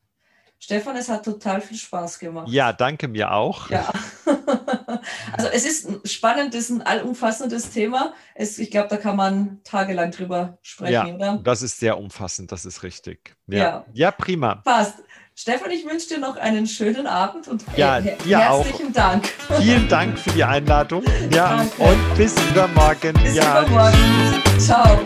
Stefan, es hat total viel Spaß gemacht. Ja, danke mir auch. Ja. also es ist ein spannendes, ein allumfassendes Thema. Es, ich glaube, da kann man tagelang drüber sprechen, ja, oder? Das ist sehr umfassend, das ist richtig. Ja, ja. ja prima. Passt. Stefan, ich wünsche dir noch einen schönen Abend und ja, her herzlichen auch. Dank. Vielen Dank für die Einladung. Ja, Danke. und bis übermorgen. Bis ja. übermorgen. Ciao.